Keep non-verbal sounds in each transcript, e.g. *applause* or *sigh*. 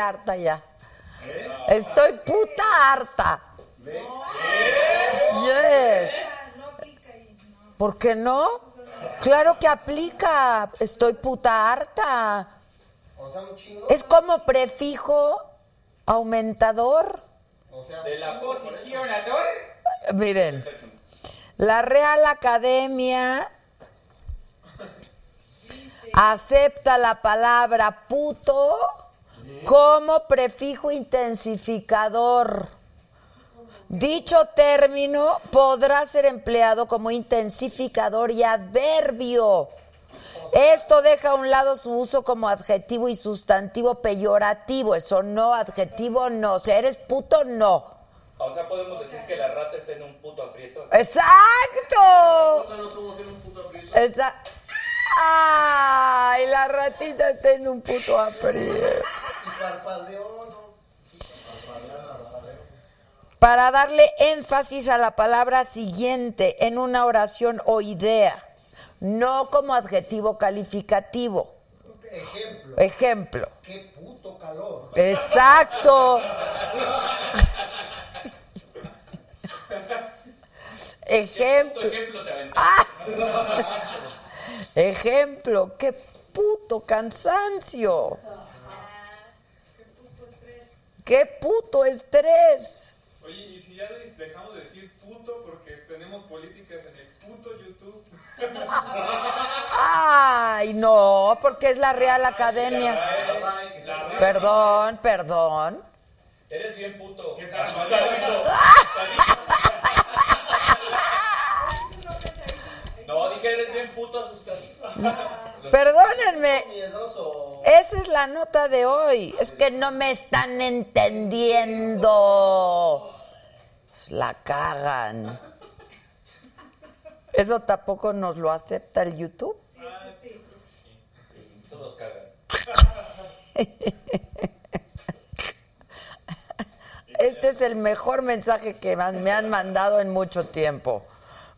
harta ya. Estoy puta harta. Yes. ¿Por qué no? Claro que aplica. Estoy puta harta. Es como prefijo aumentador. De la posicionador. Miren, la Real Academia acepta la palabra puto como prefijo intensificador. Dicho término podrá ser empleado como intensificador y adverbio. Esto deja a un lado su uso como adjetivo y sustantivo peyorativo. Eso no, adjetivo no. O sea, eres puto, no. O sea, podemos decir que la rata está en un puto aprieto. ¡Exacto! Exacto. ¡Ay! La ratita está en un puto aprieto. Para darle énfasis a la palabra siguiente en una oración o idea, no como adjetivo calificativo. Ejemplo. Ejemplo. Qué puto calor. Exacto. Ejemplo. Ejemplo te. *laughs* Ejemplo, qué puto cansancio. Qué puto estrés. Oye, ¿y si ya dejamos de decir puto porque tenemos políticas en el puto YouTube? Ay, no, porque es la Real Academia. Perdón, perdón. Eres bien puto. Que *laughs* Salvador hizo. No, dije eres bien puto asustado. *laughs* Perdónenme. Esa es la nota de hoy. Es que no me están entendiendo. La cagan. ¿Eso tampoco nos lo acepta el YouTube? Todos cagan. *laughs* Este es el mejor mensaje que me han mandado en mucho tiempo.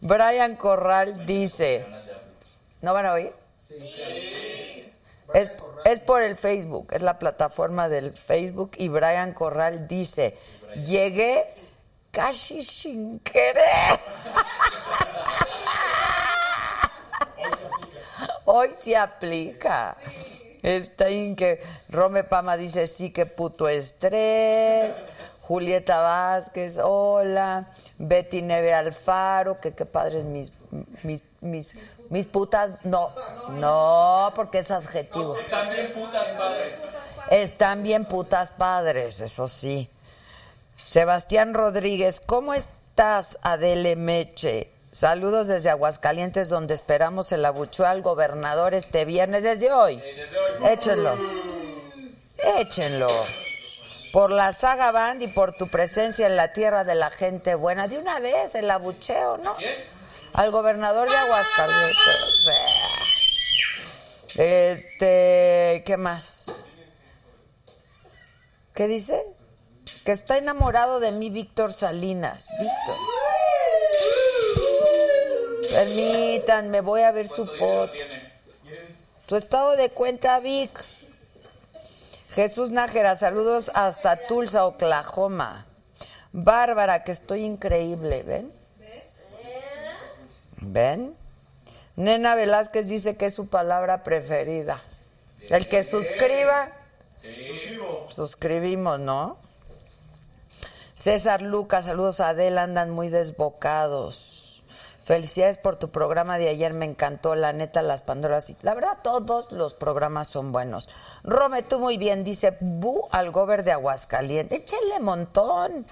Brian Corral dice, ¿no van a oír? Es, es por el Facebook, es la plataforma del Facebook y Brian Corral dice, llegué casi sin querer. *laughs* Hoy se aplica. Está que Rome Pama dice sí que puto estrés. Julieta Vázquez, hola. Betty Neve Alfaro, que qué padres mis mis mis mis putas. No, no, porque es adjetivo. Están bien putas padres. Están bien putas padres, eso sí. Sebastián Rodríguez, ¿cómo estás, Adele Meche? Saludos desde Aguascalientes, donde esperamos el abucheo al gobernador este viernes, desde hoy. Desde hoy. Échenlo. Échenlo. Por la saga band y por tu presencia en la tierra de la gente buena. De una vez, el abucheo, ¿no? ¿Quién? Al gobernador de Aguascalientes. Este, ¿qué más? ¿Qué dice? Que está enamorado de mí Víctor Salinas. Víctor. Permítanme, voy a ver su ¿Cuánto dinero foto. Tu estado de cuenta, Vic. Jesús Nájera, saludos hasta Tulsa, Oklahoma. Bárbara, que estoy increíble, ¿ven? ¿Ven? Nena Velázquez dice que es su palabra preferida. El que suscriba, suscribimos, ¿no? César Lucas, saludos a Adela, andan muy desbocados. Felicidades por tu programa de ayer, me encantó, la neta, las Pandoras. y- La verdad, todos los programas son buenos. Rome, tú muy bien, dice, bu al gober de Aguascalientes. Échenle montón.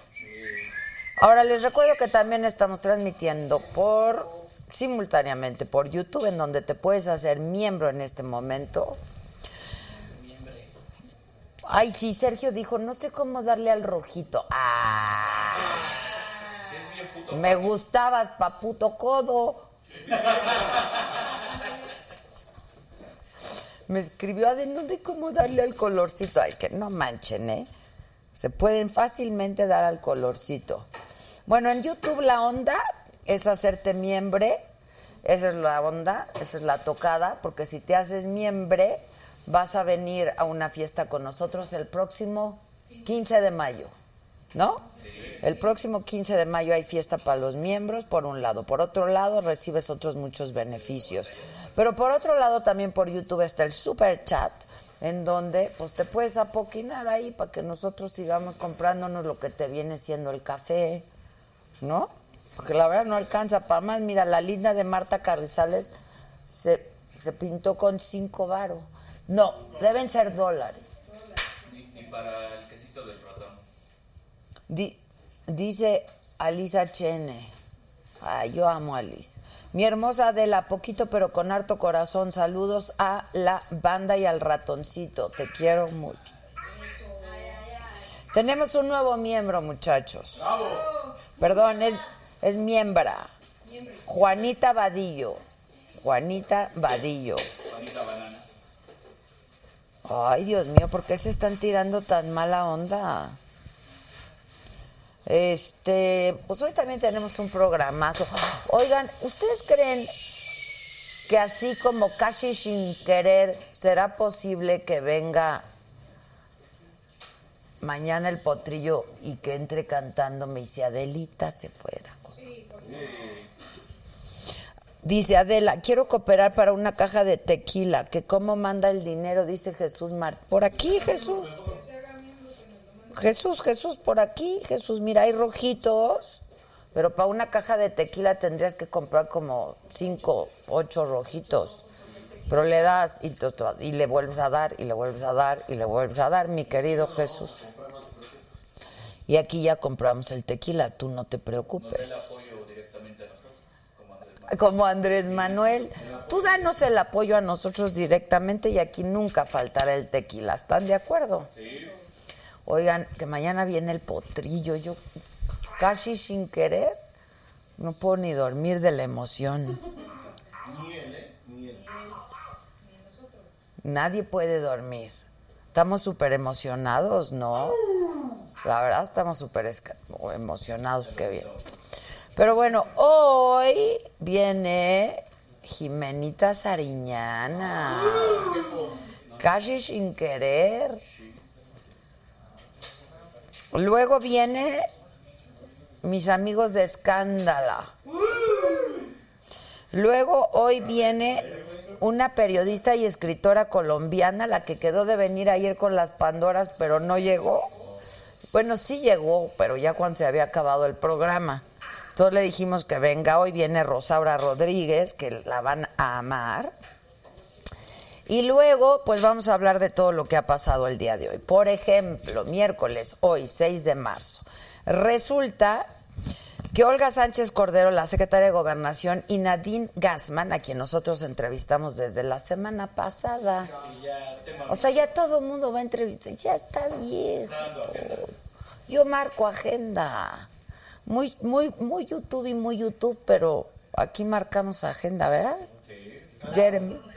Ahora les recuerdo que también estamos transmitiendo por simultáneamente por YouTube, en donde te puedes hacer miembro en este momento. Ay, sí, Sergio dijo, no sé cómo darle al rojito. Ah, me gustabas, paputo codo. Me escribió a de sé cómo darle al colorcito. Ay, que no manchen, ¿eh? Se pueden fácilmente dar al colorcito. Bueno, en YouTube la onda es hacerte miembre. Esa es la onda, esa es la tocada, porque si te haces miembre, vas a venir a una fiesta con nosotros el próximo 15 de mayo, ¿no? El próximo 15 de mayo hay fiesta para los miembros, por un lado. Por otro lado, recibes otros muchos beneficios. Pero por otro lado, también por YouTube está el Super Chat, en donde pues te puedes apoquinar ahí para que nosotros sigamos comprándonos lo que te viene siendo el café, ¿no? Porque la verdad no alcanza para más. Mira, la linda de Marta Carrizales se, se pintó con cinco varos. No, deben ser dólares. Y, y para el quesito del ratón. Di- dice Alisa Chene. Ay, yo amo a Alice. Mi hermosa Adela, poquito pero con harto corazón. Saludos a la banda y al ratoncito. Te quiero mucho. Tenemos un nuevo miembro, muchachos. Perdón, es, es miembra. Juanita Vadillo. Juanita Vadillo. Juanita Banana. Ay, Dios mío, ¿por qué se están tirando tan mala onda? Este, pues hoy también tenemos un programazo. Oigan, ¿ustedes creen que así como casi sin querer será posible que venga mañana el potrillo y que entre cantándome y si Adelita se fuera? Dice Adela, quiero cooperar para una caja de tequila, que cómo manda el dinero, dice Jesús Mart. Por aquí, Jesús. Jesús, Jesús, por aquí, Jesús, mira, hay rojitos, pero para una caja de tequila tendrías que comprar como cinco, ocho rojitos. Pero le das y, le vuelves a dar, y le vuelves a dar, y le vuelves a dar, mi querido Jesús. Y aquí ya compramos el tequila, tú no te preocupes. Como Andrés Manuel. Tú danos el apoyo a nosotros directamente y aquí nunca faltará el tequila. ¿Están de acuerdo? Sí. Oigan, que mañana viene el potrillo. Yo casi sin querer no puedo ni dormir de la emoción. Nadie puede dormir. Estamos súper emocionados, ¿no? La verdad, estamos súper emocionados, qué bien. Pero bueno, hoy viene Jimenita Sariñana. Casi sin querer. Luego viene mis amigos de Escándala. Luego hoy viene una periodista y escritora colombiana, la que quedó de venir ayer con las Pandoras, pero no llegó. Bueno, sí llegó, pero ya cuando se había acabado el programa. Entonces le dijimos que venga. Hoy viene Rosaura Rodríguez, que la van a amar. Y luego, pues vamos a hablar de todo lo que ha pasado el día de hoy. Por ejemplo, miércoles, hoy, 6 de marzo, resulta que Olga Sánchez Cordero, la secretaria de Gobernación, y Nadine Gassman, a quien nosotros entrevistamos desde la semana pasada. O sea, ya todo el mundo va a entrevistar. Ya está viejo. Yo marco agenda. Muy, muy, muy YouTube y muy YouTube, pero aquí marcamos agenda, ¿verdad? Jeremy.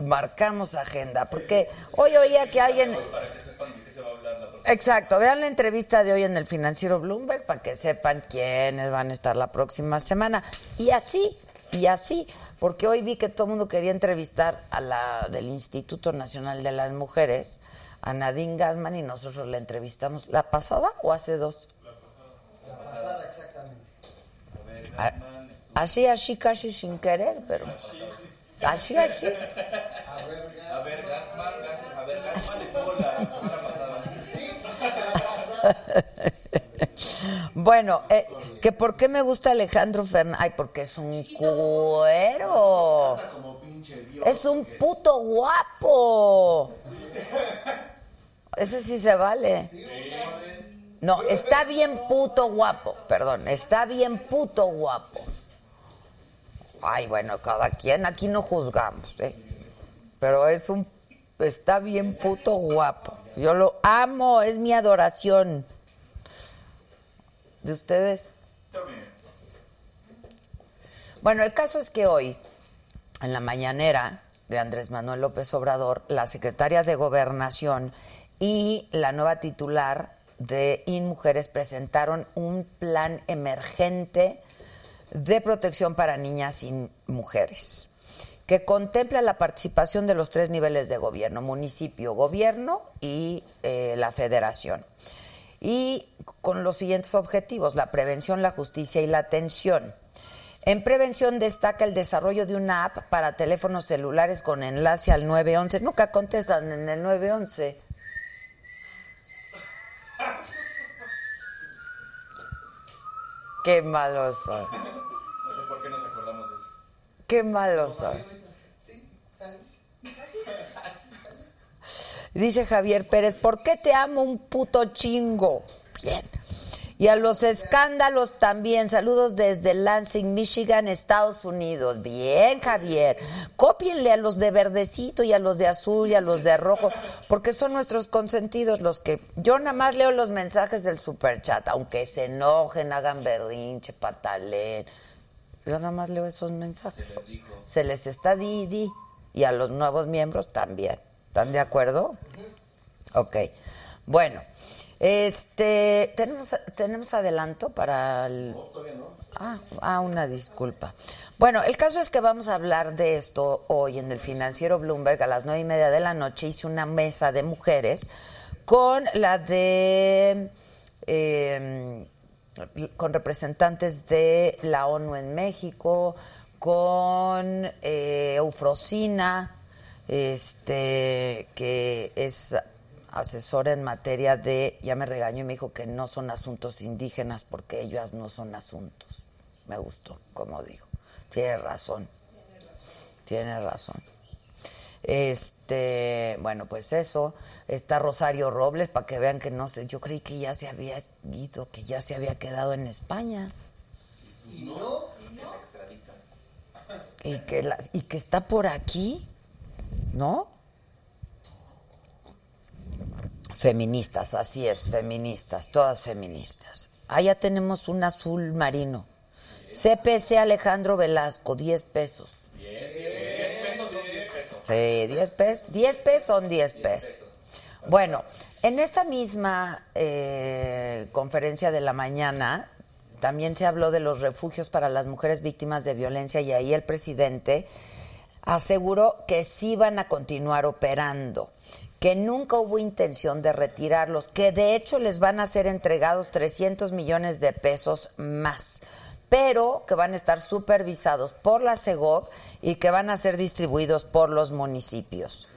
Marcamos agenda, porque hoy oía que alguien... Para que sepan de qué se va a hablar la próxima. Exacto, vean la entrevista de hoy en el financiero Bloomberg para que sepan quiénes van a estar la próxima semana. Y así, y así, porque hoy vi que todo el mundo quería entrevistar a la del Instituto Nacional de las Mujeres, a Nadine Gassman, y nosotros la entrevistamos. ¿La pasada o hace dos? La pasada, exactamente. Ah, Así, así, casi sin querer, pero... Así, así. A ver, Gasman, Gas- a ver, Gasman estuvo la semana pasada. *laughs* Bueno, eh, que por qué me gusta Alejandro Fernández. Ay, porque es un cuero. Es un puto guapo. Ese sí se vale. No, está bien puto guapo. Perdón, está bien puto guapo. Ay, bueno, cada quien aquí no juzgamos, ¿eh? Pero es un. Está bien puto guapo. Yo lo amo, es mi adoración. ¿De ustedes? Bueno, el caso es que hoy, en la mañanera de Andrés Manuel López Obrador, la secretaria de Gobernación y la nueva titular de InMujeres presentaron un plan emergente de protección para niñas y mujeres. que contempla la participación de los tres niveles de gobierno, municipio, gobierno y eh, la federación. Y con los siguientes objetivos, la prevención, la justicia y la atención. En prevención destaca el desarrollo de una app para teléfonos celulares con enlace al 911. Nunca contestan en el 911. Qué malos son. No sé por qué nos acordamos de eso. Qué malos son. Sí. Dice Javier Pérez, ¿por qué te amo un puto chingo? Bien. Y a los escándalos también. Saludos desde Lansing, Michigan, Estados Unidos. Bien, Javier. Cópienle a los de verdecito y a los de azul y a los de rojo, porque son nuestros consentidos los que... Yo nada más leo los mensajes del superchat, aunque se enojen, hagan berrinche, patalen. Yo nada más leo esos mensajes. Se les. Se les está di y di. Y a los nuevos miembros también. ¿Están de acuerdo? Ok. Bueno, este, ¿tenemos, ¿tenemos adelanto para el...? Ah, ah, una disculpa. Bueno, el caso es que vamos a hablar de esto hoy en el financiero Bloomberg a las nueve y media de la noche. Hice una mesa de mujeres con la de... eh, con representantes de la ONU en México, con eh, Eufrosina, este, que es asesora en materia de, ya me regañó y me dijo que no son asuntos indígenas porque ellas no son asuntos. Me gustó, como dijo. Tiene razón. Tiene razón. Este, bueno, pues eso. Está Rosario Robles, para que vean que no sé, yo creí que ya se había ido, que ya se había quedado en España. Y no, Y que, y que está por aquí, ¿no? Feministas, así es, feministas, todas feministas. Ah, ya tenemos un azul marino. CPC Alejandro Velasco, 10 pesos. 10 pesos son 10 pesos. Sí, 10 pesos. 10 pesos son 10 pesos. Bueno, en esta misma eh, conferencia de la mañana también se habló de los refugios para las mujeres víctimas de violencia y ahí el presidente aseguró que sí van a continuar operando, que nunca hubo intención de retirarlos, que de hecho les van a ser entregados 300 millones de pesos más, pero que van a estar supervisados por la CEGOP y que van a ser distribuidos por los municipios.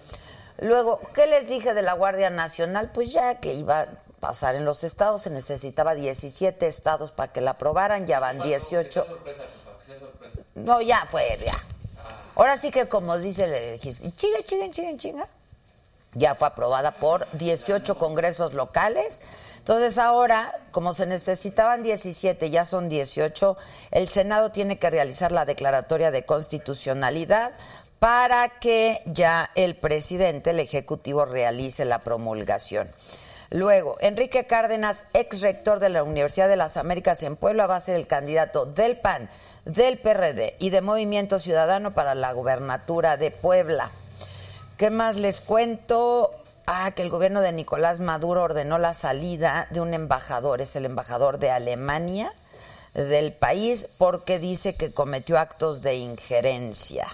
Luego, ¿qué les dije de la Guardia Nacional? Pues ya que iba a pasar en los estados, se necesitaba 17 estados para que la aprobaran, ya van 18. Que sea sorpresa, jefa, que sea sorpresa. No, ya fue, ya. Ahora sí que como dice el chinga, chinga, chinga, chinga. Ya fue aprobada por 18 congresos locales. Entonces ahora, como se necesitaban 17, ya son 18, el Senado tiene que realizar la declaratoria de constitucionalidad para que ya el presidente, el Ejecutivo, realice la promulgación. Luego, Enrique Cárdenas, ex rector de la Universidad de las Américas en Puebla, va a ser el candidato del PAN, del PRD y de Movimiento Ciudadano para la gubernatura de Puebla. ¿Qué más les cuento? Ah, que el gobierno de Nicolás Maduro ordenó la salida de un embajador, es el embajador de Alemania del país, porque dice que cometió actos de injerencia.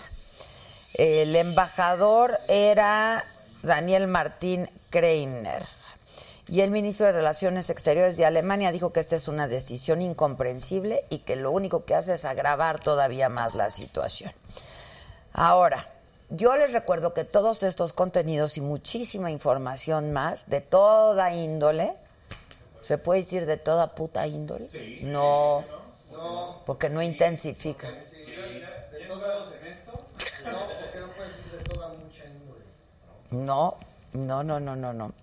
El embajador era Daniel Martín Kreiner. Y el ministro de Relaciones Exteriores de Alemania dijo que esta es una decisión incomprensible y que lo único que hace es agravar todavía más la situación. Ahora, yo les recuerdo que todos estos contenidos y muchísima información más de toda índole, ¿se puede decir de toda puta índole? No, porque no intensifica. de toda, no, porque no puedes decir de toda mucha índole. No, no, no, no, no, no.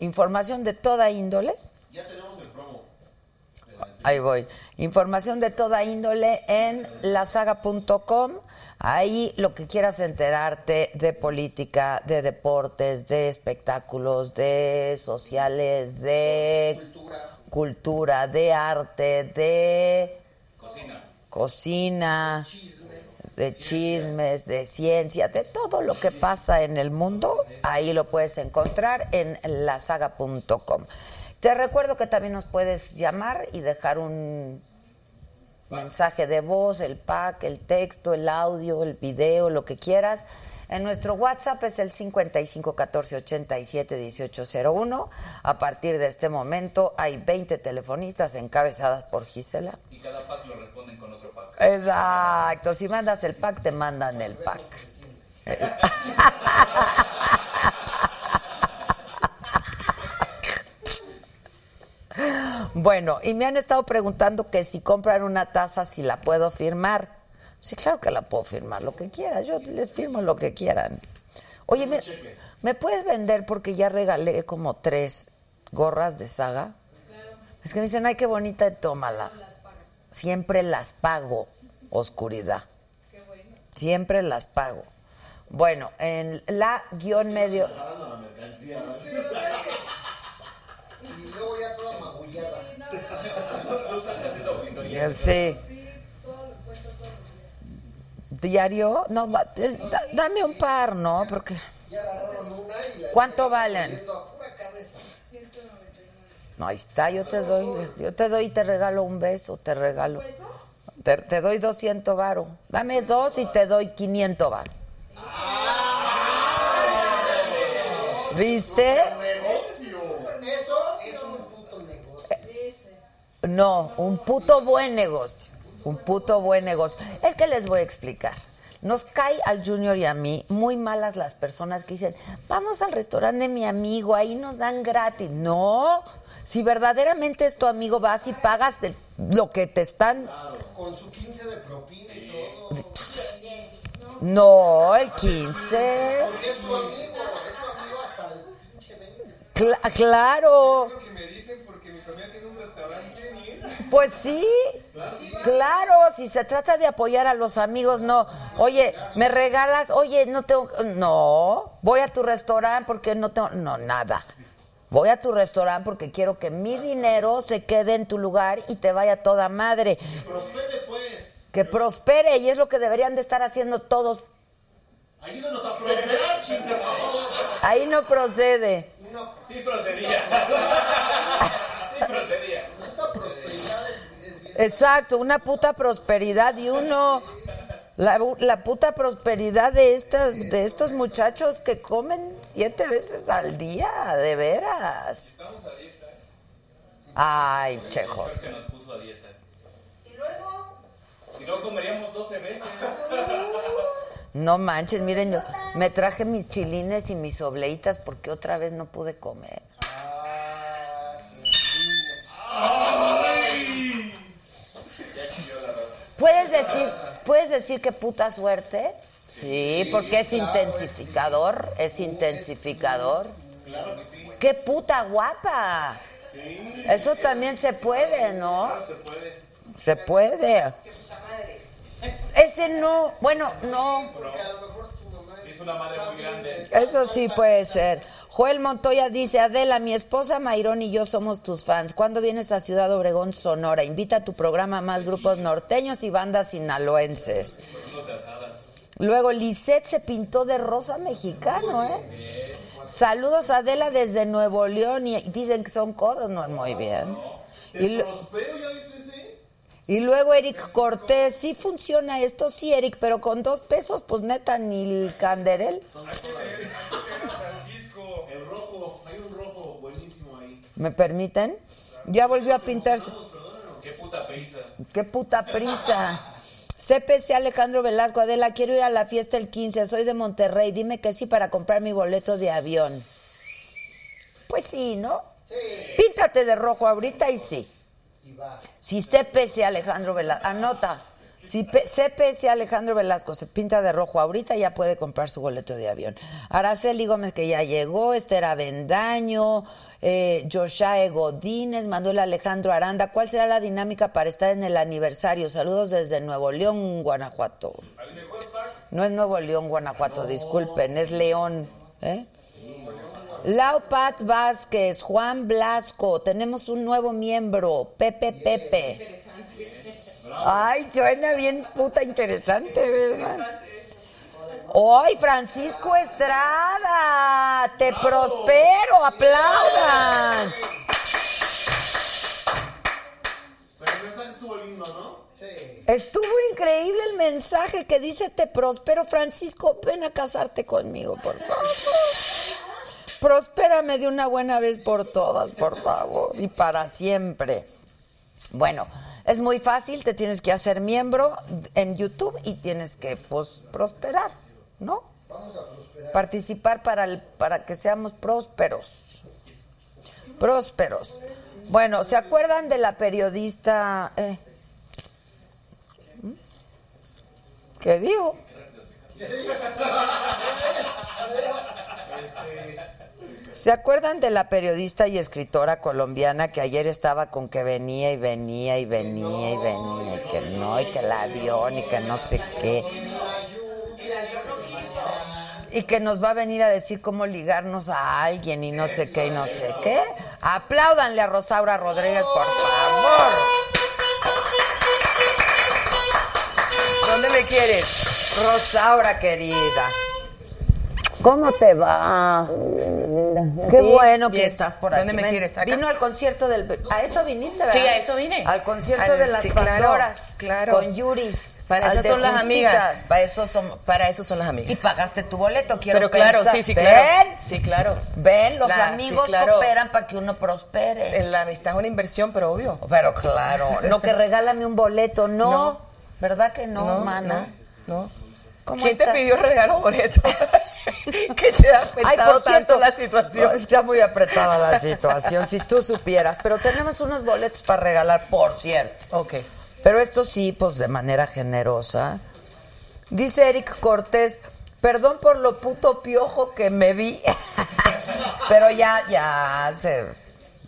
Información de toda índole. Ya tenemos. Ahí voy. Información de toda índole en lasaga.com. Ahí lo que quieras enterarte de política, de deportes, de espectáculos, de sociales, de cultura, de arte, de Cocina. cocina, de chismes, de ciencia, de todo lo que pasa en el mundo, ahí lo puedes encontrar en lasaga.com. Te recuerdo que también nos puedes llamar y dejar un mensaje de voz, el pack, el texto, el audio, el video, lo que quieras. En nuestro WhatsApp es el 55 14 87 1801. A partir de este momento hay 20 telefonistas encabezadas por Gisela. Y cada pack lo responden con otro pack. Exacto, si mandas el pack, te mandan el pack. *laughs* Bueno, y me han estado preguntando que si compran una taza, si la puedo firmar. Sí, claro que la puedo firmar, lo que quieras. Yo les firmo lo que quieran. Oye, ¿me, ¿me puedes vender? Porque ya regalé como tres gorras de saga. Es que me dicen, ay, qué bonita, tómala. Siempre las pago, oscuridad. Siempre las pago. Bueno, en la guion medio. Y *laughs* luego ya toda magullada. Lo usan haciendo auditoría. Sí. ¿Diario? No, eh, da- dame un par, ¿no? Porque. Ya agarraron una y la ¿Cuánto valen? No, ahí está, yo te doy, yo te doy y te regalo un beso, te regalo. Te, te doy 200 varo. Dame dos y te doy 500 varo. ¿Viste? Eso es un puto negocio. No, un puto buen negocio. Un puto buen negocio. Es que les voy a explicar. Nos cae al Junior y a mí muy malas las personas que dicen, vamos al restaurante de mi amigo, ahí nos dan gratis. No, si verdaderamente es tu amigo, vas y pagas de lo que te están... Con su 15 de propina y todo. No, el 15. Porque es tu amigo. Es tu amigo hasta el pinche 20. Cla- claro. Lo que me dicen porque mi familia tiene un restaurante ¿quieren ir? Pues sí, claro, si se trata de apoyar a los amigos, no. Oye, me regalas, oye, no tengo, no, voy a tu restaurante porque no tengo, no, nada. Voy a tu restaurante porque quiero que mi dinero se quede en tu lugar y te vaya toda madre. Prospere, pues. Que prospere y es lo que deberían de estar haciendo todos. Ayúdanos a prosperar, chingados. Ahí no procede. Sí procedía. *laughs* Sí procedía. Exacto, una puta prosperidad y uno la, la puta prosperidad de estas de estos muchachos que comen siete veces al día, de veras. Ay, chejos. Que nos puso a dieta. Y luego. Si no comeríamos 12 veces. No manches, miren, yo me traje mis chilines y mis obleitas porque otra vez no pude comer. Ah, qué niñas. ¿Puedes decir, ¿Puedes decir que puta suerte? Sí, porque es intensificador, es intensificador. Claro que sí. ¡Qué puta guapa! Eso también se puede, ¿no? Se puede. Se puede. Ese no, bueno, no. Porque a lo mejor tu mamá Sí, es una madre muy grande. Eso sí puede ser. Joel Montoya dice, Adela, mi esposa Mayrón y yo somos tus fans. ¿Cuándo vienes a Ciudad Obregón, Sonora? Invita a tu programa a más grupos norteños y bandas sinaloenses. Luego, Lisette se pintó de rosa mexicano, ¿eh? Saludos a Adela desde Nuevo León y dicen que son codos, no, muy bien. Y, y luego Eric Cortés, sí funciona esto, sí, Eric, pero con dos pesos, pues neta, ni el canderel. *laughs* Francisco. El rojo. Hay un rojo buenísimo ahí. ¿Me permiten? Ya volvió a pintarse. Qué puta prisa. Qué puta prisa. CPC Alejandro Velasco, Adela, quiero ir a la fiesta el 15, soy de Monterrey, dime que sí para comprar mi boleto de avión. Pues sí, ¿no? Sí, Píntate de rojo ahorita y sí. y va. Si CPC Alejandro Velasco, anota, si CPC Alejandro Velasco se pinta de rojo ahorita, ya puede comprar su boleto de avión. Araceli Gómez, que ya llegó, Esther Avendaño, eh, Joshae Godínez, Manuel Alejandro Aranda. ¿Cuál será la dinámica para estar en el aniversario? Saludos desde Nuevo León, Guanajuato. No es Nuevo León, Guanajuato, disculpen, es León. ¿eh? Lau Pat Vázquez, Juan Blasco, tenemos un nuevo miembro, Pepe Pepe. Ay, suena bien puta interesante, ¿verdad? ¡Ay, Francisco Estrada! ¡Te prospero! ¡Aplaudan! Pero el estuvo lindo, ¿no? Sí. mensaje que dice te prospero, Francisco, ven a casarte conmigo, por favor. Prospérame de una buena vez por todas, por favor, y para siempre. Bueno, es muy fácil, te tienes que hacer miembro en YouTube y tienes que pues, prosperar, ¿no? Participar para, el, para que seamos prósperos. Prósperos. Bueno, ¿se acuerdan de la periodista... eh? ¿Mm? ¿Qué digo? ¿Se acuerdan de la periodista y escritora colombiana que ayer estaba con que venía y venía y venía y venía y que no, y que el avión y que no sé qué? Y que nos va a venir a decir cómo ligarnos a alguien y no sé qué y no sé qué. Apláudanle a Rosaura Rodríguez, por favor. ¿Dónde me quieres? Rosaura, querida. ¿Cómo te va? Qué bueno que estás por aquí. ¿Dónde me Ven, quieres? ¿Acá? Vino al concierto del... A eso viniste, ¿verdad? Sí, a eso vine. Al concierto Al- de las sí, claro, Pandoras. claro. Con Yuri. Para eso son las amigas. Para eso son... Para eso son las Y amigas. pagaste tu boleto, quiero Pero claro, pensar. sí, sí, ¿Ven? claro. Sí, claro. Ven, los La- sí, amigos claro. cooperan para que uno prospere. La amistad es una inversión, pero obvio. Pero claro, *laughs* no que regálame un boleto, no. No. ¿Verdad que no, mana? no, no. ¿Cómo ¿Quién estás? te pidió regalo boleto? *laughs* *laughs* que te ha afectado tanto la situación. no, *laughs* está muy apretada la situación, si tú supieras. Pero tenemos unos boletos para regalar, por cierto. Ok. Pero esto sí, pues de manera generosa. Dice Eric Cortés, perdón por lo puto piojo que me vi. *laughs* Pero ya, ya se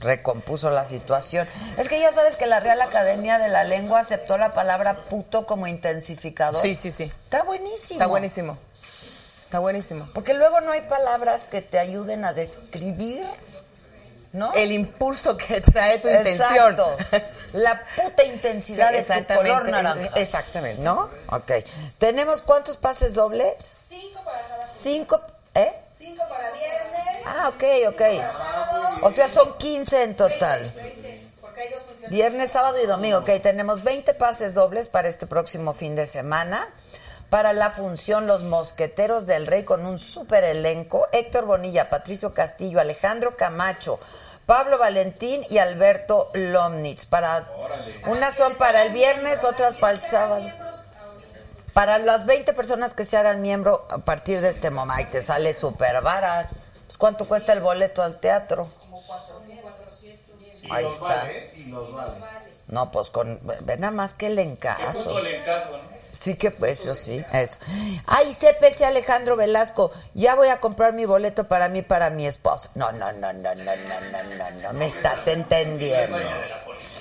recompuso la situación. Es que ya sabes que la Real Academia de la Lengua aceptó la palabra puto como intensificador. Sí, sí, sí. Está buenísimo. Está buenísimo. Está buenísimo. Porque luego no hay palabras que te ayuden a describir, ¿no? El impulso que trae tu intención. Exacto. La puta intensidad Sí, de tu color naranja. exactamente. ¿No? Ok. ¿Tenemos cuántos pases dobles? Cinco para cada Cinco, ¿eh? Cinco para viernes. Ah, ok, ok. O sea, son 15 en total. Porque hay dos funciones. Viernes, sábado y domingo. Ok, tenemos 20 pases dobles para este próximo fin de semana. Para la función Los Mosqueteros del Rey con un super elenco. Héctor Bonilla, Patricio Castillo, Alejandro Camacho, Pablo Valentín y Alberto Lomnitz. Para, unas son para el viernes, otras para el sábado. Para las 20 personas que se hagan miembro a partir de este momento, te sale súper varas. Pues, ¿Cuánto cuesta el boleto al teatro? Ahí los está. vale, y los vale. No, pues con. Ve nada más que el encaso. Sí que pues, eso sí, eso. Ay, CPC Alejandro Velasco, ya voy a comprar mi boleto para mí, para mi esposo. No, no, no, no, no, no, no, no, no, me estás entendiendo.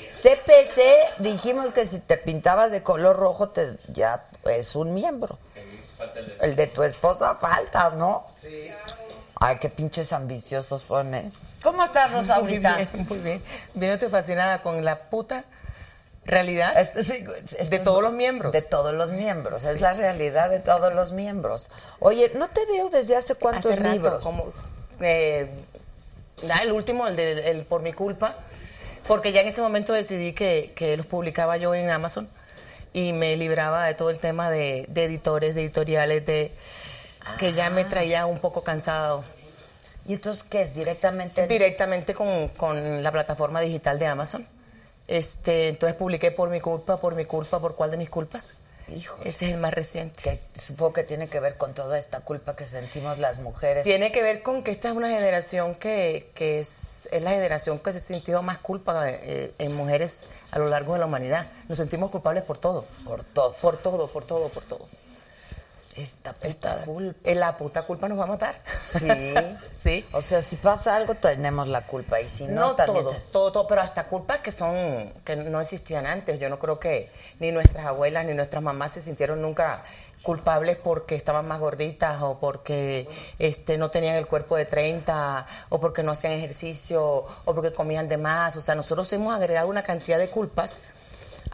CPC, dijimos que si te pintabas de color rojo, te ya es un miembro. El de tu esposa falta, ¿no? Sí. Ay, qué pinches ambiciosos son, ¿eh? ¿Cómo estás, Rosa, Muy ahorita? bien, muy bien. Estoy fascinada con la puta realidad Es- sí, es- de todos los miembros. De todos los miembros, es la realidad de todos los miembros. Oye, no te veo desde hace cuántos Hace rato, libros. como eh, ah, el último, el de el por mi culpa, porque ya en ese momento decidí que, que los publicaba yo en Amazon y me libraba de todo el tema de, de editores, de editoriales, de que ya me traía un poco cansado ¿Y entonces qué es? ¿Directamente? directamente con, con la plataforma digital de Amazon. Este, entonces publiqué por mi culpa, por mi culpa, por cuál de mis culpas. Hijo. Ese es el más reciente. que supongo que tiene que ver con toda esta culpa que sentimos las mujeres. Tiene que ver con que esta es una generación que, que es, es la generación que se sintió más culpa eh, en mujeres a lo largo de la humanidad. Nos sentimos culpables por todo. Por todo. Por todo, por todo, por todo. Esta puta Esta culpa. La puta culpa nos va a matar. Sí. *laughs* sí. O sea, si pasa algo, tenemos la culpa. Y si no, No, también. todo, te- todo, todo, pero hasta culpas que son, que no existían antes. Yo no creo que ni nuestras abuelas ni nuestras mamás se sintieron nunca culpables porque estaban más gorditas o porque este no tenían el cuerpo de 30 o porque no hacían ejercicio o porque comían de más. O sea, nosotros hemos agregado una cantidad de culpas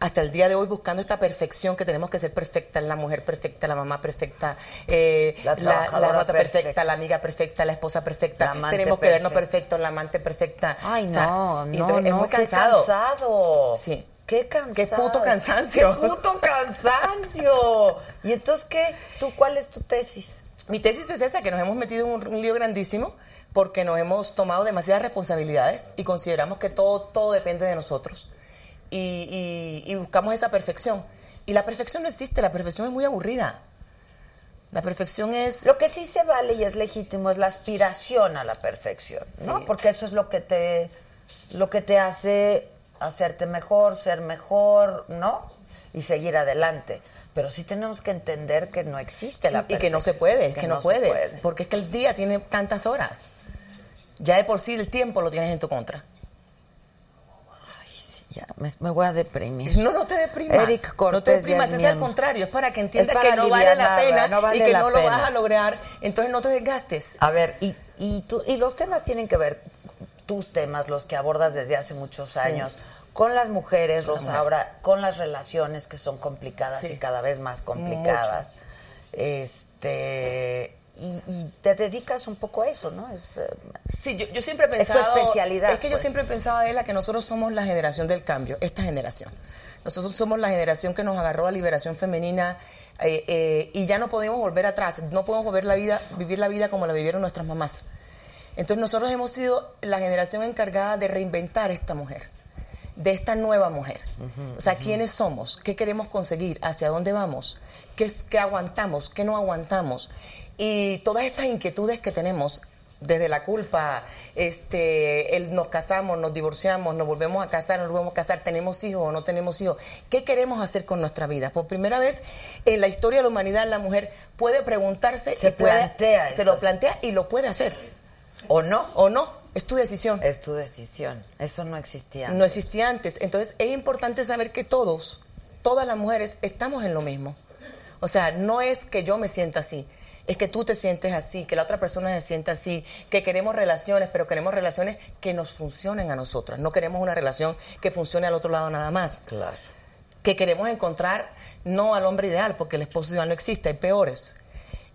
hasta el día de hoy buscando esta perfección que tenemos que ser perfecta, la mujer perfecta, la mamá perfecta, eh, La la, mata perfecta, perfecta. la amiga perfecta, la esposa perfecta. La tenemos que vernos perfecta. perfecto, la amante perfecta. Ay, O sea, no, y no, entonces es no, muy qué cansado. cansado. Sí, Qué cansancio. Qué puto cansancio. Qué puto cansancio. ¿Y entonces qué? ¿Tú cuál es tu tesis? Mi tesis es esa, que nos hemos metido en un, un lío grandísimo porque nos hemos tomado demasiadas responsabilidades y consideramos que todo, todo depende de nosotros. Y, y- y buscamos esa perfección. Y la perfección no existe, la perfección es muy aburrida. La perfección es... Lo que sí se vale y es legítimo es la aspiración a la perfección, ¿no? Sí. Porque eso es lo que te lo que te hace hacerte mejor, ser mejor, ¿no? Y seguir adelante. Pero sí tenemos que entender que no existe la y que no se perfección, puede, que, no, se puedes, puede. porque es que el día tiene tantas horas. Ya de por sí el tiempo lo tienes en tu contra. Ya, me, me voy a deprimir. No, no te deprimas. Eric no te Cortés deprimas, es al contrario, es para que entiendas que no vale la pena no vale y que no lo vas a lograr, entonces no te desgastes. A ver, y, y, tú- y los temas tienen que ver, tus temas, los que abordas desde hace muchos años, con las mujeres, Rosa, ahora con las relaciones que son complicadas Sí. y cada vez más complicadas. Este. Y, y te dedicas un poco a eso, ¿no? Es, eh, Sí, yo, yo siempre he Es tu pensado. especialidad, Es que yo pues. siempre he pensado, Adela, que nosotros somos la generación del cambio, esta generación. Nosotros somos la generación que nos agarró a liberación femenina eh, eh, y ya no podemos volver atrás, no podemos volver la vida, vivir la vida como la vivieron nuestras mamás. Entonces nosotros hemos sido la generación encargada de reinventar esta mujer, de esta nueva mujer. o sea, ¿quiénes somos? ¿Qué queremos conseguir? ¿Hacia dónde vamos? ¿Qué, es, qué aguantamos? ¿Qué no aguantamos? Y todas estas inquietudes que tenemos, desde la culpa, este, el nos casamos, nos divorciamos, nos volvemos a casar, nos volvemos a casar, tenemos hijos o no tenemos hijos, ¿qué queremos hacer con nuestra vida? Por primera vez en la historia de la humanidad la mujer puede preguntarse, Se puede- plantea se esto. lo plantea y lo puede hacer. ¿O no? ¿O no? Es tu decisión. Es tu decisión. Eso no existía. No antes. existía antes. Entonces es importante saber que todos, todas las mujeres, estamos en lo mismo. O sea, no es que yo me sienta así, es que tú te sientes así, que la otra persona se sienta así, que queremos relaciones, pero queremos relaciones que nos funcionen a nosotras. No queremos una relación que funcione al otro lado nada más. Claro. Que queremos encontrar no al hombre ideal, porque el esposo ideal no existe, hay peores.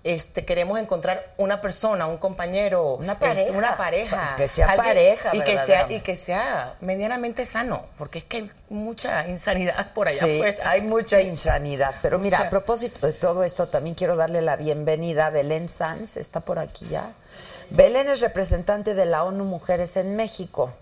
Este, queremos encontrar una persona, un compañero, Una pareja. una pareja, *laughs* Que sea pareja, y que sea y que sea medianamente sano, porque es que hay mucha insanidad *laughs* por allá Sí, afuera. hay mucha insanidad. Pero mira, a propósito de todo esto, también quiero darle la bienvenida a Belén Sanz, está por aquí ya. Belén es representante de la ONU Mujeres en México.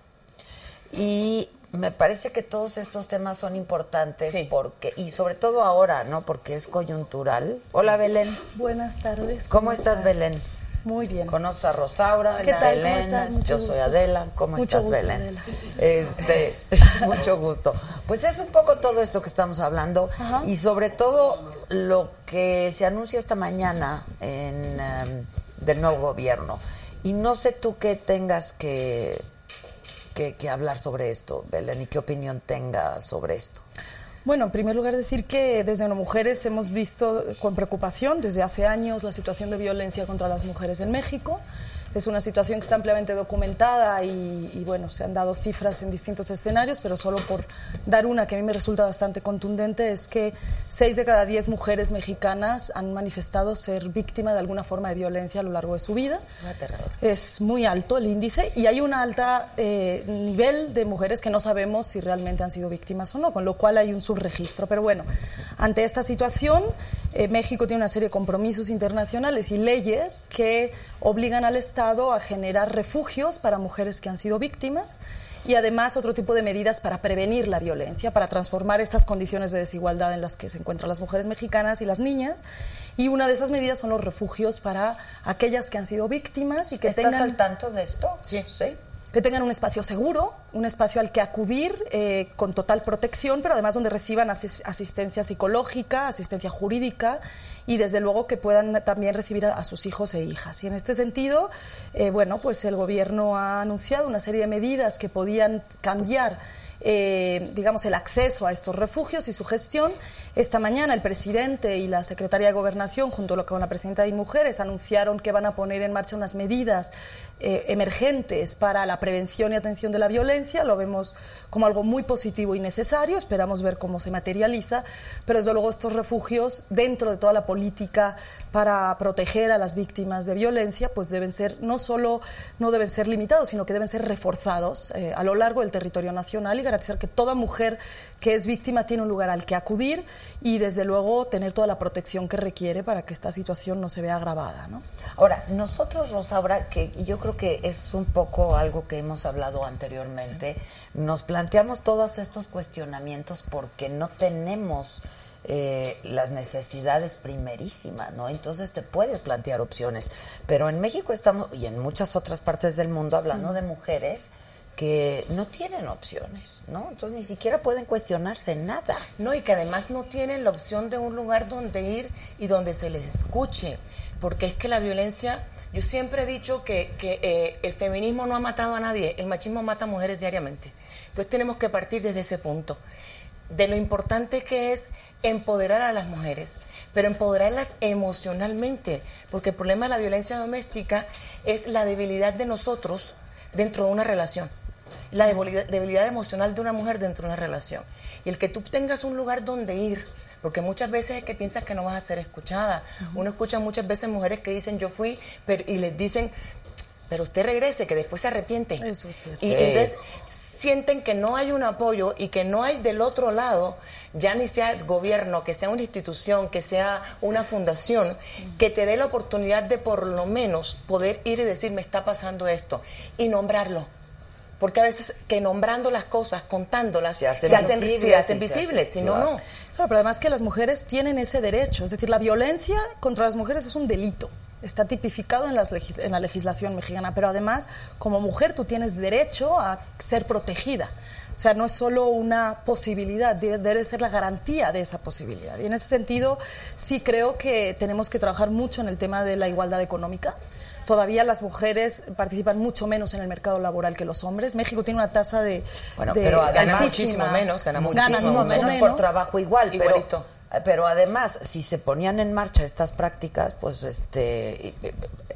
Y me parece que todos estos temas son importantes Sí. porque y sobre todo ahora, ¿no? Porque es coyuntural. Hola Belén, Buenas tardes. ¿Cómo estás, Belén? Muy bien. conoces a Rosaura, ¿Qué tal? ¿Cómo Belén, estás? Yo soy. Adela, ¿cómo Mucho estás gusto, Belén? Adela. Este, *laughs* mucho gusto. Pues es un poco todo esto que estamos hablando Ajá. y sobre todo lo que se anuncia esta mañana en em, del nuevo gobierno. Y no sé tú qué tengas que, que, hablar sobre esto, Belén, y qué opinión tengas sobre esto. Bueno, en primer lugar decir que desde ONU Mujeres hemos visto con preocupación desde hace años la situación de violencia contra las mujeres en México. Es una situación que está ampliamente documentada y, y, bueno, se han dado cifras en distintos escenarios, pero solo por dar una que a mí me resulta bastante contundente es que seis de cada diez mujeres mexicanas han manifestado ser víctima de alguna forma de violencia a lo largo de su vida. Es aterrador. Es muy alto el índice y hay un alta eh, nivel de mujeres que no sabemos si realmente han sido víctimas o no, con lo cual hay un subregistro. Pero bueno, ante esta situación, eh, México tiene una serie de compromisos internacionales y leyes que obligan al Estado a generar refugios para mujeres que han sido víctimas y además otro tipo de medidas para prevenir la violencia, para transformar estas condiciones de desigualdad en las que se encuentran las mujeres mexicanas y las niñas. Y una de esas medidas son los refugios para aquellas que han sido víctimas y que ¿Estás tengan al tanto de esto? Sí. ¿Sí? que tengan un espacio seguro, un espacio al que acudir eh, con total protección, pero además donde reciban asis- asistencia psicológica, asistencia jurídica y desde luego que puedan también recibir a, sus hijos e hijas. Y en este sentido, eh, bueno, pues el gobierno ha anunciado una serie de medidas que podían cambiar eh, digamos, el acceso a estos refugios y su gestión. Esta mañana el presidente y la secretaria de Gobernación, junto con la presidenta de Mujeres, anunciaron que van a poner en marcha unas medidas eh, emergentes para la prevención y atención de la violencia. Lo vemos como algo muy positivo y necesario. Esperamos ver cómo se materializa. Pero desde luego estos refugios, dentro de toda la política para proteger a las víctimas de violencia, pues deben ser no solo no deben ser limitados, sino que deben ser reforzados eh, a lo largo del territorio nacional y garantizar que toda mujer que es víctima tiene un lugar al que acudir y desde luego tener toda la protección que requiere para que esta situación no se vea agravada. ¿no? Ahora, nosotros, Rosaura, que yo creo que es un poco algo que hemos hablado anteriormente, nos planteamos todos estos cuestionamientos porque no tenemos eh, las necesidades primerísimas, ¿no? Entonces te puedes plantear opciones. Pero en México estamos, y en muchas otras partes del mundo, hablando de mujeres que no tienen opciones, ¿no? Entonces ni siquiera pueden cuestionarse nada. No, y que además no tienen la opción de un lugar donde ir y donde se les escuche, porque es que la violencia, yo siempre he dicho que, que eh, el feminismo no ha matado a nadie, el machismo mata a mujeres diariamente. Entonces tenemos que partir desde ese punto, de lo importante que es empoderar a las mujeres, pero empoderarlas emocionalmente, porque el problema de la violencia doméstica es la debilidad de nosotros dentro de una relación la debilidad, debilidad emocional de una mujer dentro de una relación. Y el que tú tengas un lugar donde ir, porque muchas veces es que piensas que no vas a ser escuchada. Uno escucha muchas veces mujeres que dicen yo fui, pero, y les dicen, pero usted regrese, que después se arrepiente. Eso es cierto. Y Sí. entonces sienten que no hay un apoyo y que no hay del otro lado, ya ni sea el gobierno, que sea una institución, que sea una fundación, que te dé la oportunidad de por lo menos poder ir y decir, me está pasando esto, y nombrarlo. Porque a veces que nombrando las cosas, contándolas, Se hacen se hacen, visibles se hacen si no, claro. no. Claro, pero además que las mujeres tienen ese derecho, es decir, la violencia contra las mujeres es un delito. Está tipificado en, las legis- en la legislación mexicana, pero además, como mujer, tú tienes derecho a ser protegida. O sea, no es solo una posibilidad, debe, debe ser la garantía de esa posibilidad. Y en ese sentido, sí creo que tenemos que trabajar mucho en el tema de la igualdad económica. Todavía las mujeres participan mucho menos en el mercado laboral que los hombres. México tiene una tasa de. Bueno, de pero altísima. Muchísimo menos, gana muchísimo mucho menos, por trabajo igual, Igualito. pero además, si se ponían en marcha estas prácticas, pues este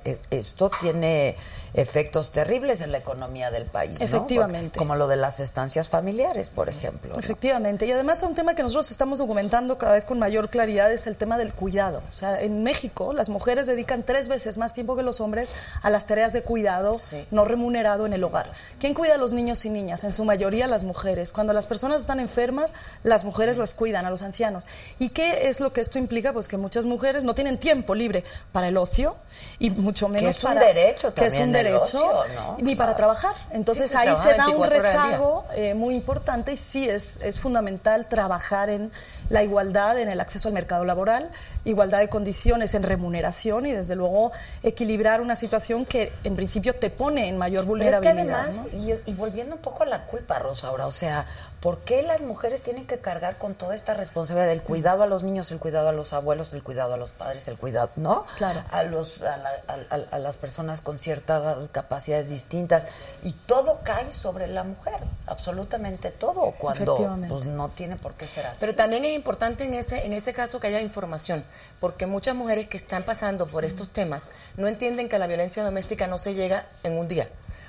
eh, esto tiene efectos terribles en la economía del país. ¿no? Efectivamente. Como lo de las estancias familiares, por ejemplo. ¿no? Efectivamente. Y además un tema que nosotros estamos documentando cada vez con mayor claridad es el tema del cuidado. O sea, en México las mujeres dedican tres veces más tiempo que los hombres a las tareas de cuidado Sí. no remunerado en el hogar. ¿Quién cuida a los niños y niñas? En su mayoría las mujeres. Cuando las personas están enfermas, las mujeres las cuidan, a los ancianos. ¿Y qué es lo que esto implica? Pues que muchas mujeres no tienen tiempo libre para el ocio y mucho menos es un para... derecho que es también un derecho, ocio, ¿no? ni para trabajar. Entonces ahí se da un 24 horas al día. rezago eh, muy importante y sí es, es fundamental trabajar en la igualdad en el acceso al mercado laboral, igualdad de condiciones en remuneración y desde luego equilibrar una situación que en principio te pone en mayor Pero es que vulnerabilidad. además, ¿no? y, y volviendo un poco a la culpa, Rosaura, o sea, ¿por qué las mujeres tienen que cargar con toda esta responsabilidad del cuidado a los niños, el cuidado a los abuelos, el cuidado a los padres, el cuidado, ¿no? Claro. A, los, a, la- a- a- las personas con ciertas capacidades distintas. Y todo cae sobre la mujer, absolutamente todo, cuando pues, no tiene por qué ser así. Pero también es importante en ese, en ese caso que haya información, porque muchas mujeres que están pasando por estos temas no entienden que a la violencia doméstica no se llega en un día.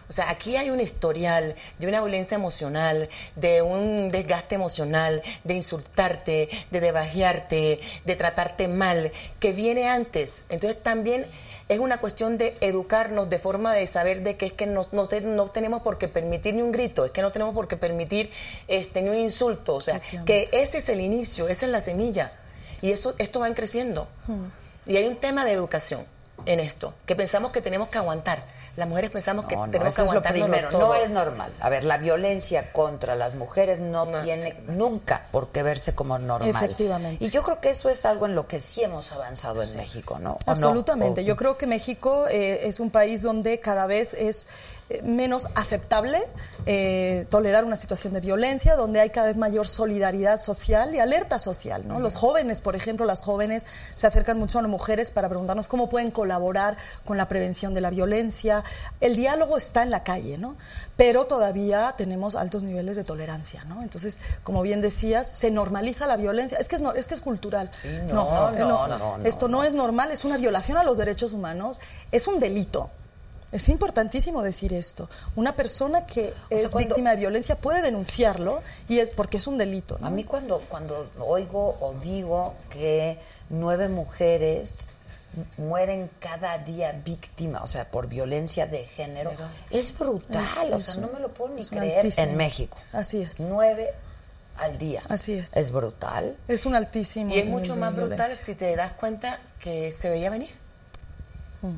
O sea, aquí hay un historial de una violencia emocional, de un desgaste emocional, de insultarte, de debajearte, de tratarte mal, que viene antes. Entonces también es una cuestión de educarnos de forma de saber de que es que no, no tenemos por qué permitir ni un grito, es que no tenemos por qué permitir este, ni un insulto. O sea, que ese es el inicio, esa es la semilla. Y eso, esto va creciendo. Y hay un tema de educación en esto, que pensamos que tenemos que aguantar. Las mujeres pensamos que No, tenemos que eso es lo primero. todo. No es normal. A ver, la violencia contra las mujeres no, No, tiene sí. nunca por qué verse como normal. Efectivamente. Y yo creo que eso es algo en lo que sí hemos avanzado en México, ¿no? Absolutamente. O- Yo creo que México eh, es un país donde cada vez es menos aceptable eh, tolerar una situación de violencia, donde hay cada vez mayor solidaridad social y alerta social. ¿no? Los jóvenes, por ejemplo, las jóvenes se acercan mucho a las mujeres para preguntarnos cómo pueden colaborar con la prevención de la violencia. El diálogo está en la calle, ¿no? pero todavía tenemos altos niveles de tolerancia. ¿no? Entonces, como bien decías, se normaliza la violencia. Es que es, no- es, que es cultural. no, no, no, no, Esto no, no. es normal, es una violación a los derechos humanos, es un delito. Es importantísimo decir esto. Una persona que es cuando- víctima de violencia puede denunciarlo y es porque es un delito. ¿no? A mí cuando, cuando oigo o digo que nueve mujeres mueren cada día víctimas, o sea, por violencia de género. Pero- es brutal, Es- o sea, no me lo puedo ni creer altísimo. en México. Así es. Nueve al día. Así es. Es brutal. Es un altísimo. Y es mucho más brutal violencia. si te das cuenta que se veía venir. Mm.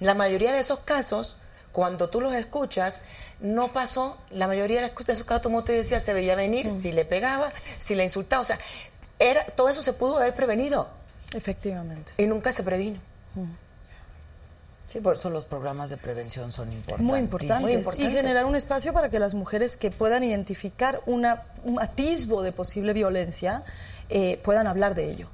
La mayoría de esos casos, cuando tú los escuchas, no pasó. La mayoría de esos casos, como te decía, se veía venir, Mm. si le pegaba, si le insultaba. O sea, era, todo eso se pudo haber prevenido Efectivamente. y nunca se previno. Sí, por eso los programas de prevención son importantes. Muy importantes. Muy Y importantes. generar un espacio para que las mujeres que puedan identificar una, un atisbo de posible violencia eh, puedan hablar de ello.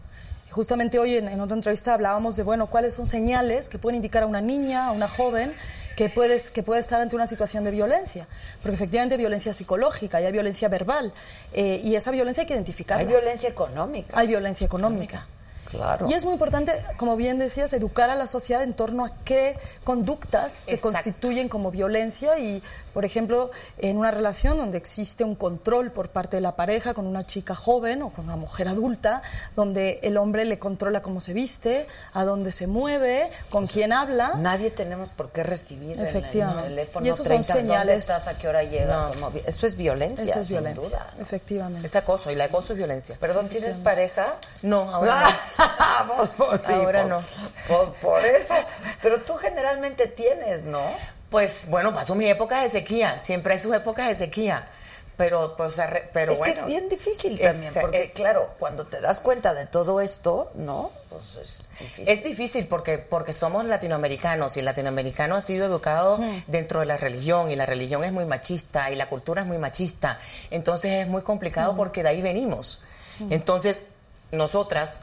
Justamente hoy en, en otra entrevista hablábamos de, bueno, cuáles son señales que pueden indicar a una niña, a una joven, que, puedes, que puede estar ante una situación de violencia. Porque efectivamente hay violencia psicológica y hay violencia verbal. eh, y esa violencia hay que identificarla. Hay violencia económica. Hay violencia económica. Claro. Y es muy importante, como bien decías, educar a la sociedad en torno a qué conductas se constituyen como violencia y, por ejemplo, en una relación donde existe un control por parte de la pareja con una chica joven o con una mujer adulta, donde el hombre le controla cómo se viste, a dónde se mueve, con quién habla. Nadie tenemos por qué recibir en el Efectivamente. teléfono Y esos son 30, ¿dónde señales. estás? ¿A qué hora llegas? Vi- Eso es violencia, Eso es sin violencia, duda. efectivamente. Es acoso y el acoso es violencia. Perdón, ¿tienes pareja? No, ahora no. *laughs* Pues, pues, sí, Ahora no. pues, por eso. Pero tú generalmente tienes, ¿no? Pues bueno, pasó mi época de sequía. Siempre hay sus épocas de sequía. Pero, pues, pero es bueno. que es bien difícil Es- también, porque es- claro, cuando te das cuenta de todo esto, ¿no? Pues es difícil. Es difícil porque, porque somos latinoamericanos y el latinoamericano ha sido educado dentro de la religión y la religión es muy machista y la cultura es muy machista. Entonces es muy complicado porque de ahí venimos. Entonces, nosotras,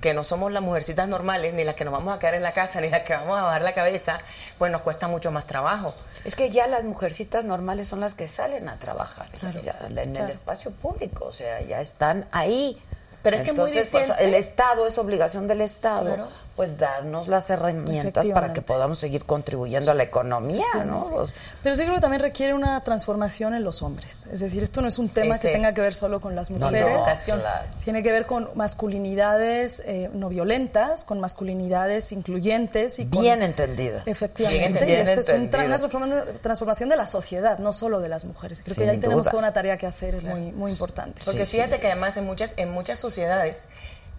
que no somos las mujercitas normales, ni las que nos vamos a quedar en la casa, *laughs* ni las que vamos a bajar la cabeza, pues nos cuesta mucho más trabajo. Es que ya las mujercitas normales son las que salen a trabajar ya, en el espacio público, o sea, ya están ahí. Pero es que muy pues, diciente. el Estado es obligación del Estado, Claro. Pues darnos las herramientas para que podamos seguir contribuyendo a la economía, ¿no? Pues, Pero sí creo que también requiere una transformación en los hombres. Es decir, esto no es un tema que tenga que ver solo con las no, mujeres. no, claro. Tiene que ver con masculinidades eh, no violentas, con masculinidades incluyentes y con- Bien entendidas. Efectivamente. Bien y esto es un tra- entendidas. una transformación, transformación de la sociedad, no solo de las mujeres. Creo Sin que ahí tenemos toda una tarea que hacer, es muy, muy importante. Porque Sí, fíjate que además en muchas, en muchas sociedades,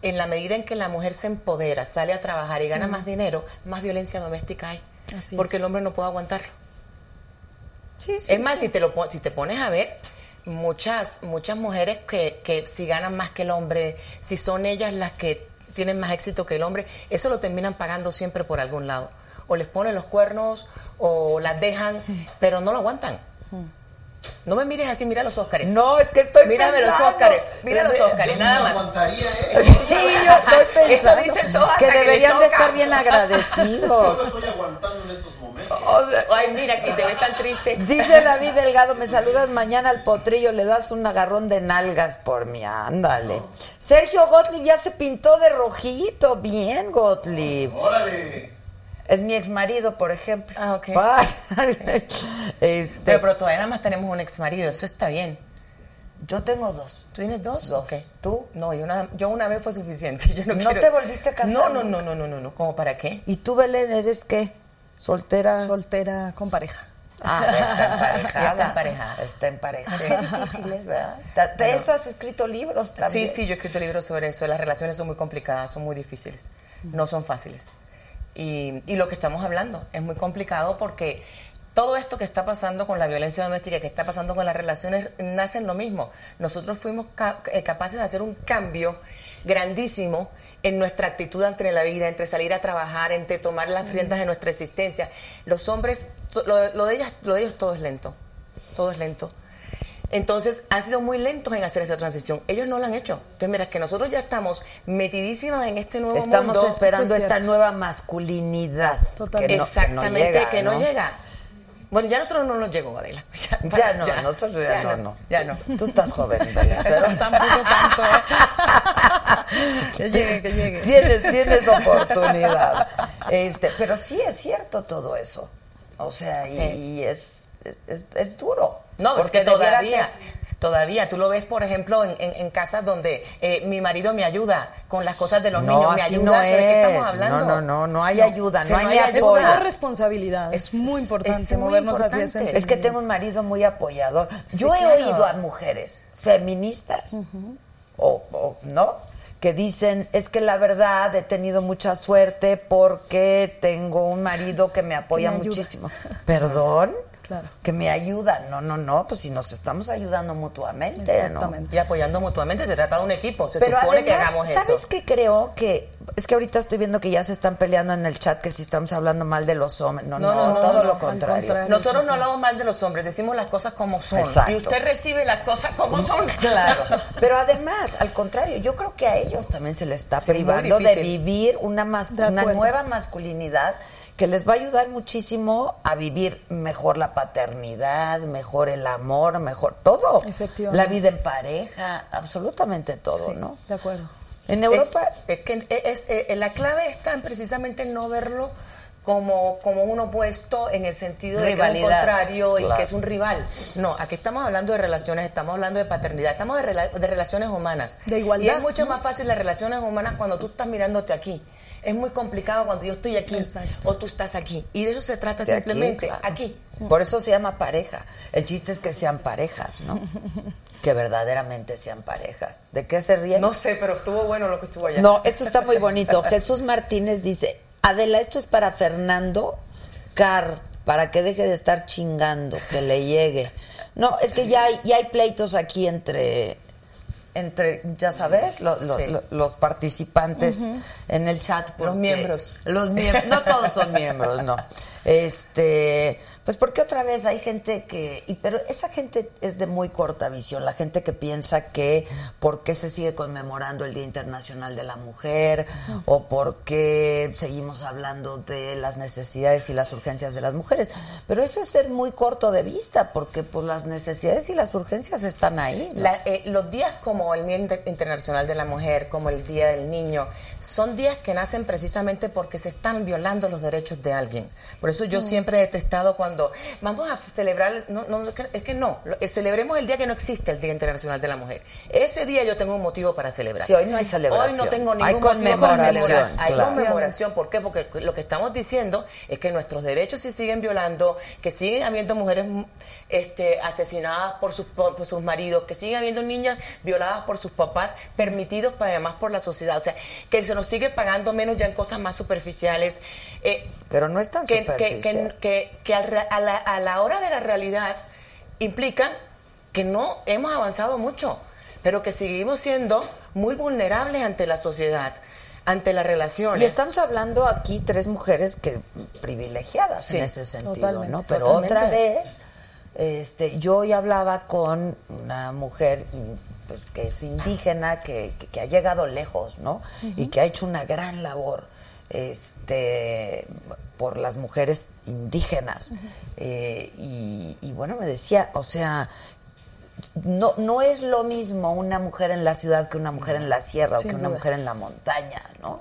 en la medida en que la mujer se empodera, sale a trabajar y gana más dinero, más violencia doméstica hay. Así porque es. el hombre no puede aguantarlo. Sí, sí, es más, sí. si te lo si te pones a ver, muchas, muchas mujeres que, que si ganan más que el hombre, si son ellas las que tienen más éxito que el hombre, eso lo terminan pagando siempre por algún lado. O les ponen los cuernos, o las dejan, pero no lo aguantan. No me mires así, mira los Óscares. No, es que estoy Mírame los. Óscares, mira los Óscares, Yo nada más. aguantaría, ¿eh? Sí, *laughs* yo estoy pensando Eso dicen todas que deberían de estar bien Yo agradecidos. no *laughs* estoy aguantando en estos momentos. O sea, Ay, mira, que te ves tan triste. Dice David Delgado, me saludas mañana al potrillo, le das un agarrón de nalgas por mí, ándale. Sergio Gottlieb ya se pintó de rojito, bien Gottlieb. ¡Órale! Es mi ex marido, por ejemplo. Ah, ok. *laughs* este, Pero, pero todavía nada más tenemos un ex marido, eso está bien. yo tengo dos. ¿Tú tienes dos? Dos. Ok. ¿Tú? No, yo una, yo una vez fue suficiente. *laughs* Yo no, ¿No quiero- te volviste a casar No, no, no, no, no, no, no. ¿Cómo para qué? ¿Y tú, Belén, eres qué? ¿Soltera? Soltera con pareja. Ah, *laughs* está emparejada. Está emparejada. Está emparejada. Qué difícil es, ¿verdad? De eso has escrito libros también. Sí, sí, yo he escrito libros sobre eso. Las relaciones son muy complicadas, son muy difíciles. No son fáciles. Y, y lo que estamos hablando es muy complicado porque todo esto que está pasando con la violencia doméstica, que está pasando con las relaciones, nace en lo mismo. Nosotros fuimos eh, capaces de hacer un cambio grandísimo en nuestra actitud ante la vida, entre salir a trabajar, entre tomar las riendas de nuestra existencia. Los hombres, lo de ellas, lo de ellos todo es lento, todo es lento. Entonces, han sido muy lentos en hacer esa transición. Ellos no lo han hecho. Entonces, mira, que nosotros ya estamos metidísimas en este nuevo Estamos mundo. esperando eso es esta nueva masculinidad. Totalmente. Que no- Exactamente, que no, ¿no? llega. Bueno, ya a nosotros no nos llegó, Adela. *laughs* Ya no, nosotros ya, no, no. Ya no. Tú estás joven, Belén, *laughs* pero Tampoco tanto, ¿eh? *laughs* que llegue, que llegue. tienes, tienes oportunidad. Este, pero sí es cierto todo eso. O sea, y, Sí. y es, es, es- es duro. No, es porque que debiera todavía, ser- Todavía, tú lo ves, por ejemplo, en, en- en casas donde eh, mi marido me ayuda con las cosas de los No, niños, me así ayuda. no ¿de qué estamos es. hablando? No, no, no, no hay ayuda, no hay ni Es una responsabilidad. Es, Es- muy es importante muy movernos hacia importante. ese Es que tengo un marido muy apoyador. Sí, Yo he claro. oído a mujeres feministas, o, o- ¿no? Que dicen, es que la verdad he tenido mucha suerte porque tengo un marido que me apoya muchísimo. ¿Perdón? Claro. Que me ayuda. No, no, no, pues si nos estamos ayudando mutuamente. Y apoyando mutuamente, se trata de un equipo, se Pero supone que hagamos ¿sabes eso. qué creo? Que es que ahorita estoy viendo que ya se están peleando en el chat que si estamos hablando mal de los hombres. No, no, No, no, no, todo no, lo contrario. contrario. Nosotros no hablamos mal de los hombres, decimos las cosas como son. Exacto. Y usted recibe las cosas como son. *laughs* Claro, pero además, al contrario, yo creo que a ellos también se les está Sí, privando de vivir una, una nueva masculinidad que les va a ayudar muchísimo a vivir mejor la paternidad, mejor el amor, mejor todo. Efectivamente. La vida en pareja, absolutamente todo, Sí, ¿no? De acuerdo. En Europa, Es, es que es, eh, la clave está en precisamente no verlo como, como un opuesto en el sentido de que es un contrario y que es un rival. No, aquí estamos hablando de relaciones, estamos hablando de paternidad, estamos de, rela- de relaciones humanas. De igualdad, Y es mucho ¿no? más fácil las relaciones humanas cuando tú estás mirándote aquí. Es muy complicado cuando yo estoy aquí Exacto. o tú estás aquí. Y de eso se trata de aquí, simplemente claro. aquí. Por eso se llama pareja. El chiste es que sean parejas, ¿no? *laughs* que verdaderamente sean parejas. ¿De qué se ríen? No sé, pero estuvo bueno lo que estuvo allá. No, esto está muy bonito. *laughs* Jesús Martínez dice, Adela, esto es para Fernando Car, para que deje de estar chingando, que le llegue. No, es que ya hay, ya hay pleitos aquí entre, entre ya sabes, lo- lo- Sí. lo- los participantes en el chat. porque- miembros. Los miembros, no todos son miembros, no. *laughs* Este, pues porque otra vez hay gente que, y, pero esa gente es de muy corta visión, la gente que piensa que por qué se sigue conmemorando el Día Internacional de la Mujer o por qué seguimos hablando de las necesidades y las urgencias de las mujeres. Pero eso es ser muy corto de vista, porque pues las necesidades y las urgencias están ahí. ¿no? La- eh, los días como el Día Inter- Internacional de la Mujer, como el Día del Niño, son días que nacen precisamente porque se están violando los derechos de alguien. Por eso yo siempre he detestado cuando vamos a celebrar, no, no, es que- no, eh, celebremos el día que no existe el Día Internacional de la Mujer. Ese día yo tengo un motivo para celebrar. Sí, hoy no hay celebración. Hoy no tengo Hay ningún motivo para conmemoración, celebrar. Hay claro. conmemoración, ¿por qué? Porque lo que estamos diciendo es que nuestros derechos se siguen violando, que siguen habiendo mujeres mm, este, asesinadas por sus, por, por sus maridos, que siguen habiendo niñas violadas por sus papás, permitidos para, además por la sociedad. O sea, que se nos sigue pagando menos ya en cosas más superficiales. Eh, Pero no es tan que, que, superficial. Que, que- que a, la, a la hora de la realidad implican que no hemos avanzado mucho, pero que seguimos siendo muy vulnerables ante la sociedad, ante las relaciones. Y estamos hablando aquí tres mujeres que privilegiadas Sí, en ese sentido, totalmente, ¿no? Pero totalmente. otra vez, este, yo hoy hablaba con una mujer pues, que es indígena, que, que- que ha llegado lejos, ¿no? Y que ha hecho una gran labor este por las mujeres indígenas. Eh, y, y bueno, me decía, o sea, no, no es lo mismo una mujer en la ciudad que una mujer en la sierra Sin o que una mujer en la montaña, ¿no?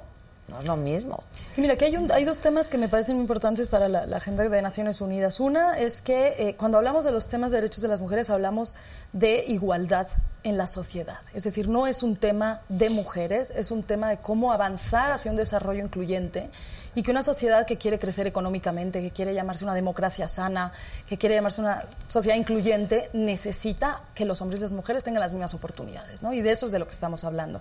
No es lo mismo. Y Mira, que hay, un- hay dos temas que me parecen muy importantes para la, la agenda de Naciones Unidas. Una es que eh, cuando hablamos de los temas de derechos de las mujeres hablamos de igualdad en la sociedad. Es decir, no es un tema de mujeres, es un tema de cómo avanzar hacia un desarrollo incluyente y que una sociedad que quiere crecer económicamente, que quiere llamarse una democracia sana, que quiere llamarse una sociedad incluyente, necesita que los hombres y las mujeres tengan las mismas oportunidades, ¿no? Y de eso es de lo que estamos hablando.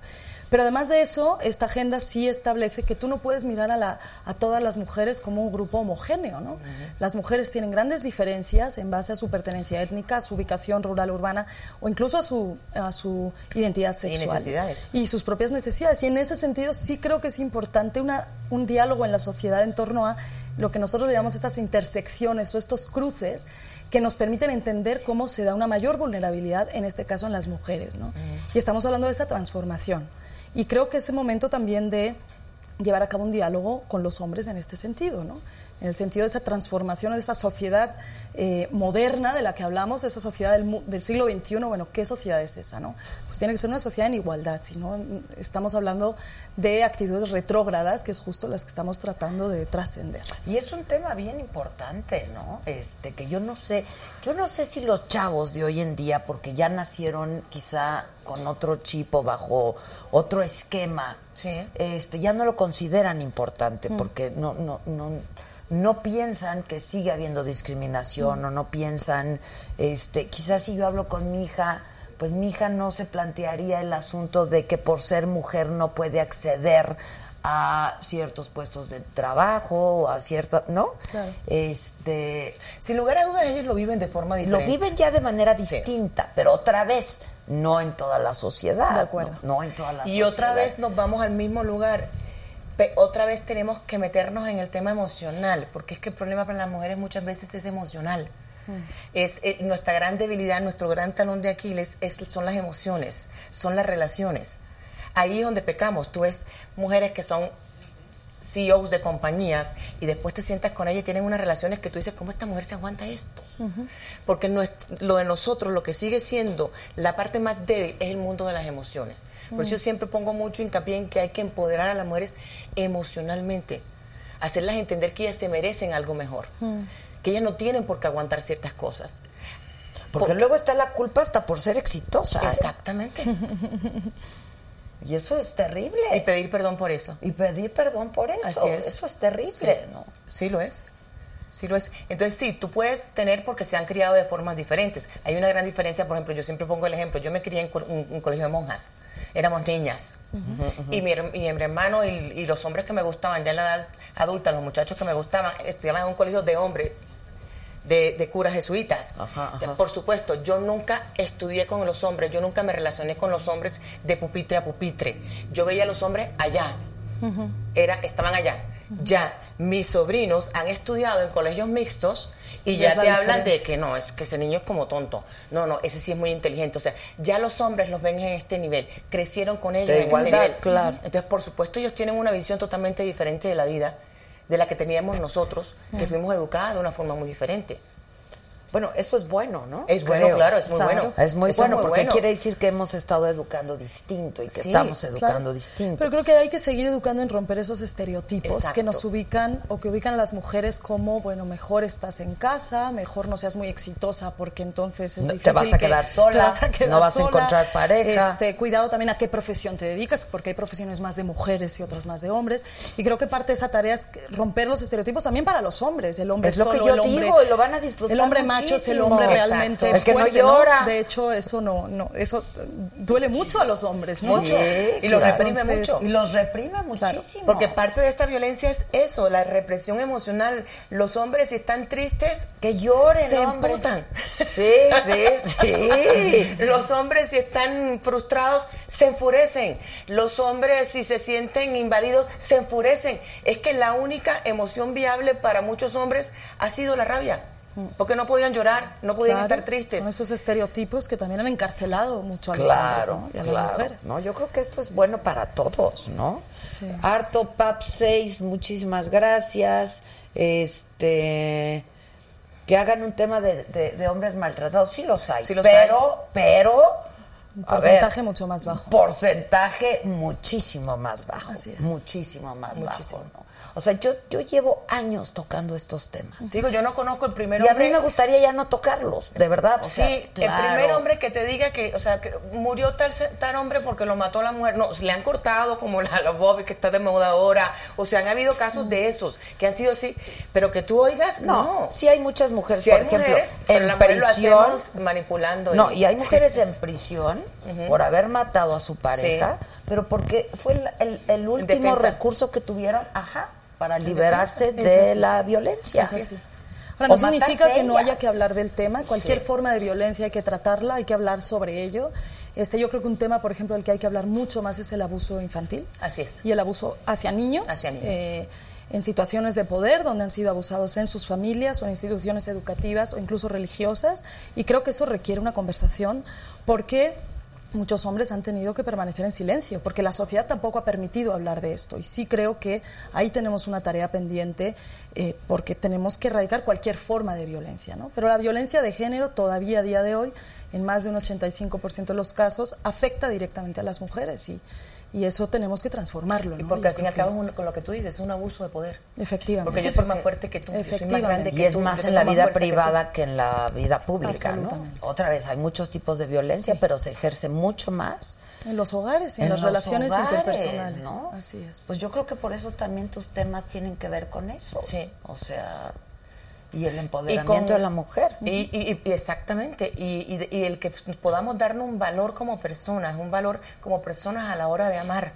Pero además de eso, esta agenda sí establece que tú no puedes mirar a, la- a todas las mujeres como un grupo homogéneo, ¿no? Las mujeres tienen grandes diferencias en base a su pertenencia étnica, a su ubicación rural, urbana o incluso a su, a su identidad sexual. necesidades. Y sus propias necesidades. Y en ese sentido sí creo que es importante una, un diálogo en la sociedad en torno a lo que nosotros llamamos estas intersecciones o estos cruces que nos permiten entender cómo se da una mayor vulnerabilidad, en este caso en las mujeres. ¿no? Y estamos hablando de esa transformación. Y creo que es el momento también de llevar a cabo un diálogo con los hombres en este sentido, ¿no? En el sentido de esa transformación de esa sociedad eh, moderna de la que hablamos, de esa sociedad del, del siglo XXI. Bueno, ¿qué sociedad es esa? No? Pues tiene que ser una sociedad en igualdad, si no mm, estamos hablando de actitudes retrógradas, que es justo las que estamos tratando de trascender. Y es un tema bien importante, ¿no? Este, que yo no sé, yo no sé si los chavos de hoy en día, porque ya nacieron quizá con otro chip o bajo otro esquema, Sí. este, ya no lo consideran importante, porque no, no, no, no piensan que sigue habiendo discriminación o no piensan, este, quizás si yo hablo con mi hija, pues mi hija no se plantearía el asunto de que por ser mujer no puede acceder a ciertos puestos de trabajo o a cierta, ¿no? Claro. Este, Sin lugar a dudas, ellos lo viven de forma lo diferente. viven ya de manera Sí. distinta, pero otra vez no en toda la sociedad, De acuerdo. No, No en toda la Y sociedad. otra vez nos vamos al mismo lugar. Otra vez tenemos que meternos en el tema emocional, porque es que el problema para las mujeres muchas veces es emocional. Es eh, nuestra gran debilidad, nuestro gran talón de Aquiles es, son las emociones, son las relaciones. Ahí es donde pecamos. Tú ves mujeres que son CEOs de compañías y después te sientas con ella y tienen unas relaciones que tú dices, ¿cómo esta mujer se aguanta esto? Porque no es- lo de nosotros, lo que sigue siendo la parte más débil es el mundo de las emociones. Por eso yo siempre pongo mucho hincapié en que hay que empoderar a las mujeres emocionalmente, hacerlas entender que ellas se merecen algo mejor, que ellas no tienen por qué aguantar ciertas cosas. Porque Por- luego está la culpa hasta por ser exitosa. ¿eh? Exactamente. *laughs* Y eso es terrible. y pedir perdón por eso. Y pedir perdón por eso. Así es. Eso es terrible, Sí. ¿no? Sí lo es. Sí lo es. Entonces sí, tú puedes tener porque se han criado de formas diferentes. Hay una gran diferencia, por ejemplo, yo siempre pongo el ejemplo, yo me crié en un, un colegio de monjas, éramos niñas. Y, mi, y mi hermano y, y los hombres que me gustaban, ya en la edad adulta, los muchachos que me gustaban, estudiaban en un colegio de hombres, de, de curas jesuitas. Ajá. Por supuesto, yo nunca estudié con los hombres, yo nunca me relacioné con los hombres de pupitre a pupitre. Yo veía a los hombres allá, era, estaban allá. Ya, mis sobrinos han estudiado en colegios mixtos y ya te hablan de que no, es que ese niño es como tonto. No, no, ese sí es muy inteligente. O sea, ya los hombres los ven en este nivel, crecieron con ellos De en igualdad, ese nivel. claro. Entonces, por supuesto, ellos tienen una visión totalmente diferente de la vida de la que teníamos nosotros, que fuimos educadas de una forma muy diferente. Bueno, eso es bueno, ¿no? Es bueno, claro, es muy bueno. Es muy Eso es bueno muy porque bueno. quiere decir que hemos estado educando distinto y que Sí, estamos Claro. educando distinto. Pero creo que hay que seguir educando en romper esos estereotipos Exacto. que nos ubican o que ubican a las mujeres como, bueno, mejor estás en casa, mejor no seas muy exitosa porque entonces es No, te vas a que- quedar sola, te vas a quedar no vas a encontrar pareja. Este, cuidado también a qué profesión te dedicas, porque hay profesiones más de mujeres y otras más de hombres. Y creo que parte de esa tarea es que romper los estereotipos también para los hombres. El hombre Es lo que solo, yo el hombre, digo, y lo van a disfrutar El hombre macho es el hombre Exacto. realmente El que no llora. De hecho, eso no, no, eso duele mucho a los hombres, mucho. Y lo reprime mucho. Y los reprime muchísimo. Porque parte de esta violencia es eso, la represión emocional. Los hombres si están tristes, que lloren, se hombre. emputan. Sí, sí, sí. *laughs* Los hombres si están frustrados, se enfurecen. Los hombres si se sienten invadidos, se enfurecen. Es que la única emoción viable para muchos hombres ha sido la rabia. Porque no podían llorar, no podían Claro, estar tristes. Son esos estereotipos que también han encarcelado mucho a los Claro, hombres ¿no? y a claro. mujeres. No, yo creo que esto es bueno para todos, ¿no? Sí. Harto Pap 6, muchísimas gracias. Este que hagan un tema de, de- de hombres maltratados, sí los hay, Sí los pero, pero Un porcentaje ver, mucho más bajo. Porcentaje muchísimo más bajo. Así es. Muchísimo más Muchísimo. bajo. ¿no? O sea, yo, yo llevo años tocando estos temas. Digo, yo no conozco el primer Y a hombre. mí me gustaría ya no tocarlos, de verdad. o Sí, sea, el claro. primer hombre que te diga que, o sea, que murió tal, tal hombre porque lo mató la mujer. No, le han cortado como la, la Bobby que está de moda ahora. O sea, han habido casos de esos que han sido así. Pero que tú oigas, No, no. sí hay muchas mujeres, Sí por hay ejemplo, mujeres, pero en la lo prisión. hacemos manipulando. No, y hay mujeres en prisión por haber matado a su pareja, Sí. pero porque fue el, el- el último defensa. recurso que tuvieron, ajá, para liberarse de la violencia. Ahora, no significa que no haya que hablar del tema. Cualquier Sí. forma de violencia hay que tratarla, hay que hablar sobre ello. Este, yo creo que un tema, por ejemplo, del que hay que hablar mucho más es el abuso infantil. Así es. Y el abuso hacia niños. Hacia niños. eh, en situaciones de poder, donde han sido abusados en sus familias o en instituciones educativas o incluso religiosas. Y creo que eso requiere una conversación porque muchos hombres han tenido que permanecer en silencio, porque la sociedad tampoco ha permitido hablar de esto. Y sí creo que ahí tenemos una tarea pendiente, eh, porque tenemos que erradicar cualquier forma de violencia. ¿no? Pero la violencia de género todavía a día de hoy, en más de un 85% de los casos, afecta directamente a las mujeres y, y eso tenemos que transformarlo. Y porque al fin y al cabo, con lo que tú dices, es un abuso de poder. Efectivamente. Porque yo soy más fuerte que tú, yo soy más Y es tú, más en la vida que privada que, en la vida pública, ¿no? Absolutamente. Otra vez, hay muchos tipos de violencia, pero se ejerce mucho más En los hogares y en, en las relaciones hogares, interpersonales. ¿no? Así es. Pues yo creo que por eso también tus temas tienen que ver con eso. Sí. O sea, y el empoderamiento con- de la mujer. Y, y- y exactamente, y, y y el que podamos darnos un valor como personas, un valor como personas a la hora de amar,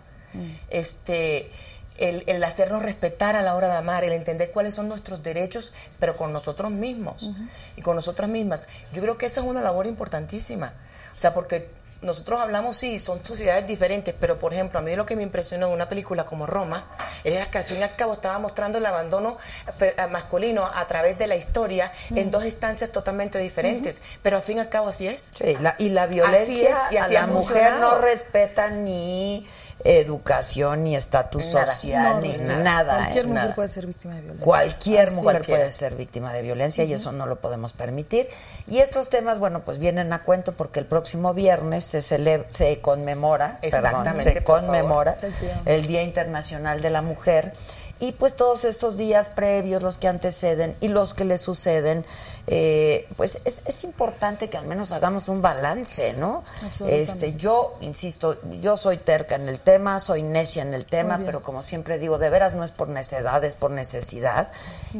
este, el, el hacernos respetar a la hora de amar, el entender cuáles son nuestros derechos, pero con nosotros mismos y con nosotras mismas. Yo creo que esa es una labor importantísima, o sea, porque nosotros hablamos, sí, son sociedades diferentes, pero por ejemplo, a mí lo que me impresionó de una película como Roma era que al fin y al cabo estaba mostrando el abandono fe- eh, masculino a través de la historia en dos instancias totalmente diferentes, pero al fin y al cabo así es. Sí, la- y la violencia Así es, y a así la ha mujer no respeta ni educación, ni estatus social, ni no, nada. Cualquier ¿eh? mujer nada. puede ser víctima de violencia. Cualquier mujer puede ser víctima de violencia y eso no lo podemos permitir. Y estos temas, bueno, pues vienen a cuento porque el próximo viernes se celebra, se conmemora, perdón, Exactamente, se conmemora el Día Internacional de la Mujer. Y pues todos estos días previos, los que anteceden y los que le suceden, eh, pues es, es importante que al menos hagamos un balance, ¿no? Este, yo, insisto, yo soy terca en el tema, soy necia en el tema, pero como siempre digo, de veras no es por necedad, es por necesidad.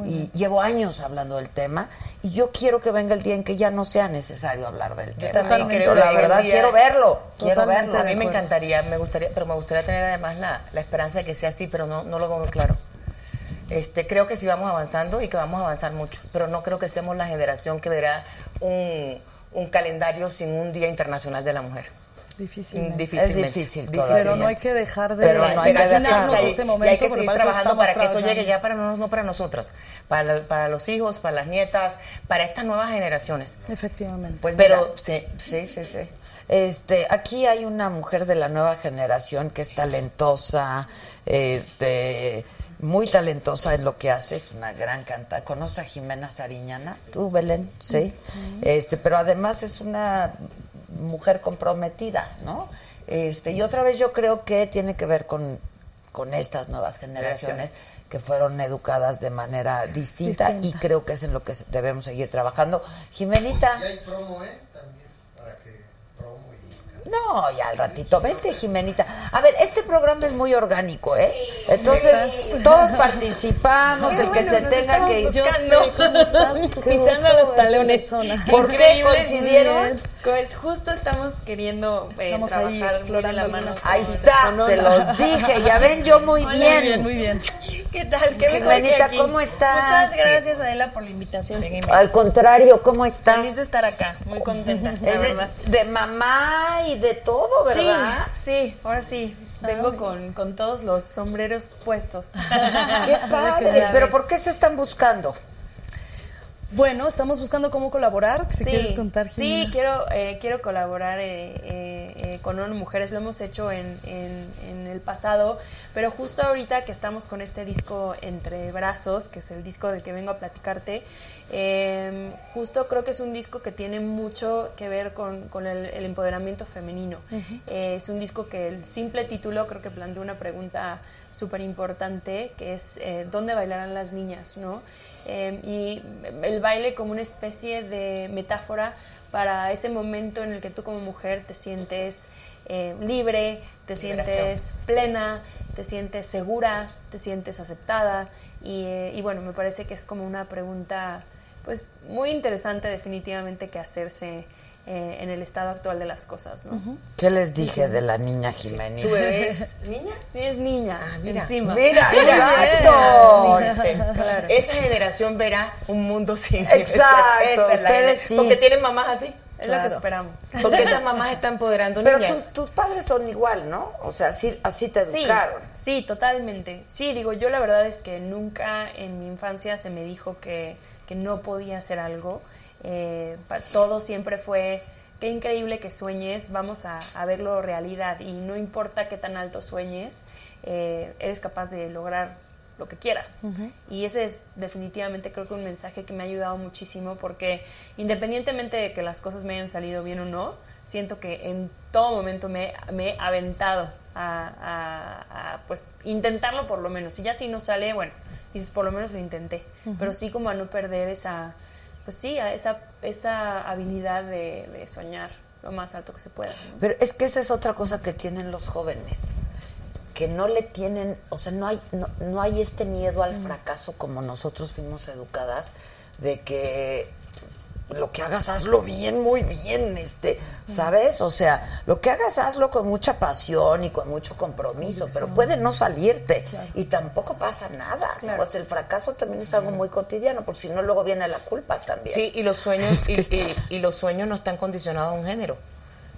y llevo años hablando del tema y yo quiero que venga el día en que ya no sea necesario hablar del tema. también creo la verdad, día- quiero verlo, quiero Totalmente verlo. A mí me encantaría, me gustaría, pero me gustaría tener además la, la esperanza de que sea así, pero no, no lo veo muy claro. Este, creo que sí vamos avanzando y que vamos a avanzar mucho, pero no creo que seamos la generación que verá un, un calendario sin un Día Internacional de la Mujer. Difícilmente. Difícilmente. Es difícil. Pero no hay que dejar de Pero no hay que. Y- ese y momento, hay que seguir trabajando para que eso llegue ya para no, no para nosotras, para, para los hijos, para las nietas, para estas nuevas generaciones. Efectivamente. Pues Pero sí, sí, sí, sí. Este, aquí hay una mujer de la nueva generación que es talentosa, este, muy talentosa en lo que hace, es una gran cantante. ¿Conoce a Jimena Sariñana? ¿Tú, Belén? Sí. Este, pero además es una mujer comprometida, ¿no? Este, y otra vez yo creo que tiene que ver con, con estas nuevas generaciones que fueron educadas de manera distinta, y creo que es en lo que debemos seguir trabajando. Jimenita. Y hay promo, ¿eh? También, para que promo y... No, ya al ratito. Vente, Jimenita. A ver, este programa es muy orgánico, ¿eh? Entonces, todos participamos, el que se tenga que ir. buscando, *laughs* pisando los talones. ¿Por qué coincidieron? Pues justo estamos queriendo eh, Estamos ahí trabajar muy de la explorando mano. Ahí está, se los dije. Ya ven, yo muy Hola, bien. Muy bien, muy bien. ¿Qué tal? Qué Jimenita, aquí. ¿cómo estás? Muchas Sí. gracias, Adela, por la invitación. Al contrario, ¿cómo Feliz estás? de estar acá, muy contenta, *laughs* la de, verdad. de mamá y de todo, ¿verdad? Sí, sí, ahora sí. Vengo con, con todos los sombreros puestos. *laughs* Qué padre. Pero ¿por qué se están buscando? Bueno, estamos buscando cómo colaborar. Si Sí, quieres contar, sí, Jimena. quiero, eh, quiero colaborar eh, eh, eh, con ONU Mujeres, lo hemos hecho en, en- en el pasado, pero justo ahorita que estamos con este disco Entre Brazos, que es el disco del que vengo a platicarte, eh, justo creo que es un disco que tiene mucho que ver con, con el, el empoderamiento femenino. Eh, es un disco que el simple título creo que plantea una pregunta súper importante, que es eh, ¿dónde bailarán las niñas? ¿no? Eh, y el baile como una especie de metáfora para ese momento en el que tú como mujer te sientes eh, libre, te Liberación. sientes plena, te sientes segura, te sientes aceptada. Y, eh, y bueno, me parece que es como una pregunta pues muy interesante definitivamente que hacerse eh, en el estado actual de las cosas, ¿no? ¿Qué les dije de la niña Jimenita? ¿Tu bebé es niña? Es niña, Ah, mira. encima. Mira, Niña, exacto. Claro. Esa generación verá un mundo sin Exacto, Esa es la ustedes sí. Porque tienen mamás así. Es lo que esperamos. Porque esas mamás están empoderando Pero niñas. tus, tus padres son igual, ¿no? O sea, así, así te Sí, educaron. sí, totalmente. Sí, digo, yo la verdad es que nunca en mi infancia se me dijo que, que no podía hacer algo. Eh, todo siempre fue qué increíble que sueñes, vamos a, a verlo realidad y no importa qué tan alto sueñes, eh, eres capaz de lograr lo que quieras. Y ese es definitivamente creo que un mensaje que me ha ayudado muchísimo porque independientemente de que las cosas me hayan salido bien o no, siento que en todo momento me, me he aventado a, a- a, pues intentarlo por lo menos. Y ya si no sale, bueno, dices por lo menos lo intenté. Pero sí como a no perder esa, pues sí, a esa, esa habilidad de, de soñar lo más alto que se pueda. ¿no? Pero es que esa es otra cosa que tienen los jóvenes, que no le tienen, o sea, no hay, no, no hay este miedo al fracaso como nosotros fuimos educadas, de que lo que hagas hazlo bien, muy bien, este, ¿sabes? O sea, lo que hagas hazlo con mucha pasión y con mucho compromiso, pero puede no salirte y tampoco pasa nada. Claro. Pues el fracaso también es algo muy cotidiano, porque si no luego viene la culpa también. Sí, y los sueños *laughs* y, y- y los sueños no están condicionados a un género.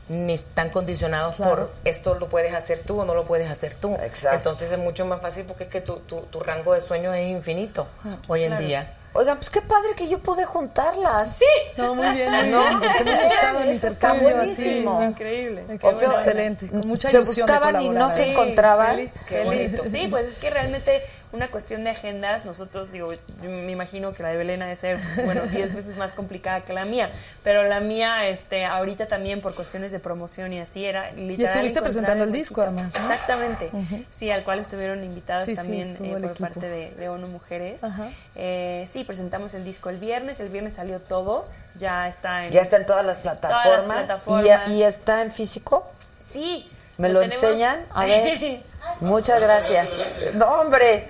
Ni están condicionados por esto lo puedes hacer tú o no lo puedes hacer tú. Exacto. Entonces es mucho más fácil porque es que tu, tu, tu rango de sueños es infinito hoy en Claro. día. Oigan, pues qué padre que yo pude juntarlas. Sí. No, muy bien, muy No, bien, porque hemos estado en está intercambio buenísimo. así. Increíble. O sea, excelente, con mucha se ilusión de buscaban y no se Sí, encontraban. Feliz, Qué feliz. bonito. Sí, pues es que realmente una cuestión de agendas, nosotros, digo, yo me imagino que la de Belén ha de ser, bueno, 10 *laughs* veces más complicada que la mía, pero la mía, este, ahorita también por cuestiones de promoción y así, era literal. estuviste encontrar presentando el disco, además, ¿no? Exactamente, sí, al cual estuvieron invitadas Sí, también eh, por equipo. parte de, de ONU Mujeres. Ajá. Eh, sí, presentamos el disco el viernes, el viernes salió todo, ya está en... Ya está en todas las plataformas. plataformas. ¿Y, y está en físico? Sí. ¿Me lo tenemos- enseñan? A ver. *laughs* Muchas gracias. No, hombre.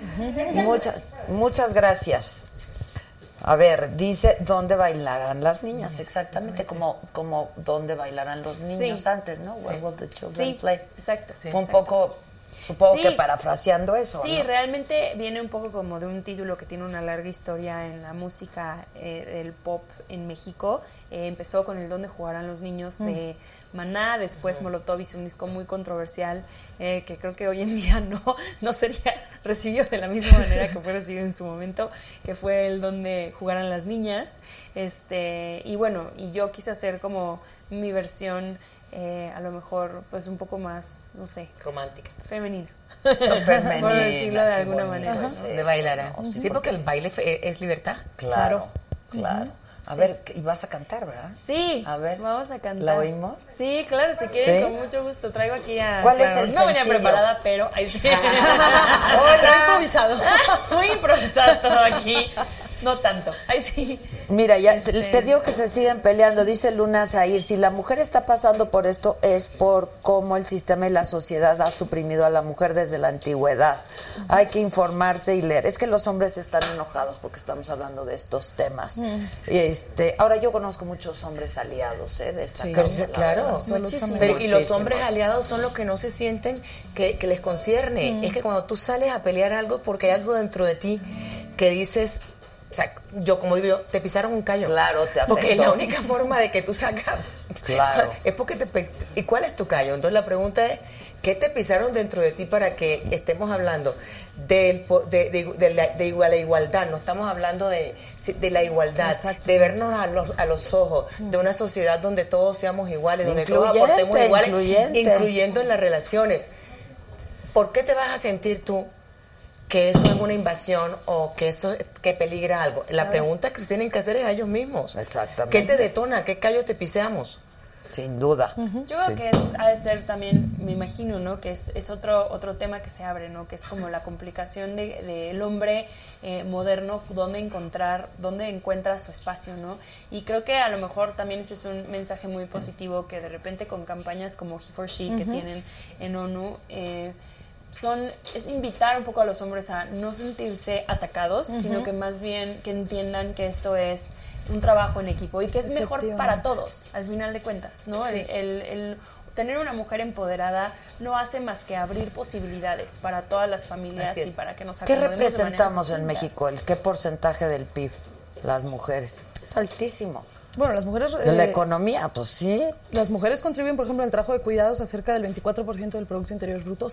Muchas, muchas gracias. A ver, dice, ¿dónde bailarán las niñas? Exactamente como, como ¿dónde bailarán los niños Sí. antes, ¿no? Where will the children Sí, play? exacto. Fue un exacto. poco, supongo Sí. que parafraseando eso, Sí, ¿no? realmente viene un poco como de un título que tiene una larga historia en la música eh, del pop en México. Eh, empezó con el Donde jugarán los niños de Maná, después Molotov hizo un disco muy controversial eh, que creo que hoy en *laughs* día no, no sería recibido de la misma manera que fue recibido en su momento, que fue el Donde jugarán las niñas. Este, y bueno, y yo quise hacer como mi versión eh, a lo mejor pues un poco más, no sé, Romántica. femenina. *laughs* Femenina, Por decirlo de alguna bonito manera. es ¿no? eso, de bailar. ¿no? Sí, porque el baile fe- es libertad. Claro, claro. A ver, y vas a cantar, ¿verdad? Sí, A ver, vamos a cantar. ¿la oímos? Sí, claro, si quieren, ¿Sí? con mucho gusto. Traigo aquí a. ¿Cuál es el No venía preparada, pero. Ahí sí. *laughs* *laughs* Hola. improvisado. *laughs* Muy improvisado todo aquí. No tanto. Ahí sí. Mira, ya te- Este- te digo que se siguen peleando. Dice Luna Zahir, si la mujer está pasando por esto es por cómo el sistema y la sociedad ha suprimido a la mujer desde la antigüedad. Hay que informarse y leer. Es que los hombres están enojados porque estamos hablando de estos temas. Y este, ahora yo conozco muchos hombres aliados ¿eh? de esta Sí. causa, claro, verdad. Muchísimo. Pero, y los Muchísimos. hombres aliados son los que no se sienten que, que les concierne. Es que cuando tú sales a pelear algo, porque hay algo dentro de ti que dices, o sea, yo como digo yo, te pisaron un callo. Claro, te Porque afectó. la única forma de que tú sacas. Claro. *laughs* Es porque te. ¿Y cuál es tu callo? Entonces la pregunta es. ¿Qué te pisaron dentro de ti para que estemos hablando del de, de, de la, de igual- la igualdad? No estamos hablando de, de la igualdad, Exacto. de vernos a los, a los ojos, de una sociedad donde todos seamos iguales, donde todos aportemos iguales, incluyente. incluyendo en las relaciones. ¿Por qué te vas a sentir tú que eso es una invasión o que eso que peligra algo? La pregunta que se tienen que hacer es a ellos mismos. Exactamente. ¿Qué te detona? ¿Qué callo te piseamos? Sin duda. Yo creo que es, ha de ser también, me imagino, ¿no? Que es, es otro, otro tema que se abre, ¿no? Que es como la complicación del de, del hombre eh, moderno, dónde encontrar, dónde encuentra su espacio, ¿no? Y creo que a lo mejor también ese es un mensaje muy positivo que de repente con campañas como He for She que tienen en ONU, eh, son, es invitar un poco a los hombres a no sentirse atacados, sino que más bien que entiendan que esto es un trabajo en equipo y que es mejor para todos, al final de cuentas, ¿no? El, el- el tener una mujer empoderada no hace más que abrir posibilidades para todas las familias y para que nos ¿Qué representamos en. México? ¿El qué porcentaje del PIB? Las mujeres. Es altísimo. Bueno, las mujeres... De la eh, economía, pues sí. Las mujeres contribuyen, por ejemplo, al trabajo de cuidados a cerca del 24% del Producto Interior Bruto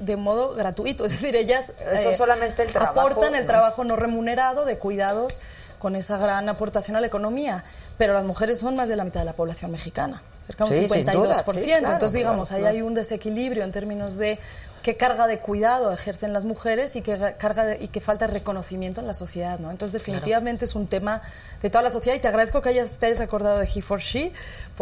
de modo gratuito. Es decir, ellas eh, Eso solamente el trabajo, aportan el ¿no? trabajo no remunerado de cuidados con esa gran aportación a la economía. pero las mujeres son más de la mitad de la población mexicana, cerca de un Sí, sin 52%. duda, sí, claro, Entonces, digamos, claro, ahí hay un desequilibrio en términos de qué carga de cuidado ejercen las mujeres y qué ga- carga de- y qué falta de reconocimiento en la sociedad, ¿no? Entonces, definitivamente es un tema de toda la sociedad y te agradezco que hayas, te hayas acordado de He for She,